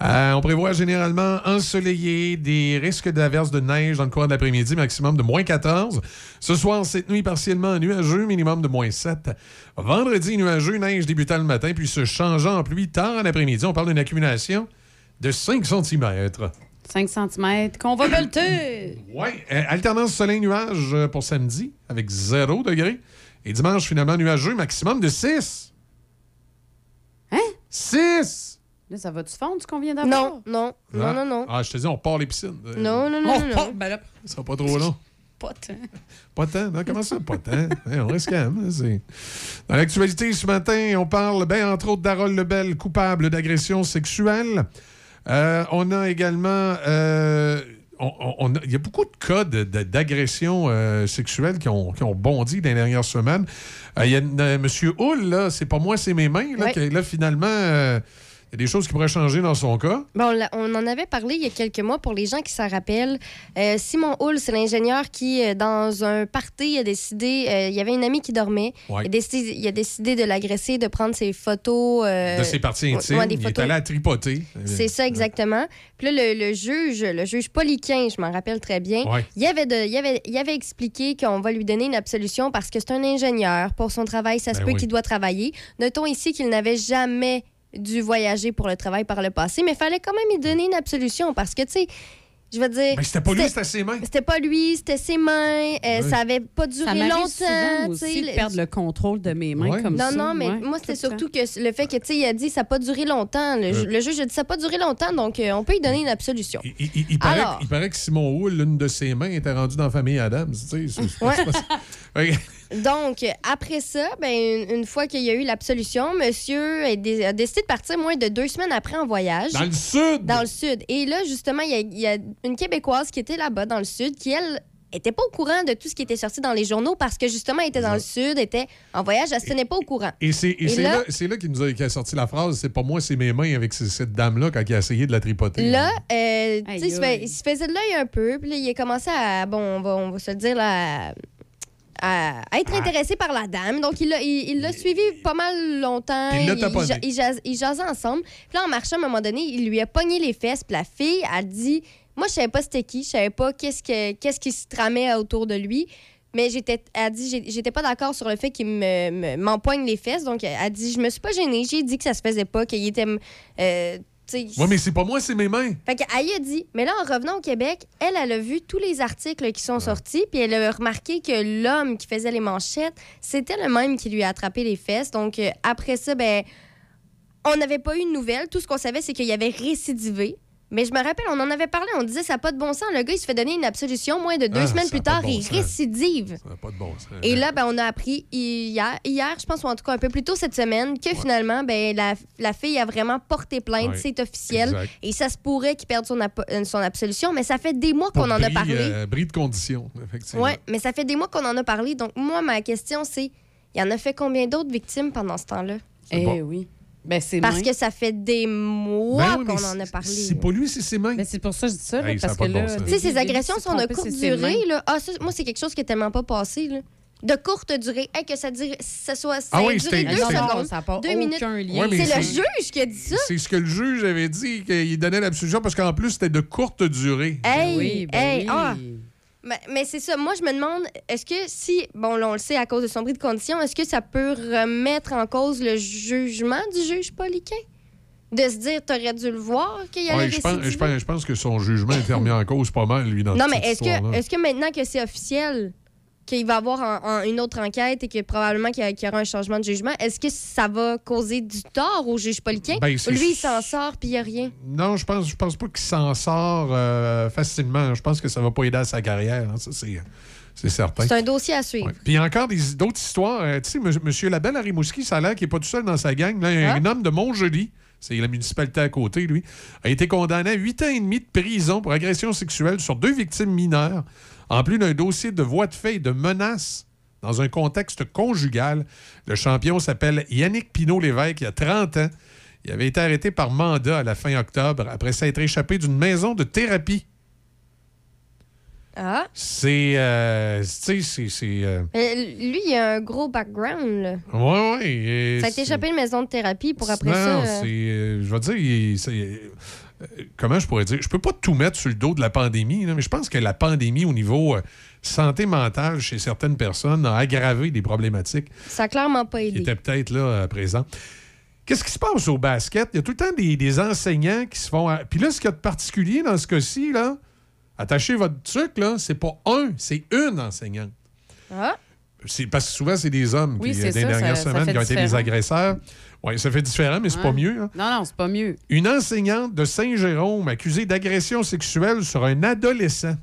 Euh, on prévoit généralement ensoleillé, des risques d'averses de neige dans le cours de l'après-midi, maximum de moins 14. Ce soir, cette nuit, partiellement nuageux, minimum de moins 7. Vendredi, nuageux, neige débutant le matin, puis se changeant en pluie tard en après-midi. On parle d'une accumulation de 5 cm. 5 cm qu'on va belter. Oui, alternance soleil-nuage euh, pour samedi avec 0 degré. Et dimanche, finalement, nuageux, maximum de 6. Hein? 6! Là, ça va-tu fondre ce qu'on vient d'avoir? Non, non, non, non, non. Ah, je te dis, on part les piscines. Euh, Non, non, non, On non, repart, non. ben là, Ça sera pas trop long. pas tant. Pas tant, non? Comment ça, pas tant? Hein, on reste calme. hein, c'est- Dans l'actualité ce matin, on parle, ben, entre autres, d'Harold Lebel, coupable d'agression sexuelle. Euh, on a également. euh, il y a beaucoup de cas de- de- d'agression euh, sexuelle qui ont, qui ont bondi dans les dernières semaines. Euh, Il y a M. Hull, là, c'est pas moi, c'est mes mains, là, qui, là finalement. Il y a des choses qui pourraient changer dans son cas. Bon, on en avait parlé il y a quelques mois pour les gens qui s'en rappellent. Euh, Simon Hull, c'est l'ingénieur qui, euh, dans un party, a décidé. euh, il y avait une amie qui dormait. Ouais. Il, a décidé, il a décidé de l'agresser, de prendre ses photos. euh, de ses parties intimes. ouais, des il est photos. allé à tripoter. C'est ça, exactement. Puis là, le, le juge, le juge Poliquin, je m'en rappelle très bien, Ouais. il, avait de, il, avait, il avait expliqué qu'on va lui donner une absolution parce que c'est un ingénieur. Pour son travail, ça se Ben peut oui. qu'il doit travailler. Notons ici qu'il n'avait jamais dû voyager pour le travail par le passé, mais il fallait quand même lui donner une absolution parce que, tu sais, je veux dire... C'était pas lui, c'était ses mains. C'était pas lui, c'était ses mains. euh, Oui. Ça avait pas duré Ça m'arrive longtemps. souvent aussi de perdre le contrôle de mes mains comme non, ça. non, mais Ouais, moi, c'était surtout que le fait que, tu sais, il a dit ça n'a pas duré longtemps. Le, juge a dit ça n'a pas duré longtemps, donc euh, on peut lui donner une absolution. Il, il- il paraît, Alors. il paraît que Simon Hull, l'une de ses mains, était rendue dans la famille Adams. Tu sais, Ouais. Donc, après ça, ben, une, une fois qu'il y a eu l'absolution, monsieur a, dé- a décidé de partir moins de deux semaines après en voyage. Dans le sud! Dans le sud. Et là, justement, il y a, il y a une Québécoise qui était là-bas, dans le sud, qui, elle, était pas au courant de tout ce qui était sorti dans les journaux parce que, justement, elle était dans le sud, était en voyage, elle se tenait pas au courant. Et c'est là- là, là qu'il nous a, qu'il a sorti la phrase c'est pas moi, c'est mes mains avec ce- cette dame-là quand il a essayé de la tripoter. Là, euh, tu sais, il se fait- aïe. il se faisait de l'œil un peu. Puis là, il a commencé à, bon, on va, on va se le dire, là, à, être intéressé par la dame. Donc, il l'a il, il l'a suivi pas mal longtemps. Puis il l'a ja- ils jasaient ensemble. Puis là, en marchant, à un moment donné, il lui a pogné les fesses. Puis la fille a dit Moi, je savais pas c'était qui. Je savais pas qu'est-ce, que, qu'est-ce qui se tramait autour de lui. Mais j'étais, elle a dit, j'ai- j'étais pas d'accord sur le fait qu'il me, me- m'empoigne les fesses. Donc, elle a dit, je me suis pas gênée. J'ai dit que ça se faisait pas, qu'il était, euh, Ouais, mais c'est pas moi, c'est mes mains. fait qu'elle y a dit, mais là, en revenant au Québec, elle, elle a vu tous les articles qui sont sortis, puis elle a remarqué que l'homme qui faisait les manchettes, c'était le même qui lui a attrapé les fesses. Donc, euh, après ça, ben, on n'avait pas eu de nouvelles. Tout ce qu'on savait, c'est qu'il avait récidivé. Mais je me rappelle, on en avait parlé, on disait ça n'a pas de bon sens. Le gars, il se fait donner une absolution. Moins de deux Ah, semaines plus tard, bon il sens. récidive. Ça n'a pas de bon sens. Et là, ben, on a appris hier, hier, je pense, ou en tout cas un peu plus tôt cette semaine, que finalement, ben, la, la fille a vraiment porté plainte, Ouais. c'est officiel. Exact. Et ça se pourrait qu'il perde son, euh, son absolution, mais ça fait des mois qu'on en a parlé. euh, bris de conditions, effectivement. Ouais, mais ça fait des mois qu'on en a parlé. Donc, moi, ma question, c'est il y en a fait combien d'autres victimes pendant ce temps-là? Eh bon. oui. Ben, c'est Parce mains. que ça fait des mois Ben oui, mais qu'on en a parlé. C'est pas lui, c'est ses mains. Ben, c'est pour ça que je dis ça, là, Hey, ça parce pas que de bon là. sens. Tu sais, ces agressions sont de courte durée. Là. Ah, ça, moi, c'est quelque chose qui est tellement pas passé. Là. De courte durée. Hey, que ça, dure, ça soit ça Ah oui, duré c'était- deux c'était- secondes. Ça n'a pas deux aucun minutes. lien. Ouais, mais c'est le c'est- juge qui a dit ça. C'est ce que le juge avait dit, qu'il donnait l'absolution parce qu'en plus, c'était de courte durée. Hey, Oui, ben hey, oui. Mais, mais c'est ça. Moi, je me demande, est-ce que si, bon, là, on le sait à cause de son bris de condition, est-ce que ça peut remettre en cause le jugement du juge Poliquin? De se dire, t'aurais dû le voir qu'il y Ouais, avait je, pense, je, pense, je pense que son jugement était remis en cause pas mal, lui, dans Non, mais est-ce est que maintenant que c'est officiel, qu'il va y avoir un- un- une autre enquête et que probablement qu'il y, aura un changement de jugement, est-ce que ça va causer du tort au juge Poliquin? Ben, lui, il s'en sort puis il n'y a rien? Non, je pense, je pense pas qu'il s'en sort euh, facilement. Je pense que ça va pas aider à sa carrière. hein. Ça, c'est, c'est certain. C'est un dossier à suivre. Ouais. Puis il y a encore d'autres histoires. Euh, tu sais, M. Monsieur Labelle à Rimouski, ça a l'air qu'il n'est pas tout seul dans sa gang. Là, Ah. un homme de Montjoli, c'est la municipalité à côté, lui, a été condamné à 8 ans et demi de prison pour agression sexuelle sur deux victimes mineures, en plus d'un dossier de voie de fait et de menaces dans un contexte conjugal. Le champion s'appelle Yannick Pinault-Lévesque, il a 30 ans. Il avait été arrêté par mandat à la fin octobre après s'être échappé d'une maison de thérapie. Ah. C'est. euh, tu sais, c'est. c'est, euh, lui, il a un gros background. Là. Ouais, ouais. Ça a été échappé une maison de thérapie pour après non, ça. euh, c'est. euh, je vais dire, il- comment je pourrais dire? Je peux pas tout mettre sur le dos de la pandémie, là, mais je pense que la pandémie, au niveau euh, santé mentale chez certaines personnes, a aggravé des problématiques Ça a clairement pas qui aidé. étaient peut-être là à présent. Qu'est-ce qui se passe au basket? Il y a tout le temps des, des enseignants qui se font. à- Puis là, ce qu'il y a de particulier dans ce cas-ci, là, attachez votre truc, là, c'est pas un, c'est une enseignante. Ah. C'est parce que souvent, c'est des hommes Oui, qui, les ça, dernières ça- semaines, qui ont été des agresseurs. Oui, ça fait différent, mais c'est pas Ouais. mieux. hein. Non, non, c'est pas mieux. Une enseignante de Saint-Jérôme accusée d'agression sexuelle sur un adolescent.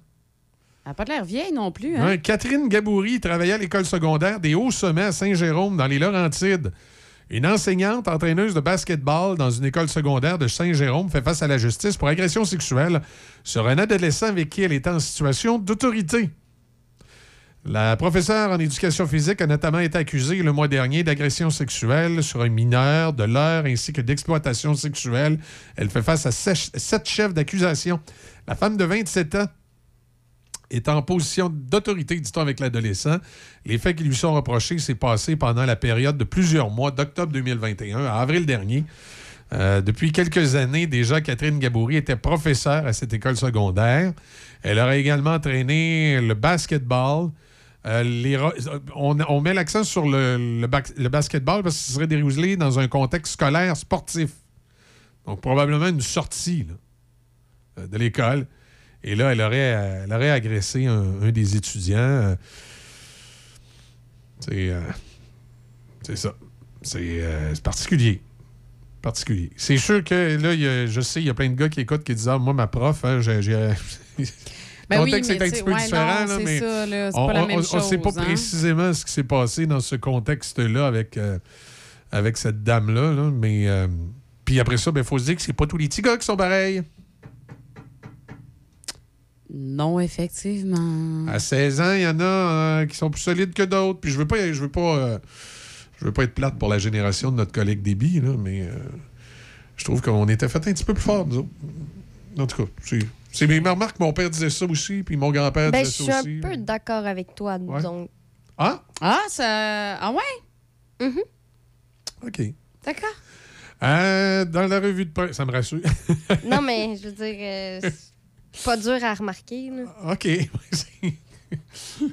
Elle n'a pas l'air vieille non plus. Hein? Hein, Catherine Gaboury travaillait à l'école secondaire des Hauts-Sommets à Saint-Jérôme, dans les Laurentides. Une enseignante entraîneuse de basketball dans une école secondaire de Saint-Jérôme fait face à la justice pour agression sexuelle sur un adolescent avec qui elle était en situation d'autorité. La professeure en éducation physique a notamment été accusée le mois dernier d'agression sexuelle sur un mineur, de leurre ainsi que d'exploitation sexuelle. Elle fait face à sept chefs d'accusation. La femme de 27 ans est en position d'autorité, dit-on, avec l'adolescent. Les faits qui lui sont reprochés s'est passé pendant la période de plusieurs mois, d'octobre 2021 à avril dernier. Euh, depuis quelques années déjà, Catherine Gaboury était professeure à cette école secondaire. Elle aurait également entraîné le basketball. Euh, on, met l'accent sur le, basketball parce que ce serait déroulé dans un contexte scolaire sportif. Donc, probablement une sortie euh, de l'école. Et là, elle aurait, elle agressé un, des étudiants. Euh, C'est euh, ça. C'est particulier. C'est sûr que là, je sais, il y a plein de gars qui écoutent qui disent Ah, moi, ma prof, hein, j'ai. Ben Le oui, contexte mais est un petit peu ouais, différent, non, là, mais ça, là, c'est on on sait pas hein. précisément ce qui s'est passé dans ce contexte-là avec, euh, avec cette dame-là, là, mais euh, puis après ça, il faut se dire que c'est pas tous les petits gars qui sont pareils. Non, effectivement. À 16 ans, il y en a euh, qui sont plus solides que d'autres. Puis je veux pas, je veux pas, euh, je veux pas être plate pour la génération de notre collègue Déby, là, mais euh, je trouve qu'on était fait un petit peu plus fort, nous autres. En tout cas, c'est, c'est mes remarques. Mon père disait ça aussi, puis mon grand-père Ben, je disait suis ça un aussi. peu d'accord avec toi, donc. Ah, Ah, ça. Ah ouais? Mhm. ok. D'accord. Euh, dans la revue de presse, ça me rassure. Non, mais je veux dire, euh, c'est pas dur à remarquer. Là. OK.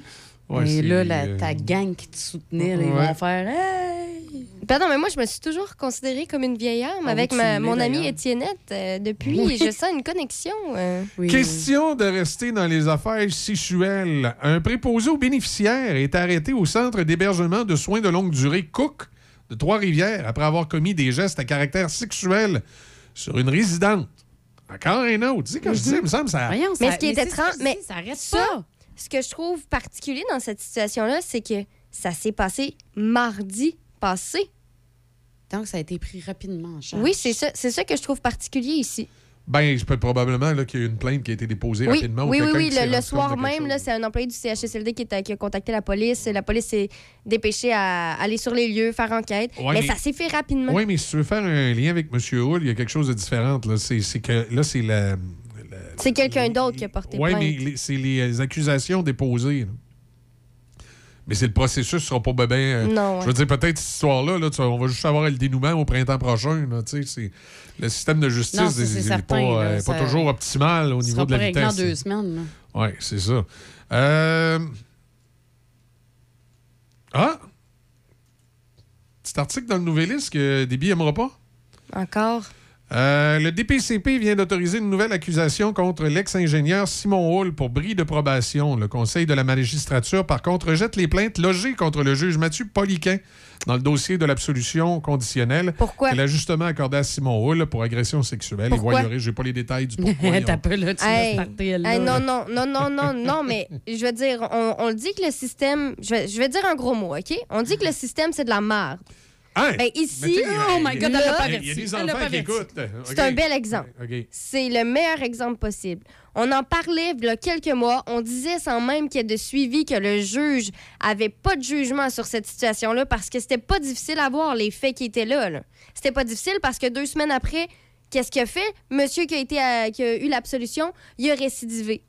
Ouais, Et là, la- euh, ta gang qui te soutenait, là, ils vont faire Hey! Non, mais moi, je me suis toujours considérée comme une vieille âme Ah, avec ma- mon amie. Étiennette. euh, depuis, Oui. je sens une connexion. euh. Question de rester dans les affaires sexuelles. Un préposé aux bénéficiaires est arrêté au centre d'hébergement de soins de longue durée Cook de Trois-Rivières après avoir commis des gestes à caractère sexuel sur une résidente. Encore un autre. Tu sais, quand je dis, il me semble, ça. mais ce qui est étrange, mais ça arrête ça, ce que je trouve particulier dans cette situation-là, c'est que ça s'est passé mardi passé. Donc, ça a été pris rapidement en charge. Oui, c'est ça, c'est ça que je trouve particulier ici. Ben, je peux probablement là, qu'il y a eu une plainte qui a été déposée Oui, rapidement. ou oui, oui, quelqu'un oui. s'est Le, le soir même, c'est un employé du CHSLD qui, est- qui a contacté la police. La police s'est dépêchée à aller sur les lieux, faire enquête. Ouais, mais, mais- ça s'est fait rapidement. Oui, mais si tu veux faire un lien avec M. Hull, il y a quelque chose de différent. Là, c'est, c'est que là, c'est la. C'est quelqu'un d'autre qui a porté Oui, plainte. mais les- c'est les accusations déposées. là. Mais c'est le processus sera pas bien. euh, Non, ouais. Je veux dire, peut-être cette histoire-là, là, on va juste avoir le dénouement au printemps prochain. là, tu sais, c'est- le système de justice n'est pas, euh, ça- pas toujours optimal au niveau sera de la vitesse. deux semaines. Oui, c'est ça. Euh... Ah! Petit article dans le Nouvelliste que Déby n'aimera pas? Encore? Euh, le DPCP vient d'autoriser une nouvelle accusation contre l'ex-ingénieur Simon Hall pour bris de probation. Le Conseil de la magistrature, par contre, rejette les plaintes logées contre le juge Mathieu Poliquin dans le dossier de l'absolution conditionnelle. Pourquoi? Et l'ajustement accordé à Simon Hall pour agression sexuelle. Pourquoi? Et voyez, je n'ai pas les détails du pourquoi. T'as peu, là, tu Hey, starté, là. hey, non, non, non, non, non, non, mais je veux dire, on, on le dit que le système. Je vais, je vais dire un gros mot, OK? On dit que le système, c'est de la merde. Hein? Ben, ici, Oh my God, elle l'a pas Il y a des enfants qui écoutent. c'est un bel exemple. C'est le meilleur exemple possible. On en parlait il y a quelques mois. On disait sans même qu'il y ait de suivi que le juge avait pas de jugement sur cette situation-là parce que c'était pas difficile à voir les faits qui étaient là. là. C'était pas difficile parce que deux semaines après, qu'est-ce qu'il a fait? Monsieur qui a, été à- qui a eu l'absolution, il a récidivé.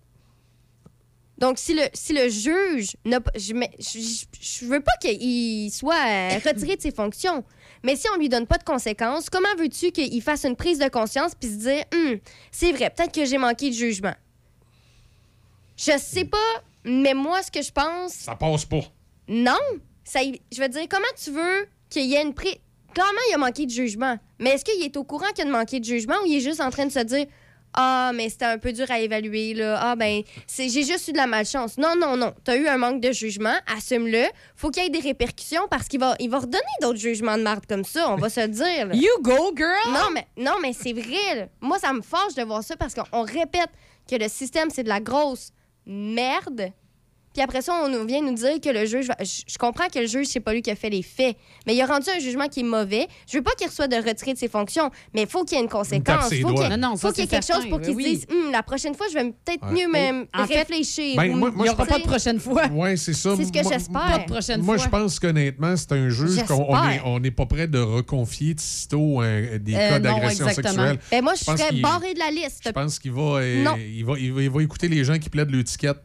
Donc, si le, si le juge n'a pas. Je, mets- je, je- je veux pas qu'il soit euh, retiré de ses fonctions. Mais si on lui donne pas de conséquences, comment veux-tu qu'il fasse une prise de conscience puis se dire Hum, c'est vrai, peut-être que j'ai manqué de jugement? Je sais pas, mais moi, ce que je pense, Ça passe pas. non. Ça, je veux dire, comment tu veux qu'il y ait une prise. Clairement, il a manqué de jugement? Mais est-ce qu'il est au courant qu'il a manqué de jugement ou il est juste en train de se dire Ah, mais c'était un peu dur à évaluer, là. Ah, ben, c'est- j'ai juste eu de la malchance. Non, non, non. T'as eu un manque de jugement, assume-le. Faut qu'il y ait des répercussions parce qu'il va, il va redonner d'autres jugements de marde comme ça, on va se le dire. là. You go, girl! Non, mais, non, mais c'est vrai. là. Moi, ça me fâche de voir ça parce qu'on on répète que le système, c'est de la grosse merde. Puis après ça, on nous vient nous dire que le juge. va- Je, comprends que le juge, c'est pas lui qui a fait les faits, mais il a rendu un jugement qui est mauvais. Je veux pas qu'il reçoive de retrait de ses fonctions, mais il faut qu'il y ait une conséquence. faut qu'il y ait- Non, non, ça, faut qu'il y ait quelque chose pour qu'il oui. se dise Hum, la prochaine fois, je vais peut-être Ouais. mieux me En fait, réfléchir. ben, ou- moi- moi, Il n'y aura pas de prochaine fois. Oui, c'est ça. C'est ce que Moi- j'espère. Pas de prochaine Moi, fois. je pense qu'honnêtement, c'est un juge qu'on n'est pas prêt de reconfier sitôt euh, des Euh, cas d'agression exactement. sexuelle. Ben, moi, je, serais barré de la liste. Je pense qu'il va, euh, il va, il va, écouter les gens qui plaident l'étiquette.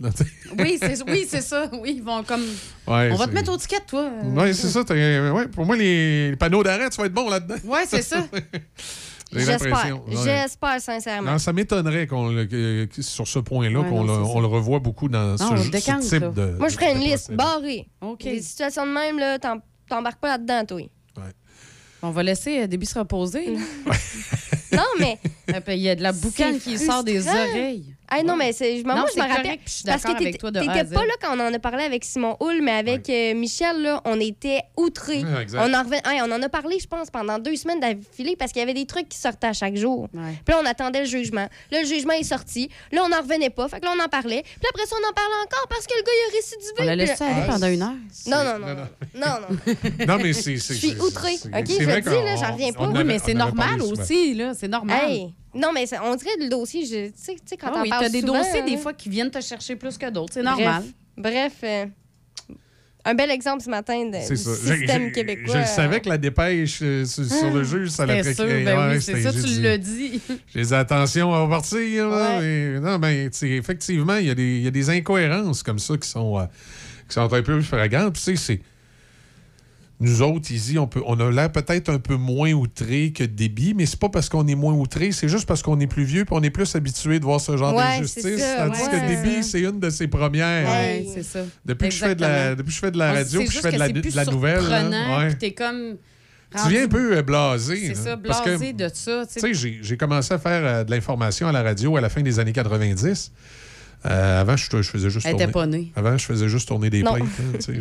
Oui, c'est oui, c'est ça. Oui, ils vont comme. Ouais, On va te mettre au ticket, toi. Oui, c'est ça. euh, ouais, pour moi, les, les panneaux d'arrêt, tu vas être bon là-dedans. Oui, c'est ça. J'espère. J'espère sincèrement. Non, ça m'étonnerait qu'on le- que- sur ce point-là, Ouais, qu'on le, le revoit beaucoup dans Non, ce, type là. de. Moi, je ferais une liste barrée. OK. Des situations de même, là, t'em- t'embarques pas là-dedans, toi. On va laisser euh, Déby se reposer. Non, mais. Ah, puis Il y a de la boucane qui sort des frustrant. Hey, non, mais c'est, je, moi, Non, je c'est me rappelle. je suis parce que d'accord avec t'étais- pas là quand on en a parlé avec Simon Hull, mais avec euh, Michel, là, on était outrés. Ouais, exact. on, en reven- hey, on en a parlé, je pense, pendant deux semaines d'affilée parce qu'il y avait des trucs qui sortaient à chaque jour. Ouais. Puis là, on attendait le jugement. Là, le jugement est sorti. Là, on n'en revenait pas. Fait que là, on en parlait. Puis après ça, on en parlait encore parce que le gars, il a récidivé. On la laisse Puis- aller Hey. pendant une heure. Non, non, non. Non, non. Non, mais c'est. c'est- Je suis c'est- OK, je dis, là, j'en reviens pas. Oui, mais c'est normal aussi, là. C'est normal. Non, mais ça- on dirait le dossier, je, tu sais, tu sais, quand Ah on oui, parle t'as des souvent, dossiers, hein. des fois, qui viennent te chercher plus que d'autres. C'est normal. Bref, euh, un bel exemple ce matin de, C'est du ça. Système québécois. Je le savais que la dépêche euh, sur, sur le juge, ça l'a sûr, précré- ben oui, c'est ça, tu l'as dit. J'ai dit attention, on va partir. là, non, mais tu sais, effectivement, il y, a des- il y a des incohérences comme ça qui sont, euh, qui sont un peu flagrantes. Puis, tu sais, c'est. Nous autres, ici, on, peut, on a l'air peut-être un peu moins outrés que Débit, mais c'est pas parce qu'on est moins outrés, c'est juste parce qu'on est plus vieux et on est plus habitué de voir ce genre Ouais, d'injustice. Tandis ouais, que c'est Débit, c'est une de ses premières. Ouais. Oui, c'est ça. Depuis que, je fais de la, depuis que je fais de la radio, puis je fais de la, c'est plus de la nouvelle. ouais. t'es comme... Tu viens un peu euh, blasé. C'est ça, parce que- blasé de ça. tu sais. j'ai commencé à faire euh, de l'information à la radio à la fin des années 90. Euh, avant, je, je faisais juste Elle tourner. était pas née. Avant, je faisais juste tourner des Non. plates. hein,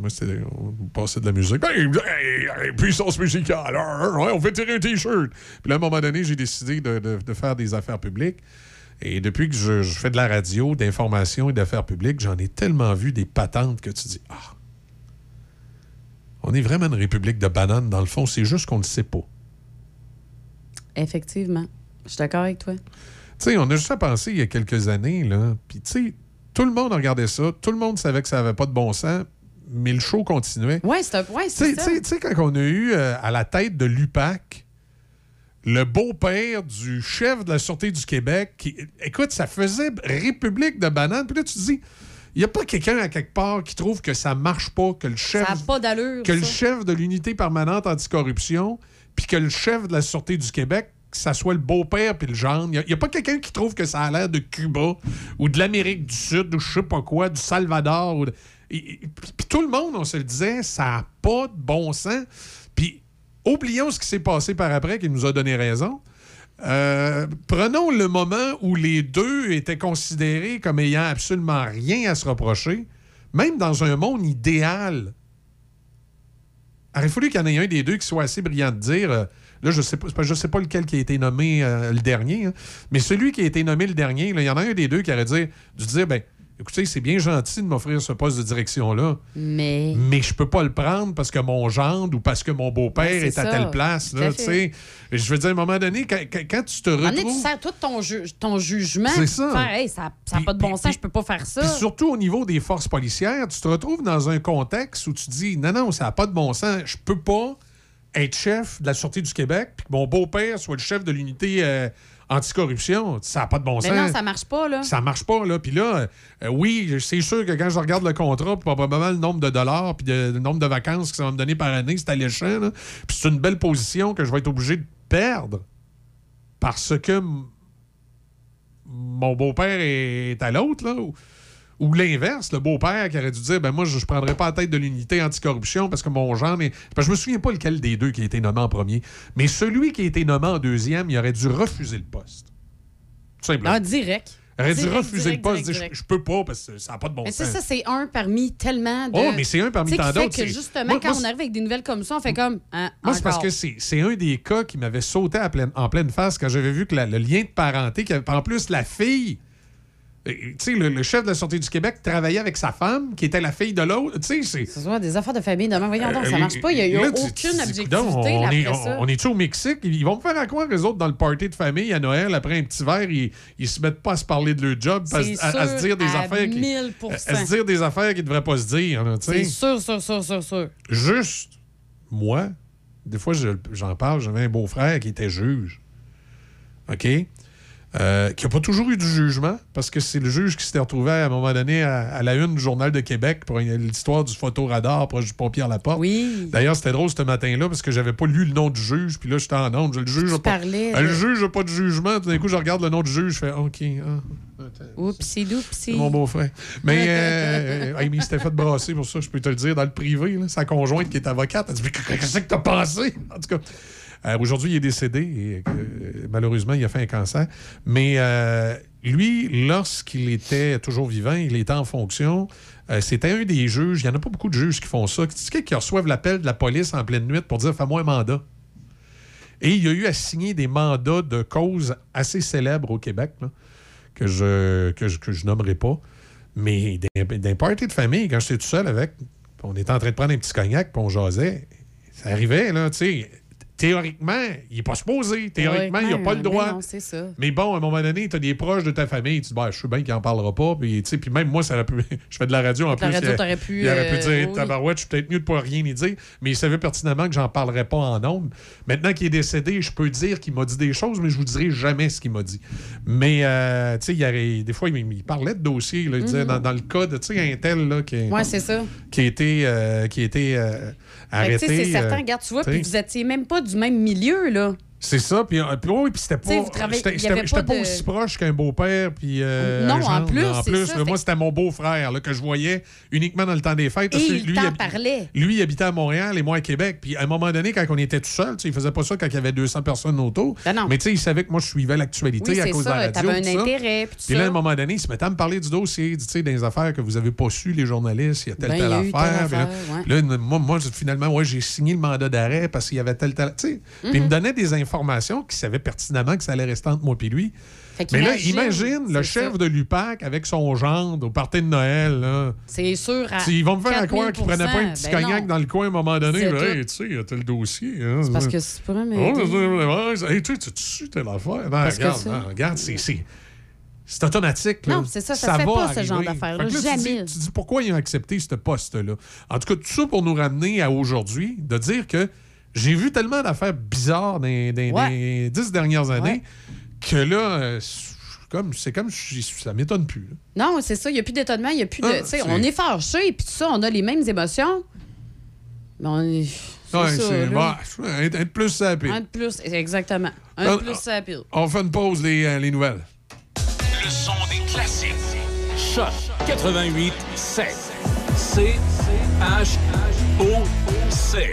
moi, c'était on passait de la musique. Hey, hey, hey, puissance musicale. ah, ouais, on fait tirer un T-shirt. Puis là, à un moment donné, j'ai décidé de, de- de faire des affaires publiques. Et depuis que je, je fais de la radio, d'information et d'affaires publiques, j'en ai tellement vu des patentes que tu dis Ah, on est vraiment une république de bananes, dans le fond, c'est juste qu'on ne le sait pas. Effectivement. Je suis d'accord avec toi. Tu sais, on a juste à penser il y a quelques années, là. Puis, tu sais, tout le monde regardait ça, tout le monde savait que ça n'avait pas de bon sens, mais le show continuait. Oui, c'est un... ouais, Tu sais- ça. tu sais- tu sais, quand on a eu euh, à la tête de l'UPAC le beau-père du chef de la Sûreté du Québec, qui, écoute, ça faisait République de bananes. Puis là, tu te dis, il n'y a pas quelqu'un à quelque part qui trouve que ça marche pas, que le chef, Ça n'a pas d'allure. que le chef de l'unité permanente anticorruption, puis que le chef de la Sûreté du Québec, que ça soit le beau-père puis le gendre. Il n'y a, pas quelqu'un qui trouve que ça a l'air de Cuba ou de l'Amérique du Sud ou je sais pas quoi, du Salvador. tout le monde, on se le disait, ça n'a pas de bon sens. Puis oublions ce qui s'est passé par après qui nous a donné raison. Euh, prenons le moment où les deux étaient considérés comme ayant absolument rien à se reprocher, même dans un monde idéal. Il aurait fallu qu'il y en ait un des deux qui soit assez brillant de dire. Là, je sais pas, je sais pas lequel qui a été nommé euh, le dernier, hein, mais celui qui a été nommé le dernier, il y en a un des deux qui aurait dit, dû dire ben, écoutez, c'est bien gentil de m'offrir ce poste de direction-là, Mais... mais je peux pas le prendre parce que mon gendre ou parce que mon beau-père Ouais, c'est est à telle place. Là. Je veux dire, à un moment donné, quand, tu te À un moment donné, tu retrouves. sers tout ton, ju- ton jugement. C'est ça. Faire, hey, ça n'a pas de bon sens, je peux pas faire ça. Puis surtout au niveau des forces policières, tu te retrouves dans un contexte où tu dis non, non, ça n'a pas de bon sens. Je peux pas être chef de la Sûreté du Québec puis que mon beau-père soit le chef de l'unité euh, anticorruption. Ça n'a pas de bon Mais sens. non, ça marche pas, là. Ça marche pas, là. Puis là, euh, oui, c'est sûr que quand je regarde le contrat, puis probablement le nombre de dollars, puis le nombre de vacances que ça va me donner par année, c'est alléchant, là. Puis c'est une belle position que je vais être obligé de perdre parce que mon beau-père est à l'autre, là. Ou l'inverse, le beau-père qui aurait dû dire ben moi, je ne prendrai pas la tête de l'unité anticorruption parce que mon genre. Mais, parce que je me souviens pas lequel des deux qui a été nommé en premier. Mais celui qui a été nommé en deuxième, il aurait dû refuser le poste. Tout simplement. Ah, direct. Il aurait dû refuser le poste, dire, je, je peux pas parce que ça n'a pas de bon Mais c'est sens. ça, c'est un parmi tellement de. Oh, mais c'est un parmi tant d'autres, que c'est- justement, Moi- quand moi, on arrive avec des nouvelles comme ça, on fait comme. hein, Moi, c'est parce que c'est un des cas qui m'avait sauté à pleine- en pleine face quand j'avais vu que la- le lien de parenté, qui avait- en plus, la fille Tu sais, le, le chef de la Sûreté du Québec travaillait avec sa femme, qui était la fille de l'autre. Tu sais, c'est. Ce des affaires de famille demain. Voyons donc, ça Euh, marche pas. Il n'y a, eu aucune objectivité on, est, on, ça. est-tu au Mexique? Ils vont me faire à quoi, les autres, dans le party de famille à Noël, après un petit verre, ils, ils se mettent pas à se parler de leur job, à, C'est à- à se dire des à affaires qui. 1000 à, se dire des affaires qu'ils devraient pas se dire. C'est sûr, sûr, sûr, sûr, sûr. Juste, moi, des fois, je- j'en parle, j'avais un beau-frère qui était juge. OK? Euh, qui n'a pas toujours eu du jugement, parce que c'est le juge qui s'était retrouvé à un moment donné à, à la une du Journal de Québec pour l'histoire du photoradar proche du pompier à la porte. Oui. D'ailleurs, c'était drôle ce matin-là, parce que j'avais pas lu le nom du juge, puis là, j'étais en onde. Le juge n'a pas, de- le juge n'a pas de jugement. Tout d'un coup, je regarde le nom du juge, je fais OK. ah. Oupsie, doupsie. C'est mon beau-frère. Mais euh, Amy s'était fait brasser pour ça, je peux te le dire, dans le privé. là. Sa conjointe qui est avocate, elle dit Mais Qu'est-ce que t'as pensé? En tout cas. Euh, Aujourd'hui, il est décédé et euh, malheureusement, il a fait un cancer. Mais euh, lui, lorsqu'il était toujours vivant, il était en fonction. C'était un des juges. Il n'y en a pas beaucoup de juges qui font ça. Tu sais, qui reçoivent l'appel de la police en pleine nuit pour dire Fais-moi un mandat. Et il a eu à signer des mandats de causes assez célèbres au Québec, que je que je, nommerai pas. Mais d'un party de famille, quand j'étais tout seul avec, on était en train de prendre un petit cognac, puis on jasait, ça arrivait, là, tu sais. Théoriquement, il n'est pas supposé. Théoriquement, il n'a pas le mais droit. non, c'est ça. Mais bon, à un moment donné, tu as des proches de ta famille, tu dis, bah, je sais bien qu'il n'en parlera pas. Puis, puis même moi, ça aurait pu. je fais de la radio en La plus. radio, il- t'aurais pu, Il aurait pu euh, dire, oui. tabarouette, je suis peut-être mieux de pas rien y dire. Mais il savait pertinemment que j'en parlerais pas en ondes. Maintenant qu'il est décédé, je peux dire qu'il m'a dit des choses, mais je vous dirai jamais ce qu'il m'a dit. Mais, euh, tu sais, il avait- des fois, il, il parlait de dossiers. là, il disait, Mhm. dans, dans le cas de, tu sais, un tel, là, qui, Ouais, ça. qui a été, euh, qui a été euh, Sais, c'est certain, euh, regarde, tu vois, puis vous étiez même pas du même milieu, là. C'est ça, puis, euh, puis oui, puis c'était pas, j'étais- pas pas de- aussi proche qu'un beau-père, puis euh, Non, en plus, en ça, moi c'était mon beau-frère que je voyais uniquement dans le temps des fêtes. parce Et il lui, parlait. Il habitait à Montréal et moi à Québec. Puis à un moment donné, quand on était tout seul, il faisait pas ça quand il y avait 200 personnes autour. Mais tu sais, il savait que moi, je suivais l'actualité Ben Oui, à cause ça, de la radio. t'avais un intérêt, puis là, à un moment donné, il se mettait à me parler du dossier, tu sais, des affaires que vous avez pas su, les journalistes, il y a telle, Ben, telle affaire. telle là, moi, moi, finalement, ouais, j'ai signé le mandat d'arrêt parce qu'il y avait tel, tel. Tu sais, puis il me Mhm. donnait des informations qu'il savait pertinemment que ça allait rester entre moi et lui. Mais là, imagine le chef ça. de l'UPAC avec son gendre au party de Noël. C'est sûr. à Ils vont me faire 4000 croire qu'ils prenaient pas un petit ben cognac non. dans le coin à un moment donné. Mais, hey, tu sais, il y a tel dossier. Hein, C'est parce que c'est pas même. Oh, hey, tu sais, tu telle affaire. Non, que regarde, ça- non, regarde, c'est. c'est- C'est automatique. là. Non, c'est ça, ça se fait va pas, ce genre d'affaires-là, là, tu dis-. Tu dis pourquoi ils ont accepté ce poste-là? En tout cas, tout ça pour nous ramener à aujourd'hui, de dire que j'ai vu tellement d'affaires bizarres dans, les- Ouais. dix dernières années que là, euh, c'est comme, c'est comme si ça m'étonne plus. là. Non, c'est ça. Il n'y a plus d'étonnement. Il y a plus de. Ah, on est fâché, puis tout ça, on a les mêmes émotions. Mais on est. C'est Ouais, ça. c'est- bah, être, être plus sapé. Un de plus, exactement. Un Ah, de plus, ça pile. On fait une pause, les, euh, les nouvelles. Le son des classiques. Choc 88 7. C H O C.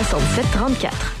67 34.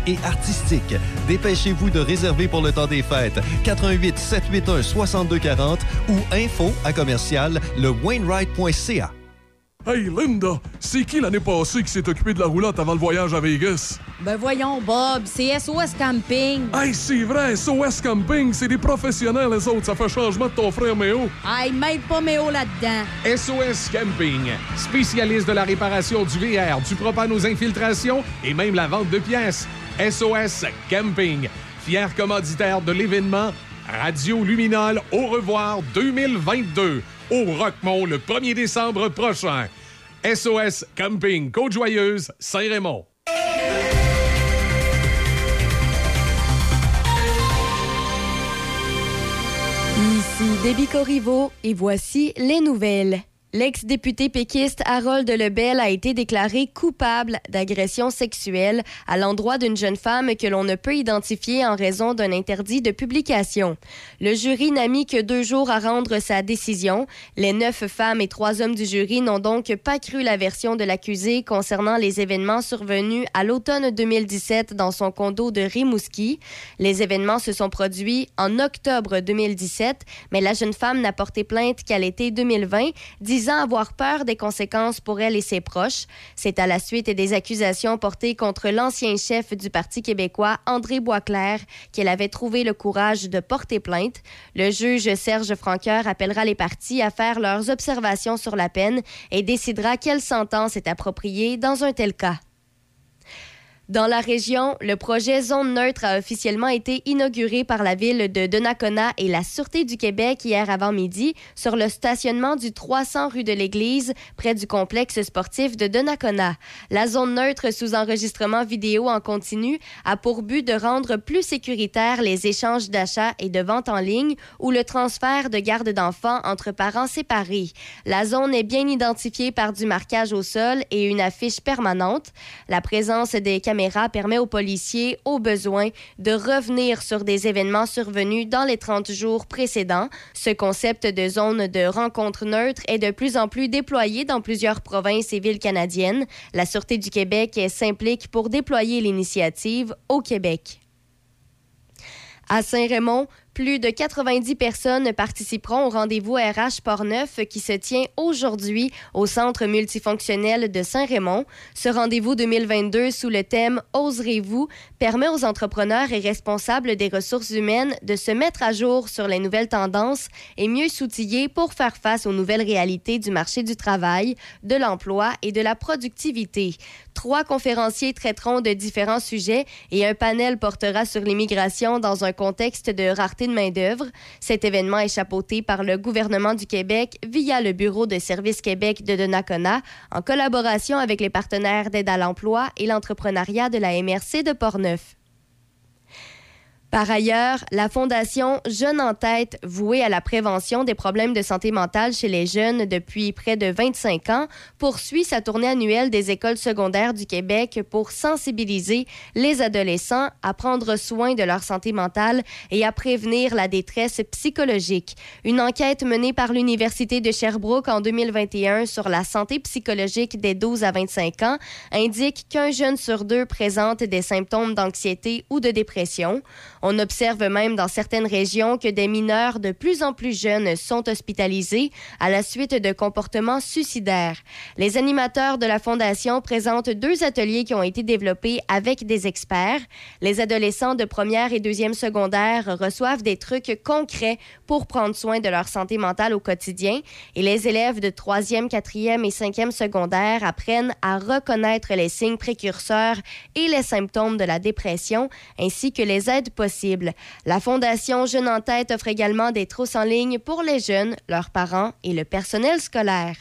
et artistiques. Dépêchez-vous de réserver pour le temps des fêtes. 88 781 6240 ou info à commercial lewainwright.ca. Hey Linda, c'est qui l'année passée qui s'est occupé de la roulotte avant le voyage à Vegas? Ben voyons, Bob, c'est SOS Camping. Hey, c'est vrai, SOS Camping, c'est des professionnels, les autres. Ça fait changement de ton frère Méo. Hey, mêle pas Méo là-dedans. SOS Camping, spécialiste de la réparation du VR, du propane aux infiltrations et même la vente de pièces. SOS Camping, fier commanditaire de l'événement Radio Luminol au revoir 2022 au Rockmont le 1er décembre prochain. SOS Camping Côte-Joyeuse, Saint-Raymond. Ici Déby Corriveau et voici les nouvelles. L'ex-député péquiste Harold Lebel a été déclaré coupable d'agression sexuelle à l'endroit d'une jeune femme que l'on ne peut identifier en raison d'un interdit de publication. Le jury n'a mis que deux jours à rendre sa décision. Les neuf femmes et trois hommes du jury n'ont donc pas cru la version de l'accusé concernant les événements survenus à l'automne 2017 dans son condo de Rimouski. Les événements se sont produits en octobre 2017, mais la jeune femme n'a porté plainte qu'à l'été 2020, disant avoir peur des conséquences pour elle et ses proches. C'est à la suite des accusations portées contre l'ancien chef du Parti québécois, André Boisclair, qu'elle avait trouvé le courage de porter plainte. Le juge Serge Franqueur appellera les parties à faire leurs observations sur la peine et décidera quelle sentence est appropriée dans un tel cas. Dans la région, le projet Zone neutre a officiellement été inauguré par la ville de Donnacona et la Sûreté du Québec hier avant-midi sur le stationnement du 300 rue de l'Église, près du complexe sportif de Donnacona. La zone neutre sous enregistrement vidéo en continu a pour but de rendre plus sécuritaires les échanges d'achats et de ventes en ligne ou le transfert de garde d'enfants entre parents séparés. La zone est bien identifiée par du marquage au sol et une affiche permanente. La présence des caméras permet aux policiers, au besoin, de revenir sur des événements survenus dans les 30 jours précédents. Ce concept de zone de rencontre neutre est de plus en plus déployé dans plusieurs provinces et villes canadiennes. La Sûreté du Québec s'implique pour déployer l'initiative au Québec. À Saint-Raymond, plus de 90 personnes participeront au rendez-vous RH Portneuf qui se tient aujourd'hui au Centre multifonctionnel de Saint-Raymond. Ce rendez-vous 2022 sous le thème Oserez-vous permet aux entrepreneurs et responsables des ressources humaines de se mettre à jour sur les nouvelles tendances et mieux s'outiller pour faire face aux nouvelles réalités du marché du travail, de l'emploi et de la productivité. Trois conférenciers traiteront de différents sujets et un panel portera sur l'immigration dans un contexte de rareté de main-d'œuvre. Cet événement est chapeauté par le gouvernement du Québec via le Bureau de services Québec de Donnacona en collaboration avec les partenaires d'aide à l'emploi et l'entrepreneuriat de la MRC de Portneuf. Par ailleurs, la Fondation Jeunes en tête, vouée à la prévention des problèmes de santé mentale chez les jeunes depuis près de 25 ans, poursuit sa tournée annuelle des écoles secondaires du Québec pour sensibiliser les adolescents à prendre soin de leur santé mentale et à prévenir la détresse psychologique. Une enquête menée par l'Université de Sherbrooke en 2021 sur la santé psychologique des 12 à 25 ans indique qu'un jeune sur deux présente des symptômes d'anxiété ou de dépression. On observe même dans certaines régions que des mineurs de plus en plus jeunes sont hospitalisés à la suite de comportements suicidaires. Les animateurs de la Fondation présentent deux ateliers qui ont été développés avec des experts. Les adolescents de première et deuxième secondaire reçoivent des trucs concrets pour prendre soin de leur santé mentale au quotidien et les élèves de troisième, quatrième et cinquième secondaire apprennent à reconnaître les signes précurseurs et les symptômes de la dépression ainsi que les aides possibles la Fondation Jeunes en tête offre également des trousses en ligne pour les jeunes, leurs parents et le personnel scolaire.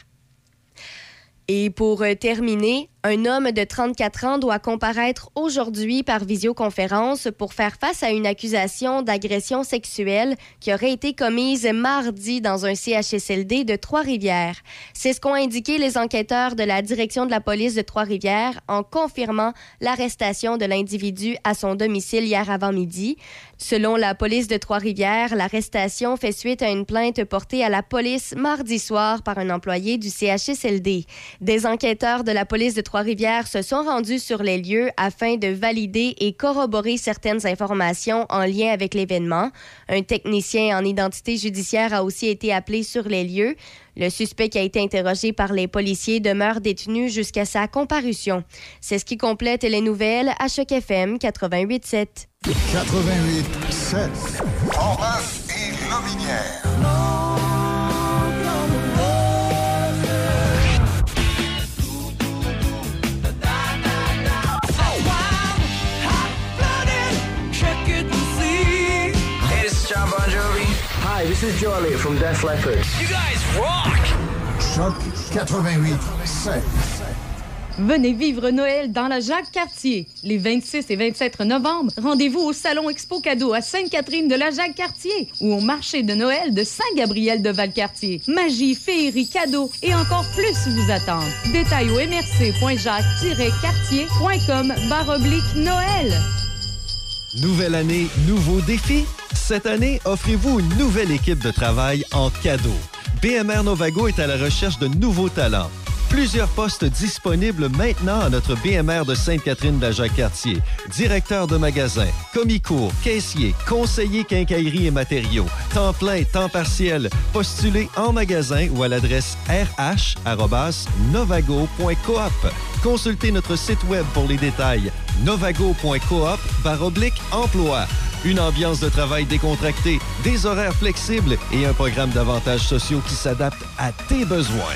Et pour euh, terminer, un homme de 34 ans doit comparaître aujourd'hui par visioconférence pour faire face à une accusation d'agression sexuelle qui aurait été commise mardi dans un CHSLD de Trois-Rivières. C'est ce qu'ont indiqué les enquêteurs de la direction de la police de Trois-Rivières en confirmant l'arrestation de l'individu à son domicile hier avant-midi. Selon la police de Trois-Rivières, l'arrestation fait suite à une plainte portée à la police mardi soir par un employé du CHSLD. Des enquêteurs de la police de Trois-Rivières se sont rendus sur les lieux afin de valider et corroborer certaines informations en lien avec l'événement. Un technicien en identité judiciaire a aussi été appelé sur les lieux. Le suspect qui a été interrogé par les policiers demeure détenu jusqu'à sa comparution. C'est ce qui complète les nouvelles à Choc FM 88.7. 88.7. Portneuf et Lobinière. From Def Leppard. You guys rock! Choc 88 7. Venez vivre Noël dans la Jacques Cartier. Les 26 et 27 novembre, rendez-vous au Salon Expo Cadeau à Sainte-Catherine de la Jacques Cartier ou au marché de Noël de Saint-Gabriel de Valcartier. Magie, féerie, cadeaux et encore plus vous attendent. Détails au mrc.jacques-cartier.com baroblique Noël. Nouvelle année, nouveaux défis? Cette année, offrez-vous une nouvelle équipe de travail en cadeau. BMR Novago est à la recherche de nouveaux talents. Plusieurs postes disponibles maintenant à notre BMR de Sainte-Catherine de la Jacques-Cartier. Directeur de magasin, commis-cours, caissier, conseiller quincaillerie et matériaux, temps plein, temps partiel. Postulez en magasin ou à l'adresse rh.novago.coop. Consultez notre site web pour les détails. novago.coop oblique emploi. Une ambiance de travail décontractée, des horaires flexibles et un programme d'avantages sociaux qui s'adapte à tes besoins.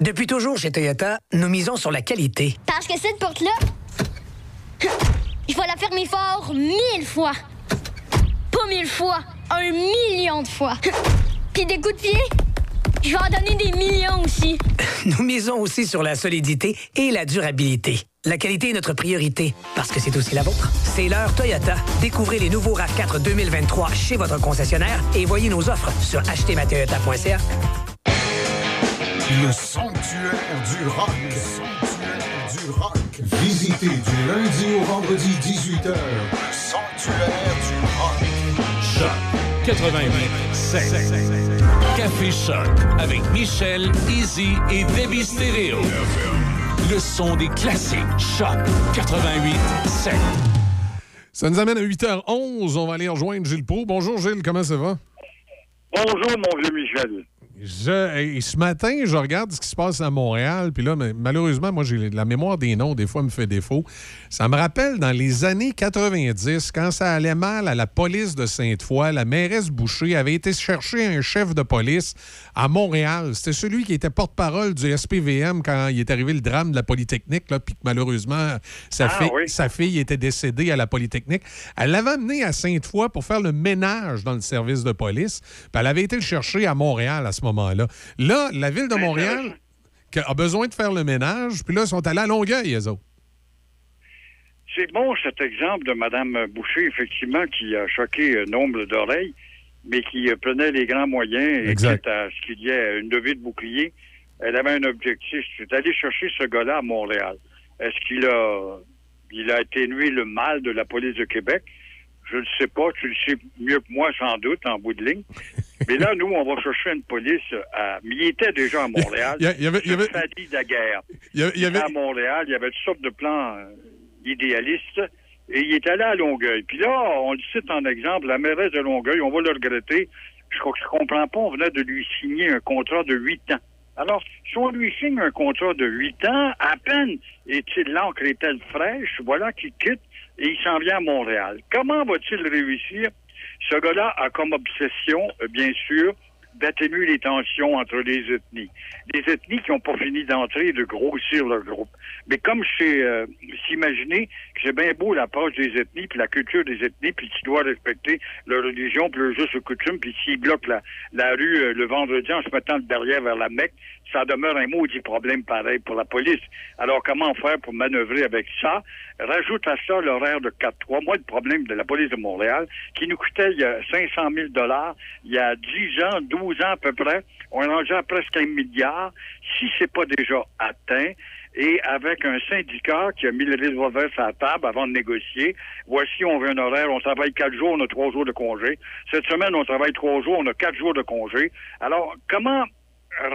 Depuis toujours chez Toyota, nous misons sur la qualité. Parce que cette porte-là, il faut la fermer fort mille fois. Pas mille fois, un million de fois. Puis des coups de pied, je vais en donner des millions aussi. Nous misons aussi sur la solidité et la durabilité. La qualité est notre priorité parce que c'est aussi la vôtre. C'est l'heure Toyota. Découvrez les nouveaux RAV4 2023 chez votre concessionnaire et voyez nos offres sur achetermatoyota.ca. Le sanctuaire du rock. Le sanctuaire du rock. Visitez du lundi au vendredi 18h. Le sanctuaire du rock. Choc 88 7. Café Choc avec Michel, Easy et Debbie Stereo. Le son des classiques. Choc 88 7. Ça nous amène à 8h11. On va aller rejoindre Gilles Pro. Bonjour Gilles, comment ça va? Bonjour, mon vieux Michel. Je, et ce matin, je regarde ce qui se passe à Montréal, puis là, malheureusement, moi, j'ai la mémoire des noms, des fois, me fait défaut. Ça me rappelle dans les années 90, quand ça allait mal à la police de Sainte-Foy, la mairesse Boucher avait été chercher un chef de police à Montréal. C'était celui qui était porte-parole du SPVM quand il est arrivé le drame de la Polytechnique, puis que malheureusement, sa, Ah, oui. sa fille était décédée à la Polytechnique. Elle l'avait amené à Sainte-Foy pour faire le ménage dans le service de police, puis elle avait été le chercher à Montréal à ce moment-là. Là, la ville de Montréal a besoin de faire le ménage, puis là, ils sont allés à Longueuil, eux autres. C'est bon cet exemple de Mme Boucher, effectivement, qui a choqué euh, nombre d'oreilles, mais qui euh, prenait les grands moyens et Exact. quitte à ce qu'il y ait une levée de bouclier. Elle avait un objectif, c'est d'aller chercher ce gars-là à Montréal. Est-ce qu'il a, il a atténué le mal de la police de Québec? Je ne sais pas, tu le sais mieux que moi, sans doute, en bout de ligne. Mais là, nous, on va chercher une police à... mais Il était déjà à Montréal. Il y avait- il y avait- Fadi Daguerre. Il y a- il y avait- à Montréal, il y avait toutes sortes de plans euh, idéalistes. Et il est allé à Longueuil. Puis là, on le cite en exemple, la mairesse de Longueuil, on va le regretter. Je crois que je comprends pas, on venait de lui signer un contrat de huit ans. Alors, si on lui signe un contrat de huit ans, à peine est-il l'encre est-elle fraîche, voilà qu'il quitte et il s'en vient à Montréal. Comment va-t-il réussir? Ce gars-là a comme obsession, euh, bien sûr, d'atténuer les tensions entre les ethnies. Des ethnies qui n'ont pas fini d'entrer et de grossir leur groupe. Mais comme c'est euh, s'imaginer que c'est bien beau l'approche des ethnies, puis la culture des ethnies, puis tu dois respecter leur religion, puis leur juste coutume, puis s'ils bloquent la, la rue euh, le vendredi en se mettant derrière vers la Mecque, ça demeure un maudit problème pareil pour la police. Alors, comment faire pour manœuvrer avec ça? Rajoute à ça l'horaire de 4-3. Moi, le problème de la police de Montréal, qui nous coûtait il y a 500 000 il y a 10 ans, 12 ans à peu près, on rendu à presque un milliard. Si c'est pas déjà atteint, et avec un syndicat qui a mis le revolver sur la table avant de négocier. Voici, on veut un horaire, on travaille quatre jours, on a trois jours de congé. Cette semaine, on travaille trois jours, on a quatre jours de congé. Alors, comment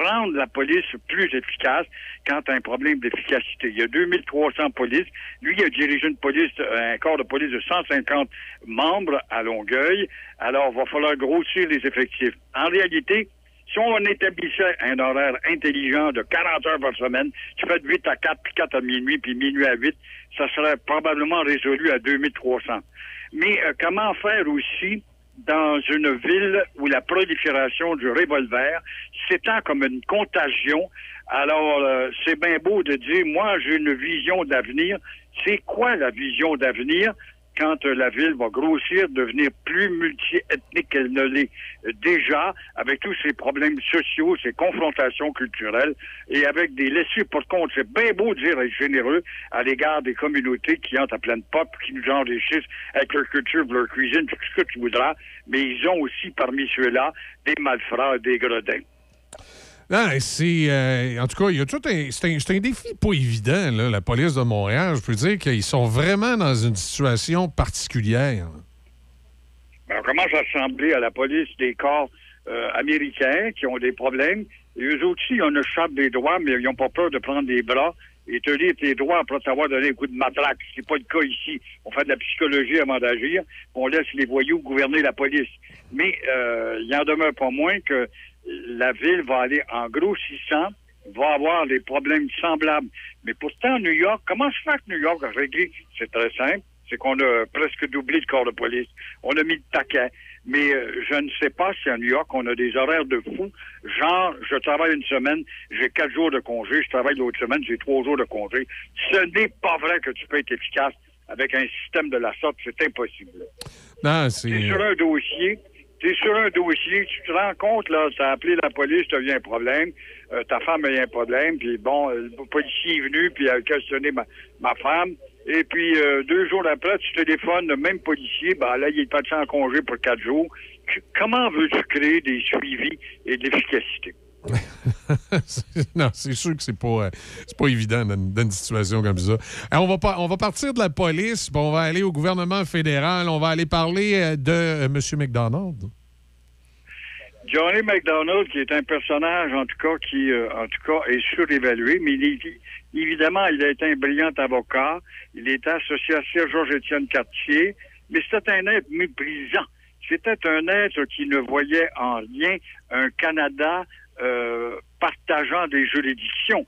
rendre la police plus efficace quand as un problème d'efficacité? Il y a 2300 polices. Lui, il a dirigé une police, un corps de police de 150 membres à Longueuil. Alors, il va falloir grossir les effectifs. En réalité, si on établissait un horaire intelligent de 40 heures par semaine, tu fais de 8 à 4, puis 4 à minuit, puis minuit à 8, ça serait probablement résolu à 2300. Mais euh, comment faire aussi dans une ville où la prolifération du revolver s'étend comme une contagion? Alors, euh, c'est bien beau de dire, moi, j'ai une vision d'avenir. C'est quoi la vision d'avenir? Quand euh, la ville va grossir, devenir plus multiethnique qu'elle ne l'est déjà, avec tous ces problèmes sociaux, ces confrontations culturelles, et avec des laissés pour compte. C'est bien beau de dire être généreux à l'égard des communautés qui entrent à pleine pop, qui nous enrichissent avec leur culture, leur cuisine, tout ce que tu voudras, mais ils ont aussi parmi ceux-là des malfrats, des gredins. Non, c'est. euh, en tout cas, il y a tout un. C'est un, un défi pas évident, là, la police de Montréal. Je peux dire qu'ils sont vraiment dans une situation particulière. Ben, on commence à ressembler à la police des corps euh, américains qui ont des problèmes. Et eux aussi, ils ont une des droits, mais ils n'ont pas peur de prendre des bras et te lire tes droits après t'avoir donné un coup de matraque. C'est pas le cas ici. On fait de la psychologie avant d'agir. On laisse les voyous gouverner la police. Mais euh, il en demeure pas moins que la ville va aller en grossissant, va avoir des problèmes semblables. Mais pourtant, New York, comment se fait que New York a réglé? C'est très simple. C'est qu'on a presque doublé le corps de police. On a mis le taquet. Mais euh, je ne sais pas si à New York, on a des horaires de fou. Genre, je travaille une semaine, j'ai quatre jours de congé. Je travaille l'autre semaine, j'ai trois jours de congé. Ce n'est pas vrai que tu peux être efficace avec un système de la sorte. C'est impossible. Non, c'est. sur un dossier, t'es sur un dossier, tu te rends compte, là, t'as appelé la police, t'as eu un problème, euh, ta femme a eu un problème, puis bon, euh, le policier est venu, puis a questionné ma, ma femme, et puis euh, deux jours après, tu téléphones le même policier, ben là, il est parti en congé pour quatre jours. Tu- comment veux-tu créer des suivis et de l'efficacité? non, c'est sûr que c'est pas, euh, pas évident dans, une situation comme ça. Alors, on, va pas, on va partir de la police, puis on va aller au gouvernement fédéral, on va aller parler euh, de euh, M. McDonald. Johnny McDonald, qui est un personnage, en tout cas, qui, euh, en tout cas, est surévalué, mais il est- évidemment, il a été un brillant avocat. Il était associé à Sir Georges-Étienne Cartier, mais c'était un être méprisant. C'était un être qui ne voyait en rien un Canada euh, partageant des juridictions.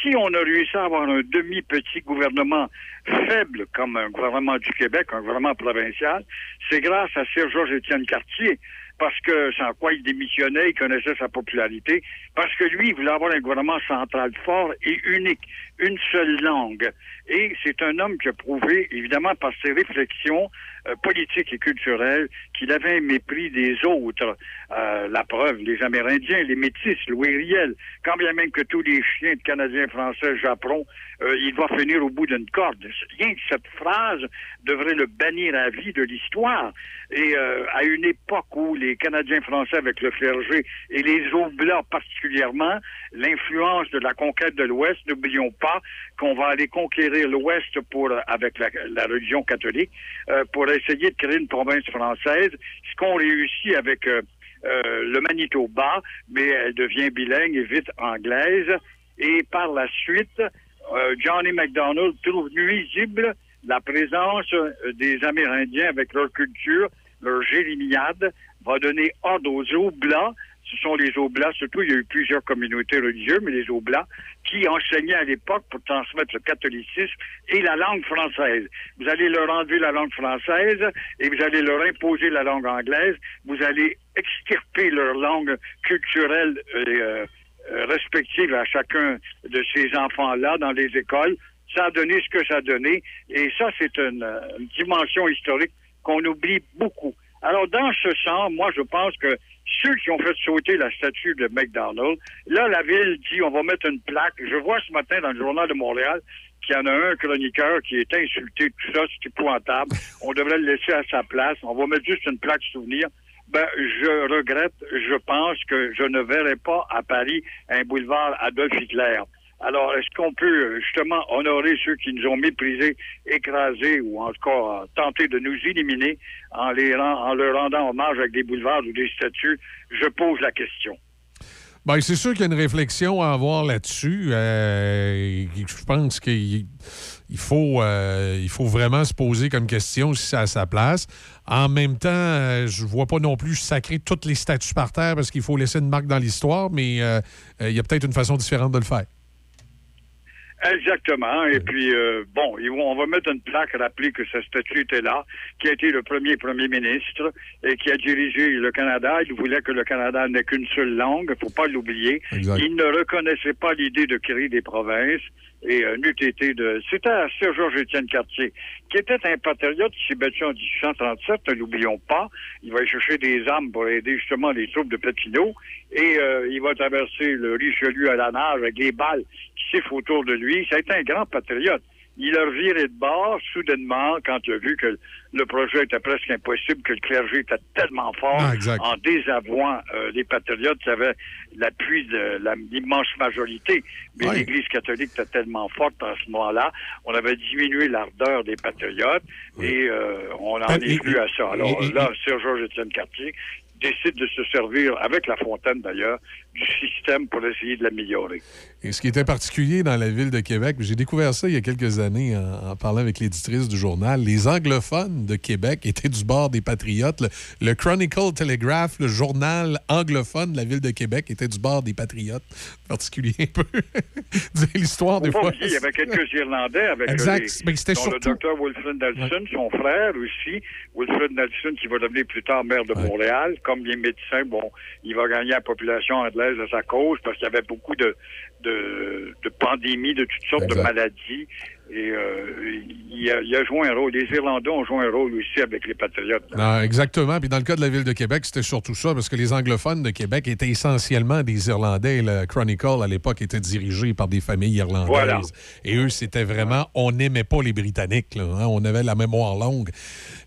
Si on a réussi à avoir un demi-petit gouvernement faible comme un gouvernement du Québec, un gouvernement provincial, c'est grâce à Sir Georges-Étienne Cartier parce que sans quoi il démissionnait, il connaissait sa popularité, parce que lui, il voulait avoir un gouvernement central fort et unique, une seule langue. Et c'est un homme qui a prouvé, évidemment, par ses réflexions euh, politiques et culturelles, qu'il avait un mépris des autres. Euh, la preuve, les Amérindiens, les Métis, Louis Riel, quand bien même que tous les chiens de Canadiens français japperont, euh, il va finir au bout d'une corde. Rien que cette phrase devrait le bannir à vie de l'histoire. Et euh, à une époque où les Canadiens français avec le clergé et les Oblats particulièrement, l'influence de la conquête de l'Ouest, n'oublions pas qu'on va aller conquérir l'Ouest pour avec la, religion catholique euh, pour essayer de créer une province française, ce qu'on réussit avec euh, euh, le Manitoba, mais elle devient bilingue et vite anglaise. Et par la suite, euh, Johnny MacDonald trouve nuisible la présence euh, des Amérindiens avec leur culture, leur jérémiade, va donner ordre aux Oblats. Ce sont les Oblats, surtout il y a eu plusieurs communautés religieuses, mais les Oblats, qui enseignaient à l'époque pour transmettre le catholicisme et la langue française. Vous allez leur enlever la langue française et vous allez leur imposer la langue anglaise. Vous allez extirper leur langue culturelle euh, euh, respective à chacun de ces enfants-là dans les écoles. Ça a donné ce que ça a donné. Et ça, c'est une, euh, une dimension historique qu'on oublie beaucoup. Alors, dans ce sens, moi, je pense que ceux qui ont fait sauter la statue de McDonald, là, la ville dit, on va mettre une plaque. Je vois ce matin dans le journal de Montréal qu'il y en a un chroniqueur qui est insulté, tout ça, c'est épouvantable. On devrait le laisser à sa place. On va mettre juste une plaque souvenir. Ben, je regrette, je pense que je ne verrai pas à Paris un boulevard Adolf Hitler. Alors, est-ce qu'on peut justement honorer ceux qui nous ont méprisés, écrasés ou en tout tenter de nous éliminer en, leur rendant hommage avec des boulevards ou des statues? Je pose la question. Ben, c'est sûr qu'il y a une réflexion à avoir là-dessus. Euh, je pense qu'il euh, faut vraiment se poser comme question si c'est à sa place. En même temps, euh, je vois pas non plus sacrer toutes les statues par terre parce qu'il faut laisser une marque dans l'histoire, mais euh, il y a peut-être une façon différente de le faire. Exactement. Et puis, euh, bon, on va mettre une plaque rappeler que sa statue était là, qui a été le premier premier ministre et qui a dirigé le Canada. Il voulait que le Canada n'ait qu'une seule langue, faut pas l'oublier. Il ne reconnaissait pas l'idée de créer des provinces et n'eût été de... C'était à Sir Georges-Étienne Cartier qui était un patriote qui s'est battu en 1837, ne l'oublions pas. Il va chercher des armes pour aider justement les troupes de Papineau et euh, il va traverser le Richelieu à la nage avec les balles qui sifflent autour de lui. Ça a été un grand patriote. Il a viré de bord soudainement quand il a vu que le projet était presque impossible, que le clergé était tellement fort Ah, en désavouant euh, les patriotes qui avaient l'appui de la- l'immense majorité. Mais l'Église catholique était tellement forte à ce moment-là, on avait diminué l'ardeur des patriotes et euh, on en Ah, est venu à ça. Alors et- et- là, Sir Georges-Étienne Cartier décide de se servir, avec La Fontaine d'ailleurs, du système pour essayer de l'améliorer. Et ce qui était particulier dans la ville de Québec, j'ai découvert ça il y a quelques années en, en parlant avec l'éditrice du journal, les anglophones de Québec étaient du bord des patriotes. Le, le Chronicle Telegraph, le journal anglophone de la ville de Québec, était du bord des patriotes. Particulier un peu. L'histoire des fois. il y avait quelques Irlandais avec Exact. les- Mais dont surtout- le docteur Wilfred Nelson, son frère aussi. Wilfred Nelson qui va devenir plus tard maire de Montréal. Comme les médecins, bon, il va gagner la population anglaise à sa cause parce qu'il y avait beaucoup de, de, de pandémies, de toutes sortes de maladies. Et euh, il, a, il a joué un rôle. Les Irlandais ont joué un rôle aussi avec les Patriotes. Non, exactement. Puis dans le cas de la ville de Québec, c'était surtout ça, parce que les anglophones de Québec étaient essentiellement des Irlandais. Le Chronicle, à l'époque, était dirigé par des familles irlandaises. Voilà. Et eux, c'était vraiment... On n'aimait pas les Britanniques. là, hein. On avait la mémoire longue.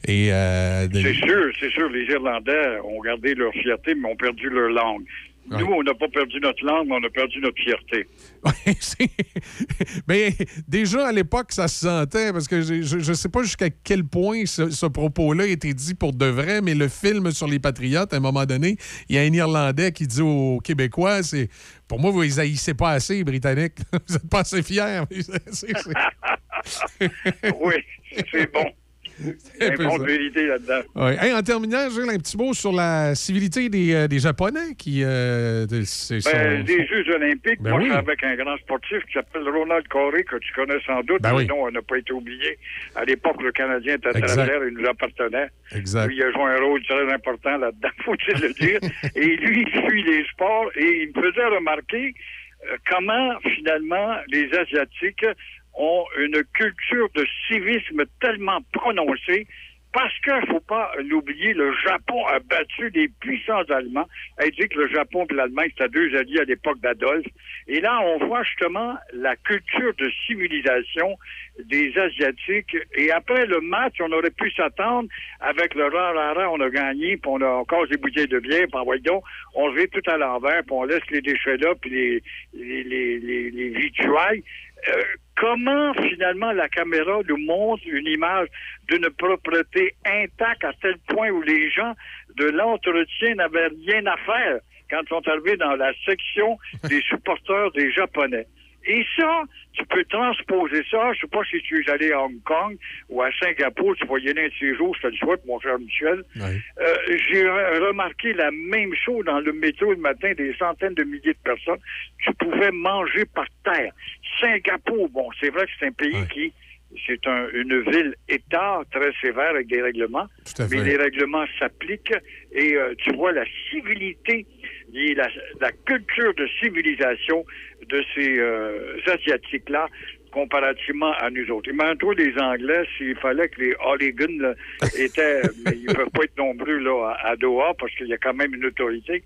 Et... euh, C'est sûr, c'est sûr, les Irlandais ont gardé leur fierté, mais ont perdu leur langue. Nous, on n'a pas perdu notre langue, mais on a perdu notre fierté. Mais déjà, à l'époque, ça se sentait, parce que je ne sais pas jusqu'à quel point ce, ce propos-là été dit pour de vrai, mais le film sur les Patriotes, à un moment donné, il y a un Irlandais qui dit aux Québécois, c'est pour moi, vous les haïssez pas assez, les Britanniques. vous n'êtes pas assez fiers. Oui, c'est bon. A un peu vérité là-dedans. Ouais. Hey, en terminant, Gilles, un petit mot sur la civilité des, euh, des Japonais qui. euh, de- c'est- Ben, sont- des Jeux olympiques, Ben moi, oui. je suis avec un grand sportif qui s'appelle Ronald Corey, que tu connais sans doute. Ben oui. nom n'a pas été oublié. À l'époque, le Canadien était très clair, il nous appartenait. Exact. Lui, il a joué un rôle très important là-dedans, faut-il le dire. et lui, il suit les sports et il me faisait remarquer euh, comment, finalement, les Asiatiques ont une culture de civisme tellement prononcée parce qu'il faut pas l'oublier, le Japon a battu des puissants Allemands. Elle dit que le Japon et l'Allemagne, c'était deux alliés à l'époque d'Adolphe. Et là, on voit justement la culture de civilisation des Asiatiques. Et après le match, on aurait pu s'attendre avec le rah, on a gagné, puis on a encore des bouteilles de bière, puis on le fait tout à l'envers, puis on laisse les déchets là, puis les, les, les, les, les comment finalement la caméra nous montre une image d'une propreté intacte à tel point où les gens de l'entretien n'avaient rien à faire quand ils sont arrivés dans la section des supporters des Japonais. Et ça, tu peux transposer ça. Je sais pas si tu es allé à Hong Kong ou à Singapour, tu vas y aller un de ces jours, je te le souhaite, mon cher Michel. Euh, J'ai re- remarqué la même chose dans le métro le matin, des centaines de milliers de personnes. Tu pouvais manger par terre. Singapour, bon, c'est vrai que c'est un pays qui, c'est un- une ville-État très sévère avec des règlements, à mais les règlements s'appliquent et euh, tu vois la civilité et la, la culture de civilisation de ces euh, Asiatiques-là comparativement à nous autres. Imagine-toi les Anglais, s'il fallait que les là, étaient, mais ils peuvent pas être nombreux là, à, à Doha parce qu'il y a quand même une autorité,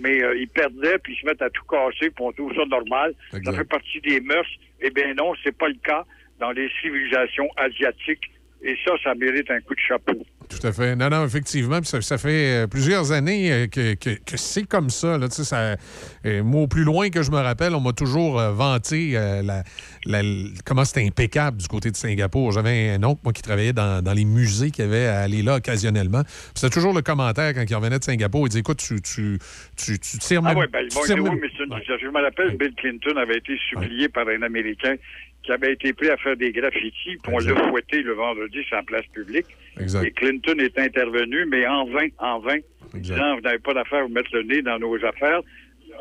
mais euh, ils perdaient puis ils se mettent à tout casser puis on trouve ça normal. Ça fait partie des mœurs. Eh bien non, c'est pas le cas dans les civilisations asiatiques et ça, ça mérite un coup de chapeau. Tout à fait. Non, non, effectivement. Ça, ça fait euh, plusieurs années euh, que, que- que c'est comme ça. Là, Tu sais, ça euh, moi, au plus loin que je me rappelle, on m'a toujours euh, vanté euh, la, comment c'était impeccable du côté de Singapour. J'avais un oncle, moi, qui travaillait dans, dans les musées qui avait à aller là occasionnellement. C'était toujours le commentaire quand il revenait de Singapour. Il disait Écoute, tu, tu, tu, tu tires Ah même- oui, ben, bon, oui, mais je me rappelle, Bill Clinton avait été supplié par un Américain qui avait été pris à faire des graffitis, puis on l'a fouetté le vendredi sur la place publique. Exact. Et Clinton est intervenu, mais en vain, en vain, disant, vous n'avez pas d'affaire vous mettre le nez dans nos affaires.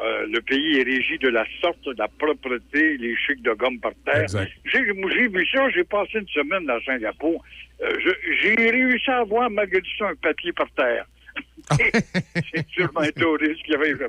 Euh, le pays est régi de la sorte, de la propreté, les chics de gomme par terre. J'ai vu ça, j'ai passé une semaine à Singapour. Euh, j'ai réussi à voir, malgré tout ça, un papier par terre. C'est sûrement un touriste qui avait ça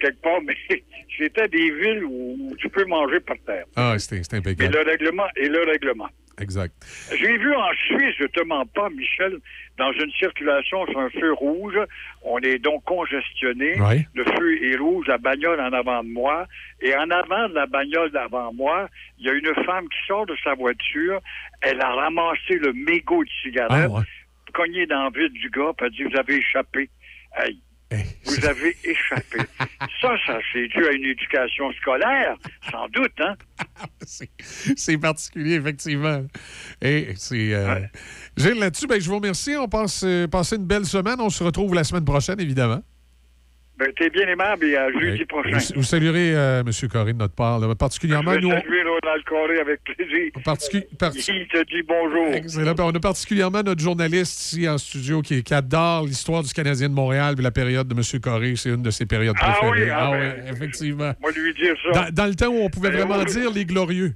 quelque part, mais c'était des villes où tu peux manger par terre. Ah, c'était c'était Et impeccable. le règlement, et le règlement. Exact. J'ai vu en Suisse, je te mens pas, Michel, dans une circulation sur un feu rouge. On est donc congestionné. Le feu est rouge, la bagnole en avant de moi. Et en avant de la bagnole d'avant moi, il y a une femme qui sort de sa voiture. Elle a ramassé le mégot de cigarette, Ah, ouais. Cogné dans le vide du gars, puis elle dit, vous avez échappé. Hey, vous avez échappé. ça, ça, c'est dû à une éducation scolaire, sans doute, hein? C'est particulier, effectivement. Et c'est. euh, Gilles, là-dessus, ben, je vous remercie. On passe euh, une belle semaine. On se retrouve la semaine prochaine, évidemment. Ben, t'es bien aimable et à jeudi Et prochain. Vous, vous saluerez euh, M. Corée de notre part, là, particulièrement. Je nous, vais saluer Ronald Coré avec plaisir. Particu- Il te dit bonjour. Excellent. Ben, On a particulièrement notre journaliste ici en studio qui, qui adore l'histoire du Canadien de Montréal puis la période de M. Corée. C'est une de ses périodes Ah préférées. oui, ah ben, oui, effectivement. Moi, lui dire ça. Dans, dans le temps où on pouvait Ben, vraiment dire les glorieux.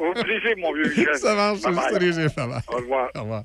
Au plaisir, mon vieux Michel. Ça marche. Salut. Au revoir. Au revoir.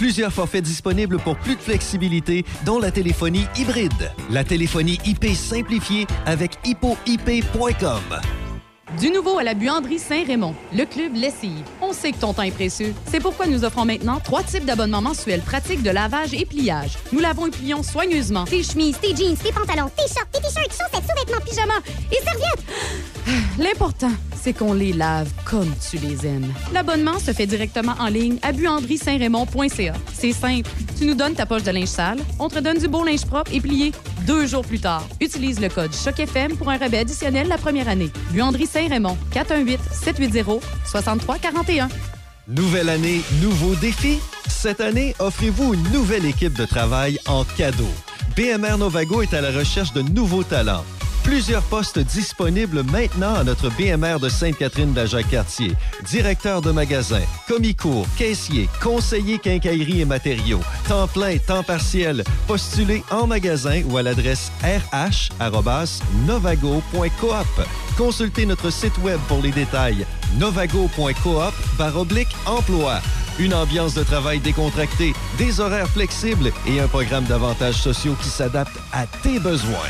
Plusieurs forfaits disponibles pour plus de flexibilité, dont la téléphonie hybride. La téléphonie IP simplifiée avec hippoip.com. Du nouveau à la buanderie Saint-Raymond, le club lessive. On sait que ton temps est précieux. C'est pourquoi nous offrons maintenant trois types d'abonnements mensuels pratiques de lavage et pliage. Nous lavons et plions soigneusement Tes chemises, tes jeans, tes pantalons, tes shorts, tes t-shirts, chaussettes, sous-vêtements, pyjamas et serviettes. L'important, c'est qu'on les lave comme tu les aimes. L'abonnement se fait directement en ligne à buanderie-saint-raymond.ca. C'est simple. Tu nous donnes ta poche de linge sale, on te donne du beau linge propre et plié deux jours plus tard. Utilise le code CHOC-FM pour un rabais additionnel la première année. Buanderie Saint-Raymond, 418-780-6341. Nouvelle année, nouveaux défis. Cette année, offrez-vous une nouvelle équipe de travail en cadeau. BMR Novago est à la recherche de nouveaux talents. Plusieurs postes disponibles maintenant à notre BMR de Sainte-Catherine d'Ajac-Cartier. Directeur de magasin, commis-cours, caissier, conseiller quincaillerie et matériaux, temps plein, temps partiel. Postulez en magasin ou à l'adresse rh@novago.coop. Consultez notre site web pour les détails novago.coop emploi. Une ambiance de travail décontractée, des horaires flexibles et un programme d'avantages sociaux qui s'adapte à tes besoins.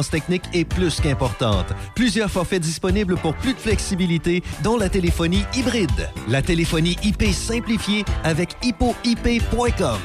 technique est plus qu'importante. Plusieurs forfaits disponibles pour plus de flexibilité, dont la téléphonie hybride. La téléphonie IP simplifiée avec hippoip.com.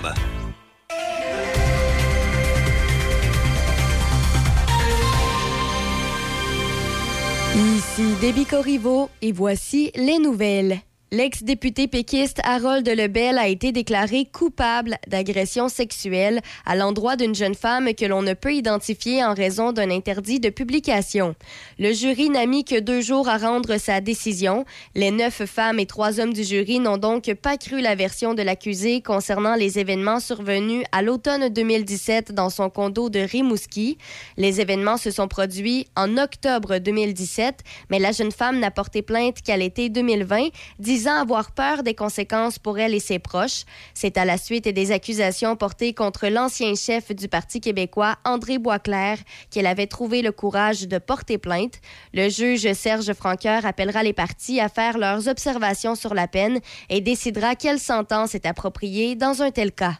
Ici Déby Corriveau et voici les nouvelles. L'ex-député péquiste Harold Lebel a été déclaré coupable d'agression sexuelle à l'endroit d'une jeune femme que l'on ne peut identifier en raison d'un interdit de publication. Le jury n'a mis que deux jours à rendre sa décision. Les neuf femmes et trois hommes du jury n'ont donc pas cru la version de l'accusé concernant les événements survenus à l'automne 2017 dans son condo de Rimouski. Les événements se sont produits en octobre 2017, mais la jeune femme n'a porté plainte qu'à l'été 2020, disant avoir peur des conséquences pour elle et ses proches. C'est à la suite des accusations portées contre l'ancien chef du Parti québécois, André Boisclair, qu'elle avait trouvé le courage de porter plainte. Le juge Serge Franqueur appellera les parties à faire leurs observations sur la peine et décidera quelle sentence est appropriée dans un tel cas.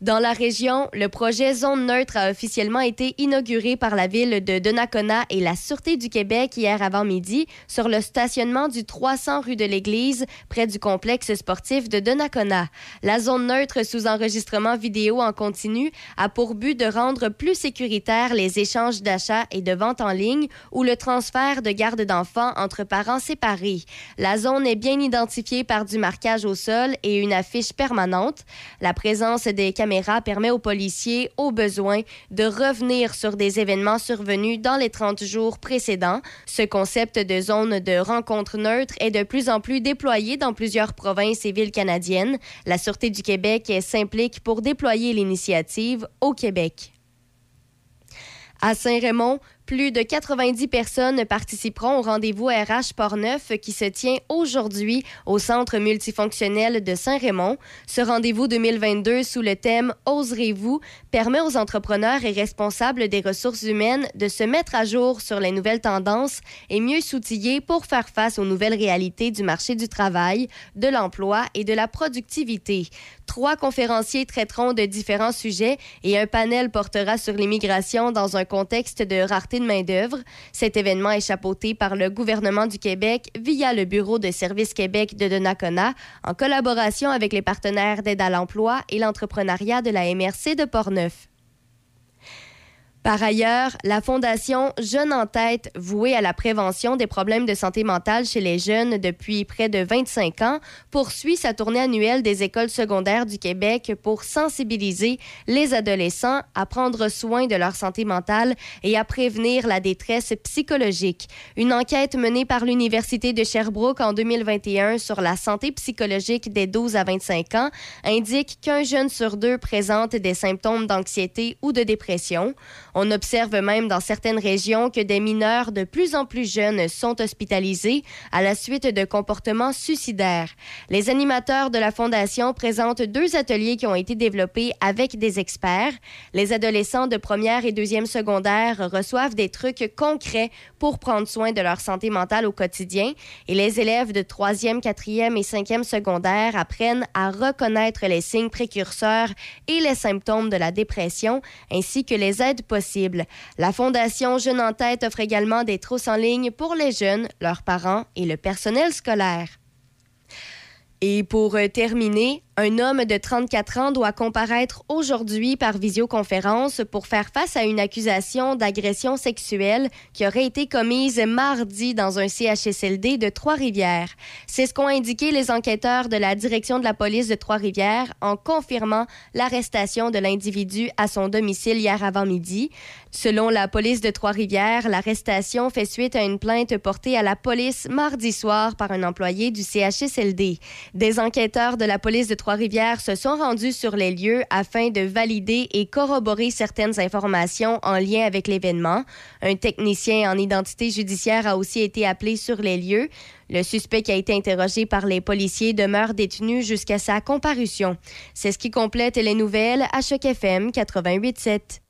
Dans la région, le projet Zone neutre a officiellement été inauguré par la ville de Donnacona et la Sûreté du Québec hier avant-midi sur le stationnement du 300 rue de l'Église, près du complexe sportif de Donnacona. La zone neutre sous enregistrement vidéo en continu a pour but de rendre plus sécuritaires les échanges d'achats et de vente en ligne ou le transfert de garde d'enfants entre parents séparés. La zone est bien identifiée par du marquage au sol et une affiche permanente. La présence des caméras permet aux policiers, au besoin, de revenir sur des événements survenus dans les 30 jours précédents. Ce concept de zone de rencontre neutre est de plus en plus déployé dans plusieurs provinces et villes canadiennes. La Sûreté du Québec s'implique pour déployer l'initiative au Québec. À Saint-Raymond, plus de 90 personnes participeront au rendez-vous RH Portneuf qui se tient aujourd'hui au Centre multifonctionnel de Saint-Raymond. Ce rendez-vous 2022 sous le thème Oserez-vous permet aux entrepreneurs et responsables des ressources humaines de se mettre à jour sur les nouvelles tendances et mieux s'outiller pour faire face aux nouvelles réalités du marché du travail, de l'emploi et de la productivité. Trois conférenciers traiteront de différents sujets et un panel portera sur l'immigration dans un contexte de rareté de main-d'œuvre. Cet événement est chapeauté par le gouvernement du Québec via le Bureau de services Québec de Donnacona en collaboration avec les partenaires d'aide à l'emploi et l'entrepreneuriat de la MRC de Portneuf. Par ailleurs, la Fondation Jeunes en tête, vouée à la prévention des problèmes de santé mentale chez les jeunes depuis près de 25 ans, poursuit sa tournée annuelle des écoles secondaires du Québec pour sensibiliser les adolescents à prendre soin de leur santé mentale et à prévenir la détresse psychologique. Une enquête menée par l'Université de Sherbrooke en 2021 sur la santé psychologique des 12 à 25 ans indique qu'un jeune sur deux présente des symptômes d'anxiété ou de dépression. On observe même dans certaines régions que des mineurs de plus en plus jeunes sont hospitalisés à la suite de comportements suicidaires. Les animateurs de la Fondation présentent deux ateliers qui ont été développés avec des experts. Les adolescents de première et deuxième secondaire reçoivent des trucs concrets pour prendre soin de leur santé mentale au quotidien et les élèves de troisième, quatrième et cinquième secondaire apprennent à reconnaître les signes précurseurs et les symptômes de la dépression ainsi que les aides possibles la Fondation Jeunes en tête offre également des trousses en ligne pour les jeunes, leurs parents et le personnel scolaire. Et pour euh, terminer, un homme de 34 ans doit comparaître aujourd'hui par visioconférence pour faire face à une accusation d'agression sexuelle qui aurait été commise mardi dans un CHSLD de Trois-Rivières. C'est ce qu'ont indiqué les enquêteurs de la direction de la police de Trois-Rivières en confirmant l'arrestation de l'individu à son domicile hier avant-midi. Selon la police de Trois-Rivières, l'arrestation fait suite à une plainte portée à la police mardi soir par un employé du CHSLD. Des enquêteurs de la police de Trois-Rivières se sont rendus sur les lieux afin de valider et corroborer certaines informations en lien avec l'événement. Un technicien en identité judiciaire a aussi été appelé sur les lieux. Le suspect qui a été interrogé par les policiers demeure détenu jusqu'à sa comparution. C'est ce qui complète les nouvelles à FM 88.7.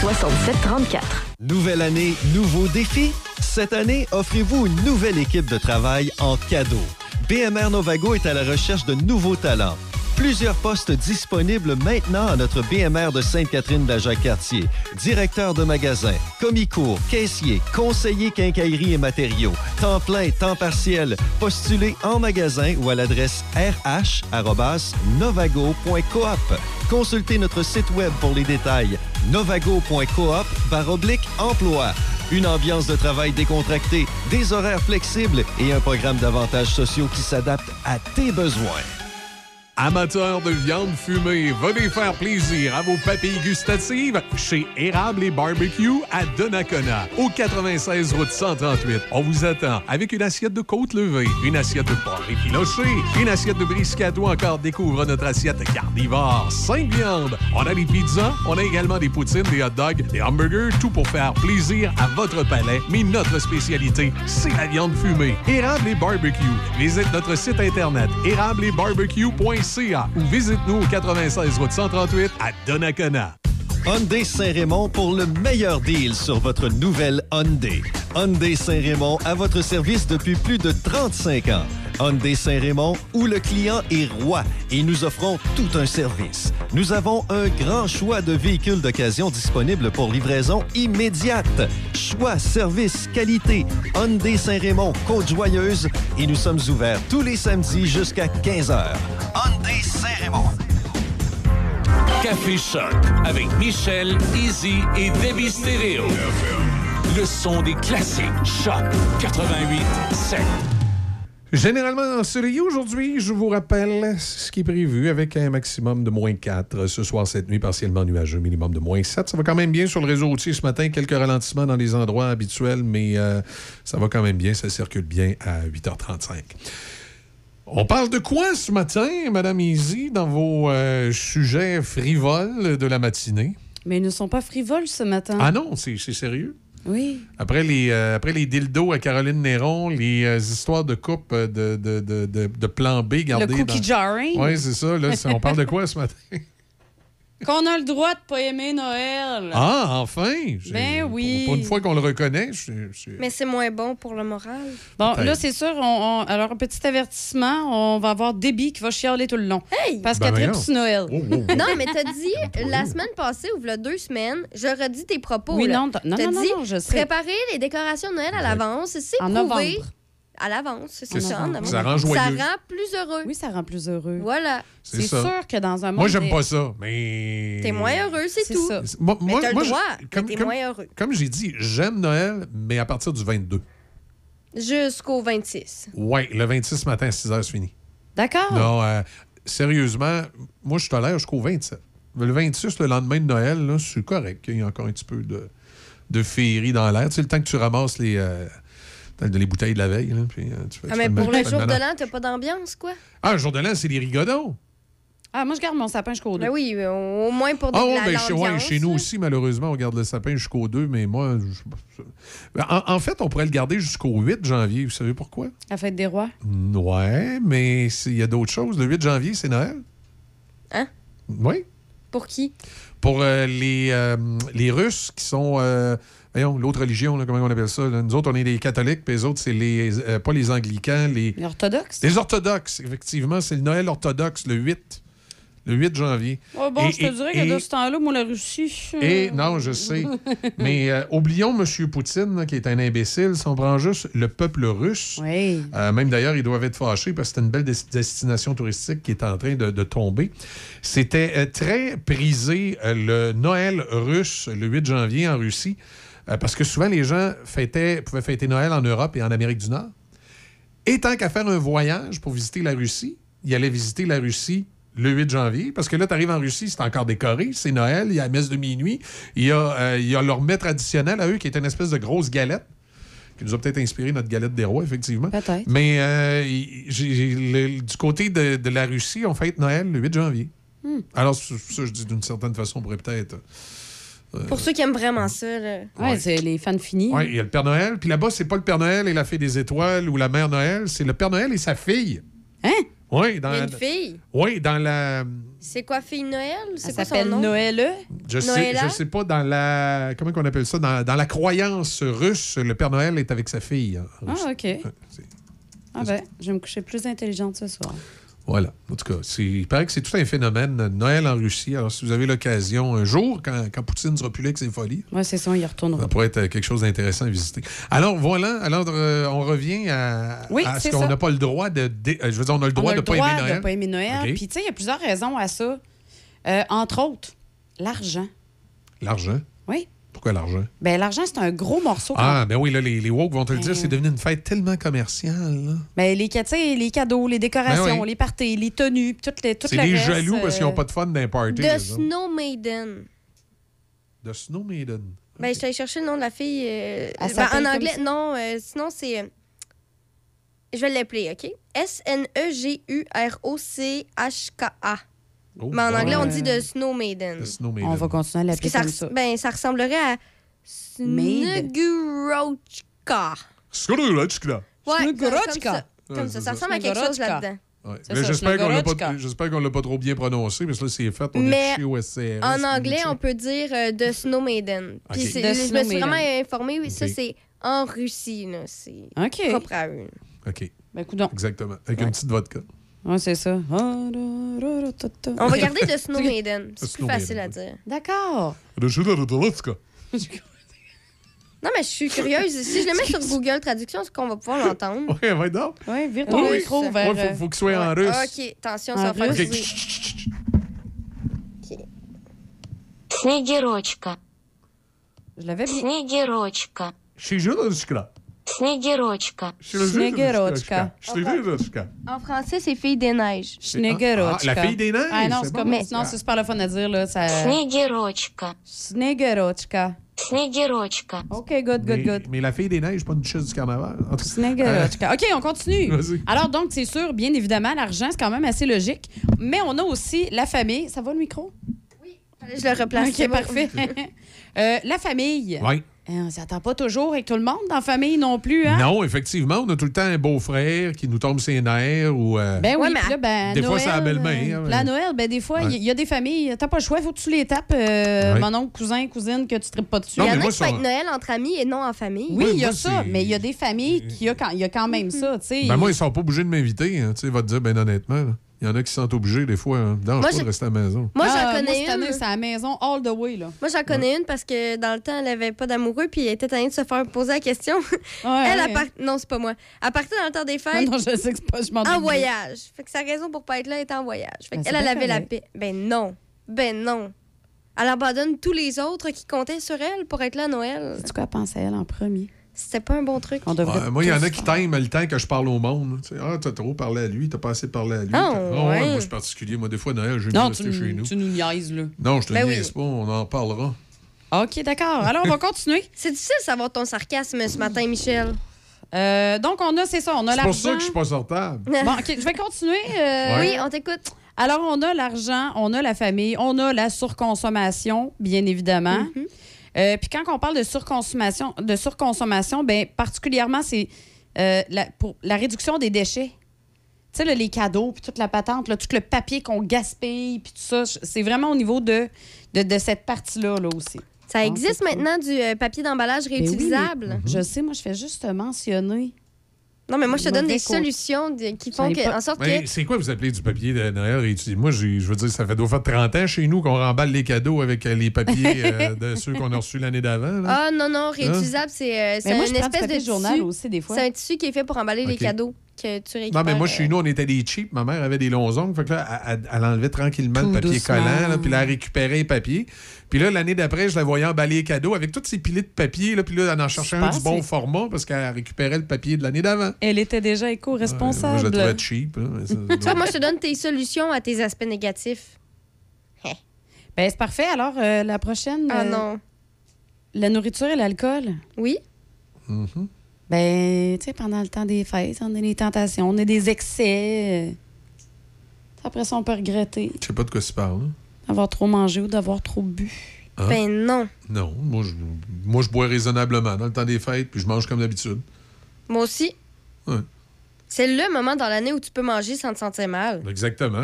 6734. Nouvelle année, nouveaux défis. Cette année, offrez-vous une nouvelle équipe de travail en cadeau. BMR Novago est à la recherche de nouveaux talents. Plusieurs postes disponibles maintenant à notre BMR de Sainte-Catherine de la Jacques-Cartier. Directeur de magasin, commis-cours, caissier, conseiller quincaillerie et matériaux, temps plein, temps partiel. Postulez en magasin ou à l'adresse rh@novago.coop. Consultez notre site web pour les détails novago.coop oblique emploi. Une ambiance de travail décontractée, des horaires flexibles et un programme d'avantages sociaux qui s'adapte à tes besoins. Amateurs de viande fumée, venez faire plaisir à vos papilles gustatives chez Érable et Barbecue à Donnacona, au 96 route 138. On vous attend avec une assiette de côte levée, une assiette de porc effiloché, une assiette de brisket ou encore découvre notre assiette carnivore. Cinq viandes. On a des pizzas, on a également des poutines, des hot dogs, des hamburgers, tout pour faire plaisir à votre palais. Mais notre spécialité, c'est la viande fumée. Érable et Barbecue. Visite notre site internet ou visite-nous au 96 route 138 à Donnacona. Hyundai Saint-Raymond pour le meilleur deal sur votre nouvelle Hyundai. Hyundai Saint-Raymond à votre service depuis plus de 35 ans. Hyundai Saint-Raymond où le client est roi et nous offrons tout un service. Nous avons un grand choix de véhicules d'occasion disponibles pour livraison immédiate. Choix, service, qualité. Hyundai Saint-Raymond, Côte-Joyeuse et nous sommes ouverts tous les samedis jusqu'à 15h. Hyundai Saint-Raymond. Café Choc avec Michel, Easy et Debbie Stereo. Le son des classiques. Choc 88 7. Généralement ensoleillé aujourd'hui, je vous rappelle ce qui est prévu avec un maximum de moins 4. Ce soir, cette nuit, partiellement nuageux, minimum de moins 7. Ça va quand même bien sur le réseau routier ce matin. Quelques ralentissements dans les endroits habituels, mais euh, ça va quand même bien. Ça circule bien à 8h35. On parle de quoi ce matin, Madame Easy, dans vos euh, sujets frivoles de la matinée? Mais ils ne sont pas frivoles ce matin. Ah non, c'est c'est sérieux? Oui. Après les, euh, après les dildos à Caroline Néron, les euh, histoires de coupe euh, de, de, de, de, de plan B gardées. Le cookie jarring. Oui, c'est ça. Là, on parle de quoi ce matin? Qu'on a le droit de pas aimer Noël. Ah, enfin! Ben oui. Pour, pour une fois qu'on le reconnaît, Mais c'est moins bon pour le moral. Bon, Peut-être. là, c'est sûr. On, on- alors, un petit avertissement. On va avoir Déby qui va chialer tout le long. Hey! Parce Ben qu'elle voyons. tripe sur Noël. Non, mais t'as dit la semaine passée ou deux semaines, je redis tes propos. Oui, là. non, t'as- non, T'as non, non, dit non, je sais. préparer les décorations de Noël à l'avance, c'est En prouvé. novembre. À l'avance, c'est C'est ça. ça. en avant. Ça rend joyeux. Ça rend plus heureux. Oui, ça rend plus heureux. Voilà. C'est C'est sûr que dans un monde. Moi, j'aime pas ça, mais. T'es moins heureux, c'est C'est tout. ça. Moi, Mais moi- le moi, mais t'es comme- moins heureux. Comme j'ai dit, j'aime Noël, mais à partir du 22. Jusqu'au 26. Ouais, le 26 matin à 6 h, c'est fini. D'accord. Non, euh, sérieusement, moi, je tolère jusqu'au 27. Le 26, le lendemain de Noël, là, c'est correct. Il y a encore un petit peu de, de féerie dans l'air. Tu sais, le temps que tu ramasses les, euh, les bouteilles de la veille. Là, puis, euh, tu fais- Ah, tu mais pour le jour de l'an, t'as pas d'ambiance, quoi? Ah, le jour de l'an, c'est les rigodons. Ah, moi, je garde mon sapin jusqu'au deux. Ben oui, au moins pour de Ah, ouais, la ben, chez, ouais, chez nous aussi, malheureusement, on garde le sapin jusqu'au 2, mais moi. je- En, en fait, on pourrait le garder jusqu'au 8 janvier. Vous savez pourquoi? La fête des rois. Ouais, mais il y a d'autres choses. Le 8 janvier, c'est Noël. Hein? Oui. Pour qui? Pour euh, les, euh, les Russes qui sont. euh, voyons, l'autre religion, là, comment on appelle ça? là? Nous autres, on est des catholiques, puis les autres, c'est les. euh, pas les anglicans, les. Les orthodoxes? Les orthodoxes, effectivement. C'est le Noël orthodoxe, le 8. Le 8 janvier. Oh, bon, Et- je te et- dirais et- que de ce temps-là, moi, la Russie. euh, Et non, je sais. Mais euh, oublions M. Poutine, là, qui est un imbécile. Si on prend juste le peuple russe, Oui. euh, même d'ailleurs, ils doivent être fâchés parce que c'est une belle des- destination touristique qui est en train de, de tomber. C'était euh, très prisé euh, le Noël russe le 8 janvier en Russie euh, parce que souvent les gens fêtaient, pouvaient fêter Noël en Europe et en Amérique du Nord. Et tant qu'à faire un voyage pour visiter la Russie, ils allaient visiter la Russie le 8 janvier, parce que là, tu arrives en Russie, c'est encore décoré, c'est Noël, il y a la messe de minuit, il y a, euh, il y a leur mets traditionnel à eux qui est une espèce de grosse galette qui nous a peut-être inspiré notre galette des rois, effectivement. Peut-être. Mais euh, le- du côté de, de la Russie, on fête Noël le 8 janvier. Hmm. Alors, ça, je dis d'une certaine façon, on pourrait peut-être... euh, Pour ceux qui aiment vraiment ça, là. Ouais, c'est les fans finis. Oui, il y a le Père Noël. Puis là-bas, c'est pas le Père Noël et la Fée des Étoiles ou la Mère Noël, c'est le Père Noël et sa fille. Hein? Oui, dans, Il y a une fille? oui, dans la. C'est quoi, fille Noël? C'est quoi son s'appelle nom? Noël. Je sais, je sais pas, dans la. Comment on appelle ça? Dans, dans la croyance russe, le Père Noël est avec sa fille. en Ah. OK. Ouais, Ah ben, je vais me coucher plus intelligente ce soir. Voilà. En tout cas, c'est- il paraît que c'est tout un phénomène. euh, Noël en Russie. Alors, si vous avez l'occasion un jour, quand, quand Poutine ne sera plus là avec ses folies, Ouais, c'est ça, on y retournera. ça pourrait être euh, quelque chose d'intéressant à visiter. Alors, voilà. Alors, euh, on revient à, Oui, à ce c'est qu'on n'a pas le droit de. dé- je veux dire, on a le On droit a de ne pas aimer Noël. de pas aimer Noël. Puis, tu sais, il y a plusieurs raisons à ça. Euh, entre autres, l'argent. L'argent. Oui. Pourquoi l'argent? Ben, l'argent, c'est un gros morceau. Ah, ben oui, là, les, les woke vont te le dire, Ben, c'est devenu une fête tellement commerciale. là. Ben, les, ca- tu sais, les cadeaux, les décorations, Ben oui. les parties, les tenues, toutes les, tout C'est le des reste, jaloux parce qu'ils euh, n'ont pas de fun les parties. The. Snow Maiden. The Snow Maiden. Ben, je suis allée chercher le nom de la fille. euh, ben, en anglais, non. euh, sinon, c'est. euh, Je vais l'appeler, OK? S-N-E-G-U-R-O-C-H-K-A. Oh, Mais en anglais, on ouais. dit The Snow Maiden. The Snow On va continuer à Parce que l'appeler ça, ça. ben, ça ressemblerait à Snugurochka. Skrulotchka. Ouais, comme ça. Ouais, ça, c'est ça ça. ressemble à quelque chose là-dedans. Ouais. Ça, J'espère qu'on l'a pas, j'espère qu'on l'a pas trop bien prononcé, parce que là, c'est fait. On Mais est chez OSCRS. En anglais, on peut dire euh, The Snow Maiden. Puis Ok. c'est- The je Snow me suis Maiden. vraiment informée. Oui, ça, Ok. c'est en Russie. là. C'est OK. propre à eux. OK, Ben, coudonc. exactement. Avec une petite vodka. Ouais, c'est ça. On va garder The Snow Maiden. The C'est plus Snow facile Maiden, à dire. D'accord. The vodka. Non, mais je suis curieuse. Si je le mets sur Google Traduction, est-ce qu'on va pouvoir l'entendre? OK, va être donc. Oui, vire ton Oui. micro Ouais, vers... Ouais, faut, faut qu'il soit en Ouais. russe. OK, attention, En ça va faire russe. du OK. bruit. Снегирочка. Je l'avais bien. Снегирочка. Chez Jodotchka. Снегирочка. Snegorochka. Snegorochka. En français, c'est Fille des neiges. Snegorochka. Ah, la fille des neiges, Ah non, c'est c'est bon. comme... Mais- Non, c'est super le fun à dire, là. Ça... Снегирочка. Snegorochka. Снегирочка. OK, good, good, Mais, good. mais la fille des neiges, pas une duchesse du carnaval. En tout cas, Snegorochka. OK, on continue. Vas-y. Alors, donc, c'est sûr, bien évidemment, l'argent, c'est quand même assez logique. Mais on a aussi la famille. Ça va, le micro? Je le replace. c'est OK, bon. parfait. Euh, la famille. Oui. Euh, on s'attend pas toujours avec tout le monde dans la famille non plus, hein? Non, effectivement, on a tout le temps un beau-frère qui nous tombe ses nerfs ou. euh, Ben oui, Ouais, mais là, ben, Des fois, c'est la belle-main, euh, hein, La Noël, ben des fois, il Ouais. y, y a des familles, t'as pas le choix, faut que tu les tapes, euh, Ouais. mon oncle, cousin, cousine, que tu tripes pas dessus. Il y en a qui ça- fêtent Noël entre amis et non en famille. Oui, il y a moi, ça, mais il y a des familles qui a quand, il y a quand même ça, tu sais. Ben moi, ils sont pas obligés de m'inviter. Hein, tu sais, va te dire, ben honnêtement, là. Il y en a qui sont obligés des fois. Hein. Non, de rester à la maison. Moi, Ah, j'en connais cette année, une. c'est à la maison all the way, là. Moi, j'en connais une parce que dans le temps, elle avait pas d'amoureux puis elle était tannée de se faire poser la question. Ouais, elle, ouais. a part... non, c'est pas moi. Elle partait dans le temps des Ah fêtes non, je sais que c'est pas, je m'en en voyage. Fait que sa raison pour pas être là était en voyage. Fait Ben, elle bien avait la paix. Ben non. Ben non. Elle abandonne tous les autres qui comptaient sur elle pour être là à Noël. C'est quoi penser à elle en premier? C'était pas un bon truc. On devrait Ouais, moi, il y en a qui t'aiment le temps que je parle au monde. Tu sais, ah, t'as trop parlé à lui, t'as pas assez parlé à lui. Ah, T'as- ouais. Moi, je suis particulier. Moi, des fois, Noël, je vais Non, rester chez nous. tu nous niaises, là. Non, je te Ben niaise oui. pas, on en parlera. OK, d'accord. Alors, on va continuer. C'est difficile de savoir ton sarcasme ce matin, Michel. Euh, donc, on a, c'est ça, on a C'est pour ça l'argent. que je suis pas sortable. Bon, OK, je vais continuer. euh, Oui, on t'écoute. Alors, on a l'argent, on a la famille, on a la surconsommation, bien évidemment. Mhm. Euh, Puis quand on parle de surconsommation, de surconsommation, ben particulièrement, c'est euh, la, pour la réduction des déchets. Tu sais, les cadeaux, puis toute la patente, là, tout le papier qu'on gaspille, puis tout ça, c'est vraiment au niveau de, de, de cette partie-là là, aussi. Ça Ah, existe cool. maintenant du euh, papier d'emballage Ben oui, mais- réutilisable. Je sais, moi, je fais juste mentionner. Non, mais moi, je te donne des côté. solutions de- qui font que, pas- en sorte Mais que. c'est quoi vous appelez du papier de Noël réutilisé? Moi, j'ai- je veux dire, ça fait doit faire 30 ans chez nous qu'on remballe les cadeaux avec euh, les papiers euh, de ceux qu'on a reçus l'année d'avant. Ah non, non, réutilisable, c'est euh, c'est moi, une espèce de de journal tissu. aussi, des fois. C'est un tissu qui est fait pour emballer les cadeaux que tu récupères. Non, mais moi, euh, chez nous, on était des cheap. Ma mère avait des longs ongles. Fait que là, elle, enlevait tranquillement Tout le papier doucement. collant. là, puis là, elle récupérait les papiers. Puis là, l'année d'après, je la voyais emballer les cadeaux avec tous ces pilets de papier. Là, puis là, elle en cherchait un du bon format parce qu'elle récupérait le papier de l'année d'avant. Elle était déjà Moi, je éco-responsable. la trouvais cheap. là, mais ça- Tu vois, moi, je te donne tes solutions à tes aspects négatifs. Ben, c'est parfait. Alors, euh, la prochaine. Ah euh, non. La nourriture et l'alcool. Oui? Mhm. Ben, tu sais, pendant le temps des fêtes, on a des tentations, on a des excès. Après ça, on peut regretter Je sais pas de quoi tu parles. d'avoir trop mangé ou d'avoir trop bu. Hein? Ben non. Non, moi je, moi, je bois raisonnablement dans le temps des fêtes, puis je mange comme d'habitude. Moi aussi. Ouais. C'est le moment dans l'année où tu peux manger sans te sentir mal. Exactement.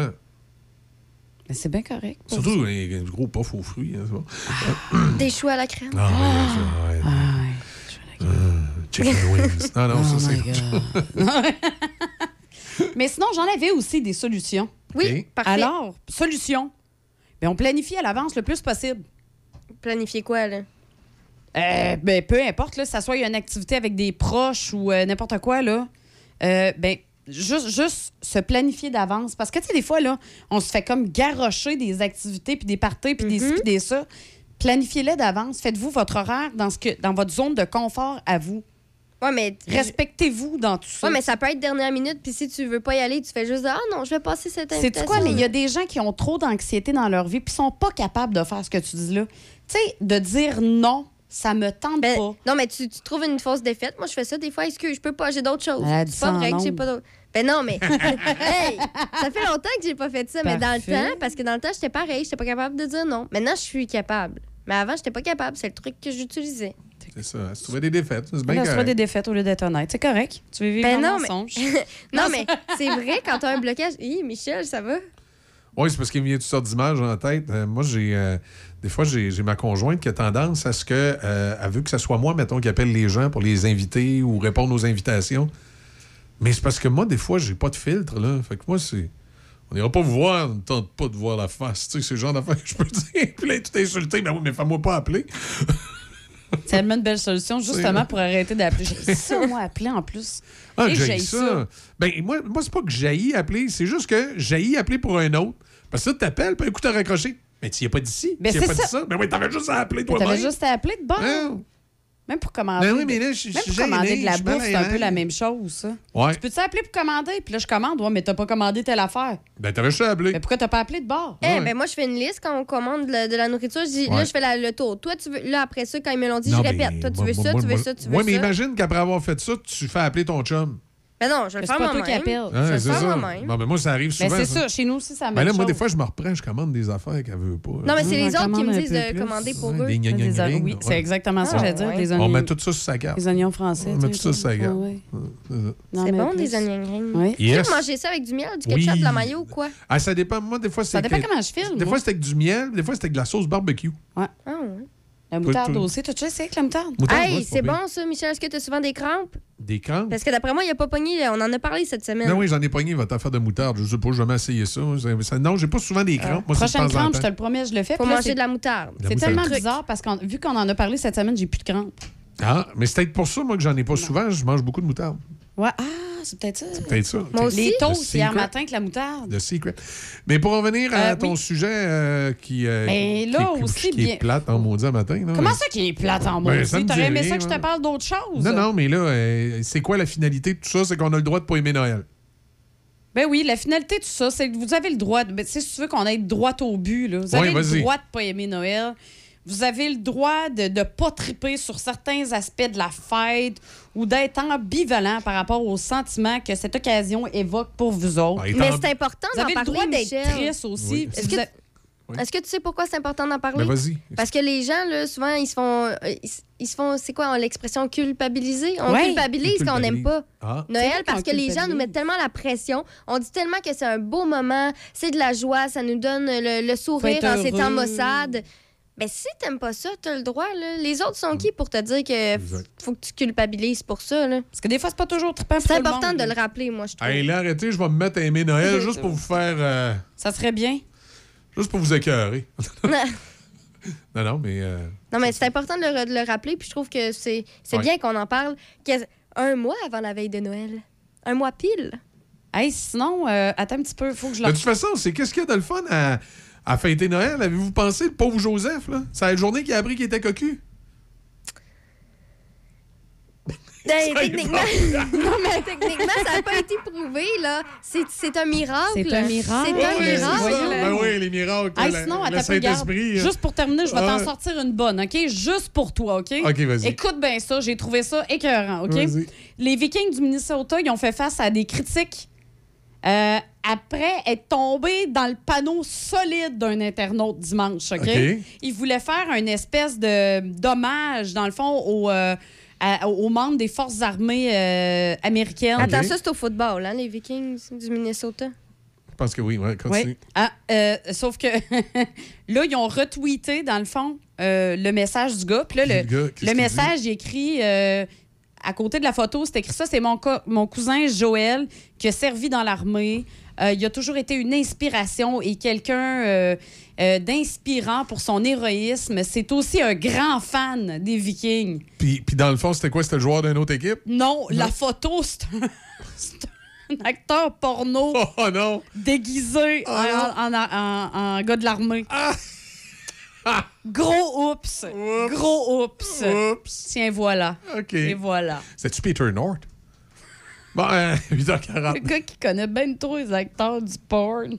Ben, c'est bien correct. Surtout les, les gros puffs aux fruits. hein. Des choux à la crème. Ah, ouais, ça, ouais. Euh, chicken wings. Non, non, Oh ça, my c'est. Mais sinon, j'en avais aussi des solutions. Oui, parfait. Alors, solution. Ben, on planifie à l'avance le plus possible. Planifier quoi, là? Euh, ben, peu importe, là, ça soit une activité avec des proches ou euh, n'importe quoi, là. Euh, ben, juste, juste se planifier d'avance. Parce que, tu sais, des fois, là, on se fait comme garrocher des activités, puis des parties, puis des ci, puis des ça. Planifiez-les d'avance. Faites-vous votre horaire dans, ce que, dans votre zone de confort à vous. Ouais, mais. Respectez-vous dans tout ça. Ouais, mais ça peut être dernière minute, puis si tu veux pas y aller, tu fais juste Ah non, je vais passer cette C'est invitation. quoi, mais il y a des gens qui ont trop d'anxiété dans leur vie puis sont pas capables de faire ce que tu dis là. Tu sais, de dire non, ça me tente Ben, pas. Non, mais tu, tu trouves une fausse défaite. Moi, je fais ça des fois. Excuse, je peux pas, j'ai d'autres choses. C'est pas vrai que j'ai pas d'autres. Ben non, mais. hey, ça fait longtemps que j'ai pas fait ça, mais dans le temps, parce que dans le temps, j'étais pareil, j'étais pas capable de dire non. Maintenant, je suis capable. Mais avant, j'étais pas capable. C'est le truc que j'utilisais. C'est ça. Se trouver des défaites. C'est bien pas correct. des défaites au lieu d'être honnête. C'est correct. Tu veux vivre Ben dans non, le mais. mensonge. non, mais c'est vrai quand t'as un blocage. Hi, Michel, ça va? Oui, c'est parce qu'il me vient toutes sortes d'images en tête. Euh, moi, j'ai. euh, des fois, j'ai j'ai ma conjointe qui a tendance à ce que. euh, elle veut que ce soit moi, mettons, qui appelle les gens pour les inviter ou répondre aux invitations. Mais c'est parce que moi, des fois, j'ai pas de filtre, là. Fait que moi, c'est. On n'ira pas vous voir, on ne tente pas de voir la face. Tu sais, c'est le genre d'affaire que je peux dire. Puis là, tout insulté. Mais oui, mais fais-moi pas appeler. C'est tellement une belle solution, justement, pour arrêter d'appeler. J'ai ça, moi, appeler en plus. Ah, j'haïs j'haïs ça. Ben, moi, moi c'est pas que j'haïs appeler, c'est juste que j'haïs appeler pour un autre. Parce que là, t'appelles, puis un coup, t'as raccroché. Mais tu y as pas d'ici. Ben, tu y as c'est pas ça. dit ça. Ben oui, t'avais juste à appeler Mais toi-même. T'avais juste à appeler de bon. Même pour commander. Ben oui, mais là, je- Même je pour suis commander gêné, de la je suis mal bouffe, c'est un peu la même chose, ça. Ouais. Tu peux-tu appeler pour commander? Puis là, je commande. Ouais, mais t'as pas commandé telle affaire. Ben, t'avais juste à appeler. Mais pourquoi t'as pas appelé de bord? Eh, ben moi, je fais une liste quand on commande de la, de la nourriture. Je dis, Ouais. là, je fais la- le tour. Toi, tu veux. Là, après ça, quand ils me l'ont dit, Non, je mais répète. Toi, tu moi- veux ça, moi- tu veux ça, tu veux Ouais, mais ça. imagine qu'après avoir fait ça, tu fais appeler ton chum. Ben non, je vais le Mais faire c'est pas toi qui moi-même. appelle. Je vais Ouais, le c'est faire ça. moi-même. Ben moi, ça arrive Mais souvent. c'est ça, chez nous aussi, c'est la Ben même là, moi, des fois, je me reprends, je commande des affaires qu'elle veut pas. Non, mais c'est les on autres qui me disent de commander pour Ouais, eux. des oignons, oui, c'est exactement ça, Ah, j'allais dire. ouais. Des On oignons. met tout ça sur sa carte. Des oignons français. On met tout ça sur sa carte. Ouais. C'est ça. Non, mais bon, des oignons. Oui. Tu peux manger ça avec du miel, du ketchup, de la mayo ou quoi? Ah, ça dépend. Moi, des fois, c'est. Ça dépend comment je file, Des fois, c'était avec du miel, des fois, c'était avec de la sauce barbecue. Ouais. La moutarde aussi. T'as-tu essayé avec la moutarde? Hey, c'est bon ça, Michel. Est-ce que tu as souvent des crampes? Des crampes? Parce que d'après moi, il n'y a pas pogné. On en a parlé cette semaine. Non, oui, j'en ai pogné votre affaire de moutarde. Je sais pas, jamais essayé ça. Ça- Non, j'ai pas souvent des crampes. Moi, c'est de Prochaine temps en crampe, je te le promets, je le fais. Faut Puis manger de la moutarde. C'est tellement bizarre parce que vu qu'on en a parlé cette semaine, j'ai plus de crampes. Ah, mais c'est peut-être pour ça, moi, que j'en ai pas souvent. Je mange beaucoup de moutarde. Ouais. Ah, c'est peut-être ça. C'est peut-être ça. Moi aussi. Les toasts hier matin avec la moutarde. The secret. Mais pour revenir à Euh, ton oui. sujet euh, qui, euh, Mais qui- là qui- aussi, qui bien- est plate en maudit à matin. là. Comment ça qui est plate en Ben, ça me T'aurais aimé rien, ça que je te moi. parle d'autre chose? Non, non, mais là, euh, c'est quoi la finalité de tout ça? C'est qu'on a le droit de pas aimer Noël. Ben oui, la finalité de tout ça, c'est que vous avez le droit. De, ben, tu sais, si tu veux qu'on aille droit au but, là, vous Ouais, avez le droit de pas aimer Noël. Vous avez le droit de ne pas triper sur certains aspects de la fête ou d'être ambivalent par rapport aux sentiments que cette occasion évoque pour vous autres. Ah, Mais c'est important Vous d'en avez le parler, droit d'être triste aussi. Oui. Est-ce Vous que, a- Oui. est-ce que tu sais pourquoi c'est important d'en parler? Ben, vas-y. Parce que les gens, là, souvent, ils se font. euh, Ils, se- ils se font. C'est quoi l'expression culpabiliser? On Ouais. culpabilise quand on n'aime pas. Ah. Noël, parce que les gens nous mettent tellement la pression. On dit tellement que c'est un beau moment, c'est de la joie, ça nous donne le, le sourire en ces temps maussades. Ben, si t'aimes pas ça, t'as le droit, là. Les autres sont qui pour te dire que f- faut que tu culpabilises pour ça, là? Parce que des fois, c'est pas toujours trippant pour C'est tout le important monde, de là. le rappeler, moi, je trouve. Hey, là, arrêtez, je vais me mettre à aimer Noël juste pour vous faire. euh, Ça serait bien. juste pour vous écœurer. non, non, mais. euh, Non, mais c'est important de le, de le rappeler, puis je trouve que c'est c'est Ouais. bien qu'on en parle un mois avant la veille de Noël. Un mois pile. Hey, sinon, euh, attends un petit peu, il faut que je De toute façon, c'est qu'est-ce qu'il y a de le fun à, à fêter Noël? Avez-vous pensé, le pauvre Joseph, là? C'est la journée qu'il a appris qu'il était cocu. Ben, techniquement, non, mais techniquement, ça n'a pas été prouvé, là. C'est c'est un miracle. C'est un miracle. C'est un Oui, c'est ça. miracle. Ben oui, les miracles. Hey, la- sinon, regarde. Saint-Esprit. hein. Juste pour terminer, je vais t'en sortir une bonne, OK? Juste pour toi, OK? OK, vas-y. Écoute bien ça, j'ai trouvé ça écœurant, OK? Les Vikings du Minnesota, ils ont fait face à des critiques euh, après être tombés dans le panneau solide d'un internaute dimanche, OK? OK. Ils voulaient faire une espèce de d'hommage, dans le fond, aux, euh, à- aux membres des forces armées euh, américaines. Attends, ça, c'est au football, hein, les Vikings du Minnesota? Je pense que oui, ouais, continue. Oui. Ah, euh, sauf que là, ils ont retweeté, dans le fond, euh, le message du gars. Puis là, Le le, gars, le message, il écrit euh, à côté de la photo, c'est écrit ça. C'est mon, co- mon cousin Joël qui a servi dans l'armée. Euh, il a toujours été une inspiration et quelqu'un euh, euh, d'inspirant pour son héroïsme. C'est aussi un grand fan des Vikings. Puis, puis dans le fond, c'était quoi? C'était le joueur d'une autre équipe? Non, la photo, c'est un, acteur porno Oh non! déguisé en, en- en- en gars de l'armée. Gros oups. Gros oups. Tiens, voilà. OK. Et voilà. C'était-tu Peter North? Bon, euh, 8h40. Le gars qui connaît bien trop les acteurs du porn.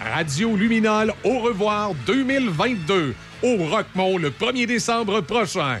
Radio Luminol au revoir 2022 au Rockmont le 1er décembre prochain.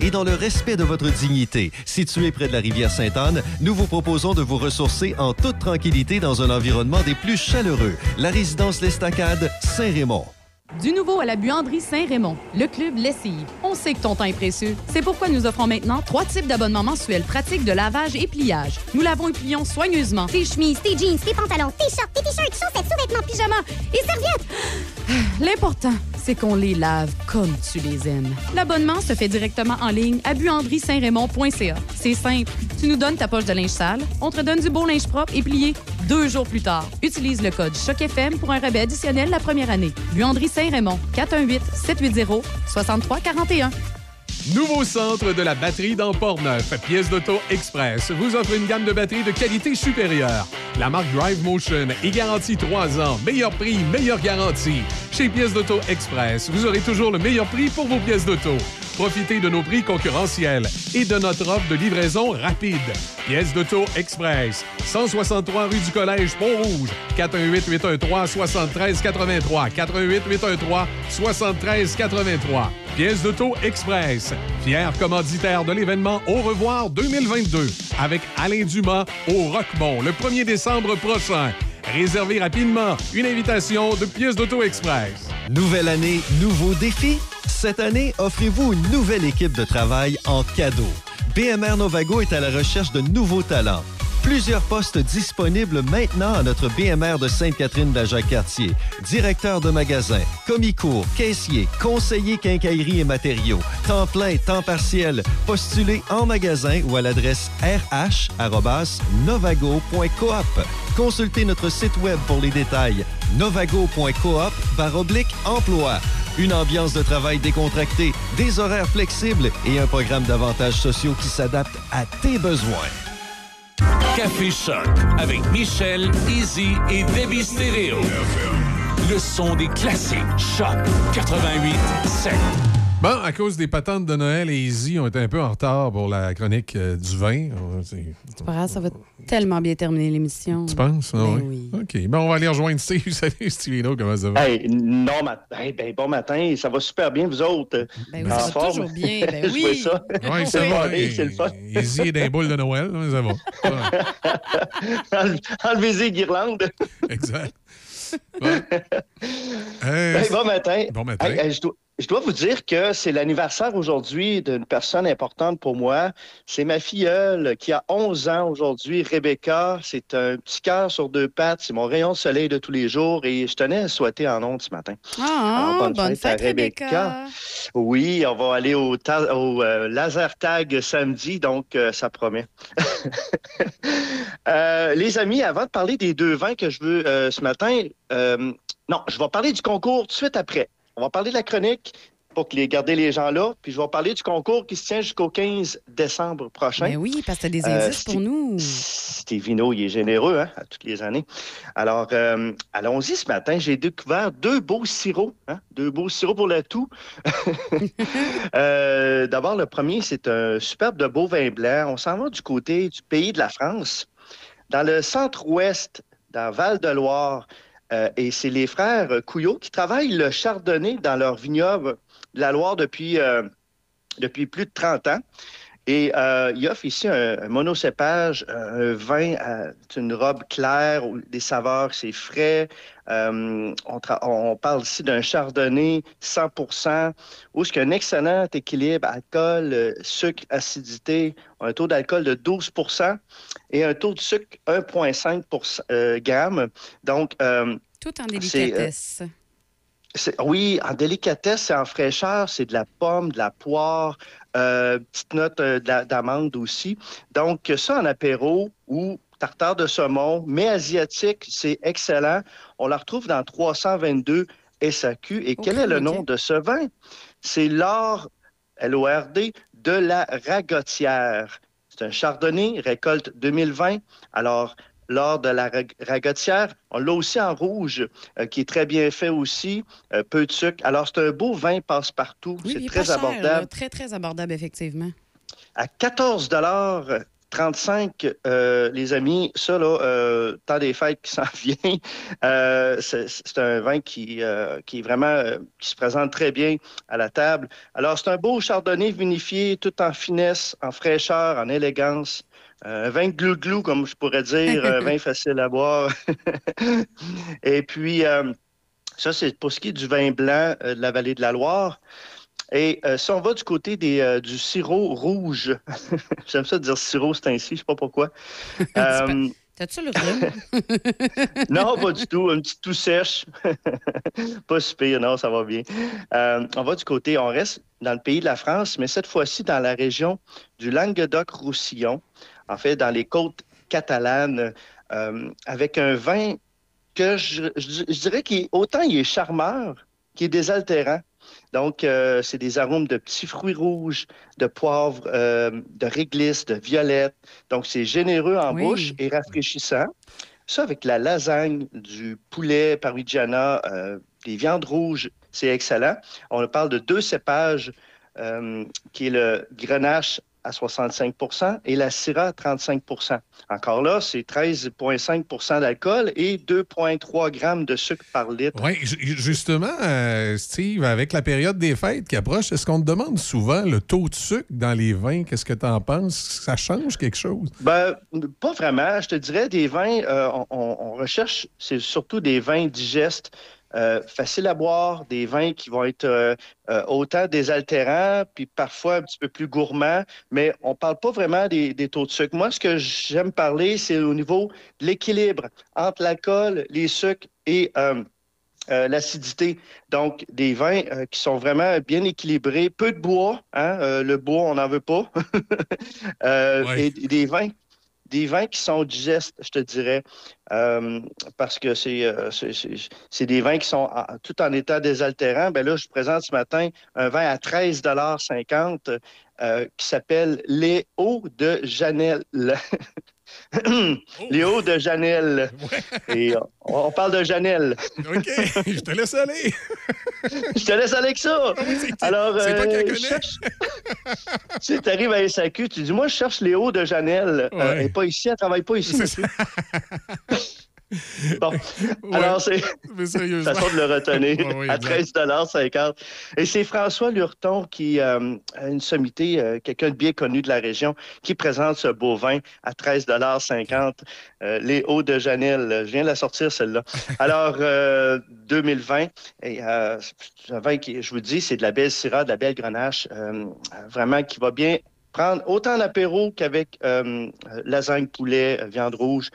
et dans le respect de votre dignité. Situé près de la rivière Sainte-Anne, nous vous proposons de vous ressourcer en toute tranquillité dans un environnement des plus chaleureux. La résidence L'Estacade, Saint-Raymond. Du nouveau à la buanderie Saint-Raymond, le club Lessive. On sait que ton temps est précieux. C'est pourquoi nous offrons maintenant trois types d'abonnements mensuels pratiques de lavage et pliage. Nous lavons et plions soigneusement. Tes chemises, tes jeans, tes pantalons, tes shorts, tes t-shirts, chaussettes, sous-vêtements, pyjamas et serviettes. L'important, c'est qu'on les lave comme tu les aimes. L'abonnement se fait directement en ligne à buanderie-saint-raymond.ca. C'est simple. Tu nous donnes ta poche de linge sale, on te donne du beau linge propre et plié deux jours plus tard. Utilise le code CHOC-FM pour un rabais additionnel la première année. Buanderie Saint-Raymond, 418-780-6341. Nouveau centre de la batterie dans Port-Neuf. Pièces d'auto Express vous offre une gamme de batteries de qualité supérieure. La marque Drive Motion est garantie 3 ans. Meilleur prix, meilleure garantie. Chez Pièces d'auto Express, vous aurez toujours le meilleur prix pour vos pièces d'auto. Profitez de nos prix concurrentiels et de notre offre de livraison rapide. Pièces d'auto Express. 163 rue du Collège Pont-Rouge. 418-813-7383. 418-813-7383. Pièces d'auto Express. Fier commanditaire de l'événement Au revoir 2022 avec Alain Dumas au Rockmont le 1er décembre prochain. Réservez rapidement une invitation de Pièces d'auto Express. Nouvelle année, nouveaux défis? Cette année, offrez-vous une nouvelle équipe de travail en cadeau. BMR Novago est à la recherche de nouveaux talents. Plusieurs postes disponibles maintenant à notre BMR de Sainte-Catherine Jacques-Cartier. Directeur de magasin, commis-cours, caissier, conseiller quincaillerie et matériaux, temps plein, temps partiel. Postulez en magasin ou à l'adresse rh.novago.coop. Consultez notre site web pour les détails. novago.coop oblique emploi. Une ambiance de travail décontractée, des horaires flexibles et un programme d'avantages sociaux qui s'adapte à tes besoins. Café Choc avec Michel, Easy et Debbie Stereo. Le son des classiques. Choc 88 7. Bon, à cause des patentes de Noël, et Easy ont été un peu en retard pour la chronique euh, du vin. C'est- pas grave, ça va tellement bien terminer l'émission. Tu penses? Ah Ben oui. OK. Bon, on va aller rejoindre Steve. Salut, Stevino, comment ça va? Hey, non, ma- hey, ben, bon matin, ça va super bien, vous autres? Ben En oui, ça va toujours bien, ben Je oui. vois ça. Oui, ça va. Allez, c'est le fun. Easy est dans les boules de Noël, hein, ça va. Enle- Enlevez-y les guirlandes. Exact. Euh, Hey, bon matin. Bon matin. Hey, hey, je, dois, je dois vous dire que c'est l'anniversaire aujourd'hui d'une personne importante pour moi. C'est ma filleule qui a 11 ans aujourd'hui, Rebecca. C'est un petit cœur sur deux pattes. C'est mon rayon de soleil de tous les jours et je tenais à souhaiter en ondes ce matin. Ah, Alors, bonne, fête, Rebecca. Oui, on va aller au, ta- au, euh, laser tag samedi, donc euh, ça promet. Euh, les amis, avant de parler des deux vins que je veux ce matin, non, je vais parler du concours tout de suite après. On va parler de la chronique. pour que les, garder les gens là. Puis je vais parler du concours qui se tient jusqu'au 15 décembre prochain. Mais oui, parce que tu des Euh, indices pour nous. Stevino, il est généreux hein, à toutes les années. Alors, euh, allons-y ce matin. J'ai découvert deux beaux sirops. hein, deux beaux sirops pour le tout. Euh, D'abord, le premier, c'est un superbe de beau vin blanc. On s'en va du côté du pays de la France, dans le centre-ouest, dans Val-de-Loire. Euh, et c'est les frères Couillot qui travaillent le chardonnay dans leur vignoble de la Loire depuis, euh, depuis plus de 30 ans. Et euh, il offre ici un, un monocépage, un vin, à une robe claire, des saveurs, c'est frais. Euh, on, parle ici d'un chardonnay 100 où il y a un excellent équilibre alcool, euh, sucre, acidité, un taux d'alcool de 12% et un taux de sucre 1,5 euh, grammes. Donc, euh, Tout en euh, délicatesse. oui, en délicatesse et en fraîcheur, c'est de la pomme, de la poire, euh, petite note euh, d'a- d'amande aussi. Donc, ça en apéro ou tartare de saumon, mais asiatique, c'est excellent. On la retrouve dans 322 SAQ. Et quel est le nom de ce vin? C'est l'or, L-O-R-D, de la ragotière. C'est un chardonnay, récolte 2020. Alors, l'or de la rag- ragotière, on l'a aussi en rouge, euh, qui est très bien fait aussi, euh, peu de sucre. Alors, c'est un beau vin passe-partout. Oui, c'est est très cher, abordable. là. Très, très abordable, effectivement. À 14 35, euh, les amis, ça, là, euh, temps des fêtes qui s'en vient, euh, c'est un vin qui, qui est vraiment, qui se présente très bien à la table. Alors, c'est un beau chardonnay vinifié, tout en finesse, en fraîcheur, en élégance. Euh, un vin glou-glou, comme je pourrais dire, un vin facile à boire. Et puis, euh, ça, c'est pour ce qui est du vin blanc euh, de la vallée de la Loire. Et euh, si on va du côté des, euh, du sirop rouge, j'aime ça dire sirop, c'est ainsi, je sais pas pourquoi. Euh, T'as-tu le rhume? non, pas du tout. Une petite toux sèche. pas si pire, non, ça va bien. Euh, on va du côté, on reste dans le pays de la France, mais cette fois-ci dans la région du Languedoc-Roussillon, en fait, dans les côtes catalanes, euh, avec un vin que je, je- je dirais qu'il autant il est charmeur qu'il est désaltérant. Donc, euh, c'est des arômes de petits fruits rouges, de poivre, euh, de réglisse, de violette. Donc, c'est généreux en Oui. bouche et rafraîchissant. Ça, avec la lasagne, du poulet parmigiana, des viandes rouges, c'est excellent. On parle de deux cépages, qui est le grenache à 65% et la syrah à 35% Encore là, c'est 13,5% d'alcool et 2,3 grammes de sucre par litre. Oui, justement, euh, Steve, avec la période des fêtes qui approche, est-ce qu'on te demande souvent le taux de sucre dans les vins? Qu'est-ce que tu en penses? Ça change quelque chose? Ben, pas vraiment. Je te dirais des vins, euh, on, on- on recherche, c'est surtout des vins digestes, euh, faciles à boire, des vins qui vont être euh, euh, autant désaltérants, puis parfois un petit peu plus gourmands, mais on parle pas vraiment des, des taux de sucre. Moi, ce que j'aime parler, c'est au niveau de l'équilibre entre l'alcool, les sucres et euh, l'acidité. Donc, des vins euh, qui sont vraiment bien équilibrés, peu de bois, hein, euh, le bois, on n'en veut pas. Ouais. Et des vins, des vins qui sont digestes, je te dirais, euh, parce que c'est euh, c'est- c'est- des vins qui sont tout en état désaltérant. Ben là, je présente ce matin un vin à 13,50 euh, qui s'appelle Léo de Janel. Léo de Janel. Et on, on parle de Janel. OK, je te laisse aller. je te laisse aller avec ça. Alors, c'est euh, cherche- si tu arrives à SAQ, tu dis, moi, je cherche Léo de Janel. Euh, elle n'est pas ici, elle travaille pas ici. bon, Ouais, alors c'est façon de le retenir Ouais, ouais, à exact. 13,50 Et c'est François Lurton qui euh, a une sommité, euh, quelqu'un de bien connu de la région, qui présente ce beau vin à 13,50 euh, Les Hauts de Janel. Je viens de la sortir, celle-là. Alors, euh, 2020, et, euh, c'est un vin qui, je vous dis, c'est de la belle syrah, de la belle grenache, euh, vraiment qui va bien prendre autant en apéro qu'avec euh, euh, lasagne poulet, euh, viande rouge.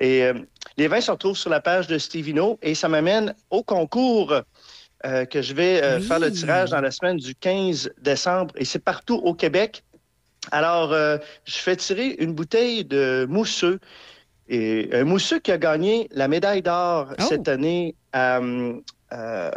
Et euh, les vins se retrouvent sur la page de Stevino et ça m'amène au concours euh, que je vais euh, faire le tirage dans la semaine du 15 décembre et c'est partout au Québec. Alors, je fais tirer une bouteille de mousseux Et un mousseux qui a gagné la médaille d'or cette année à, euh,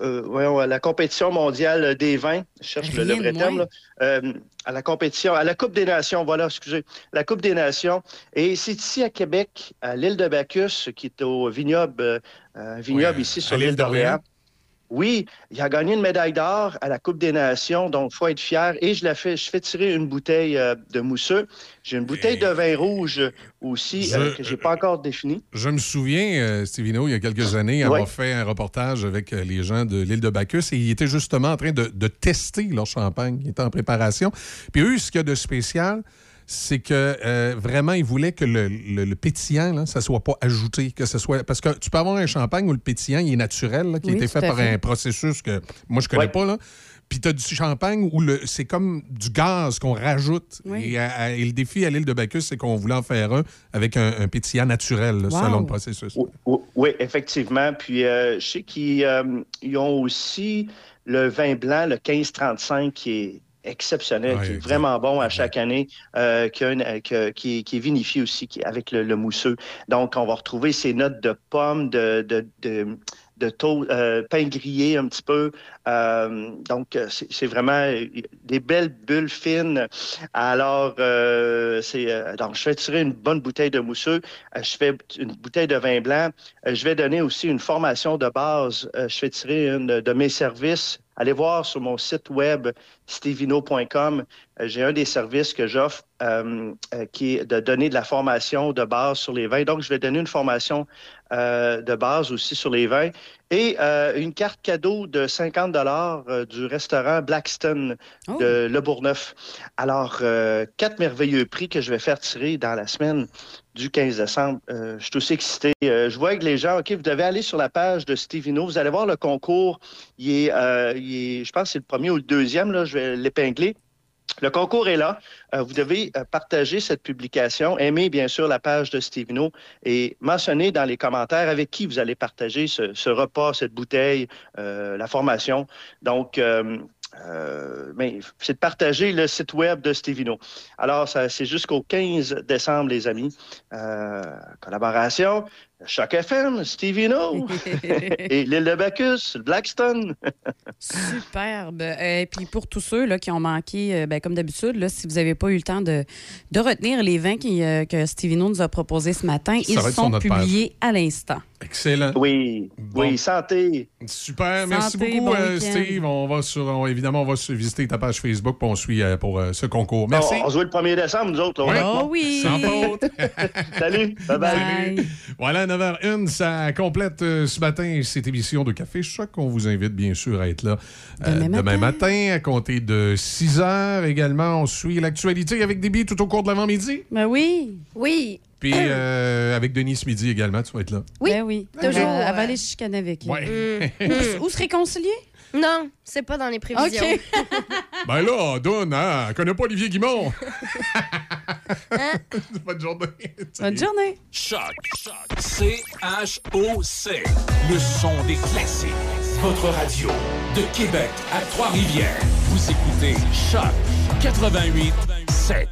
euh, voyons, à la compétition mondiale des vins. Je cherche le, vrai terme. là. Euh, à la compétition, à la Coupe des Nations, voilà, excusez, la Coupe des Nations. Et c'est ici à Québec, à l'île de Bacchus, qui est au vignoble, euh, vignoble ici sur l'île l'île d'Orléans. Oui, il a gagné une médaille d'or à la Coupe des Nations, donc il faut être fier. Et je la fais, je fais tirer une bouteille euh, de mousseux. J'ai une bouteille de vin rouge aussi Je- euh, que j'ai pas encore définie. Je me souviens, euh, Stevino, il y a quelques années, avoir fait un reportage avec euh, les gens de l'île de Bacchus et ils étaient justement en train de, de tester leur champagne. Ils étaient en préparation. Puis eux, ce qu'il y a de spécial, c'est que euh, vraiment, ils voulaient que le, le- le pétillant, là, ça soit pas ajouté, que ce soit. Parce que tu peux avoir un champagne où le pétillant, il est naturel, là, qui a été fait par fait. un processus que moi, je connais Ouais. pas, là. Puis tu as du champagne où le- c'est comme du gaz qu'on rajoute. Oui. Et, à- à- et le défi à l'île de Bacchus, c'est qu'on voulait en faire un avec un, un pétillant naturel, là, Wow. selon le processus. Oui, effectivement. Puis euh, je sais qu'ils euh, ont aussi le vin blanc, le 1535, qui est exceptionnel, Ouais, qui est exact. vraiment bon à chaque année, euh, qui, a une- qui est- qui est vinifié aussi avec le, le mousseux. Donc, on va retrouver ces notes de pommes, de, de, de, de tau- euh, pain grillé un petit peu. Euh, donc, c'est vraiment euh, des belles bulles fines. Alors, euh, c'est euh, donc je fais tirer une bonne bouteille de mousseux. Euh, je fais une bouteille de vin blanc. Je vais donner aussi une formation de base. Je fais tirer une de mes services. Allez voir sur mon site web stevino.com. Euh, J'ai un des services que j'offre euh, euh, qui est de donner de la formation de base sur les vins. Donc, je vais donner une formation euh, de base aussi sur les vins et euh, une carte cadeau de 50 dollars du restaurant Blackstone Oh. de Le Bourgneuf. Alors, quatre merveilleux prix que je vais faire tirer dans la semaine du 15 décembre. Je suis aussi excité. Je vois que les gens, OK, vous devez aller sur la page de Stevino. Vous allez voir le concours. Il est, il est- je pense que c'est le premier ou le deuxième. Là, je vais l'épingler. Le concours est là. Euh, vous devez euh, partager cette publication, aimer bien sûr la page de Stevino et mentionner dans les commentaires avec qui vous allez partager ce, repas, cette bouteille, euh, la formation. Donc, mais c'est de partager le site web de Stevino. Alors, c'est jusqu'au 15 décembre, les amis. Collaboration, Choc FM, Stevino et l'île de Bacchus, Blackstone. Superbe. Et puis pour tous ceux là, qui ont manqué, euh, ben, comme d'habitude, là, si vous n'avez pas eu le temps de, de retenir les vins qui, euh, que Stevino nous a proposés ce matin, Ça ils sont page. publiés à l'instant. Excellent. Oui, oui, santé. Super, merci beaucoup, bon euh. Steve. On va sur, on- évidemment, on va sur- visiter ta page Facebook pour on suit euh, pour euh, ce concours. Merci. On, on se voit le 1er décembre, nous autres. Oui. Oh oui. Sans faute. Salut. Bye. Voilà, 9h01, ça complète euh, ce matin cette émission de Café Choc. On vous invite bien sûr à être là euh, Demain matin. à compter de 6 h également. On suit l'actualité avec billets tout au cours de l'avant-midi. Ben oui. Oui. Puis euh, avec Denis ce midi également, tu vas être là. Oui, Ben oui. toujours, se chicaner avec. lui. Ouais. Ou, ou se réconcilier? Non, c'est pas dans les prévisions. OK. Ben là, donne, hein, elle connaît pas Olivier Guimond. Bonne journée. Bonne journée. Choc. C-H-O-C. Le son des classiques. Votre radio de Québec à Trois-Rivières. Vous écoutez Choc 88 7.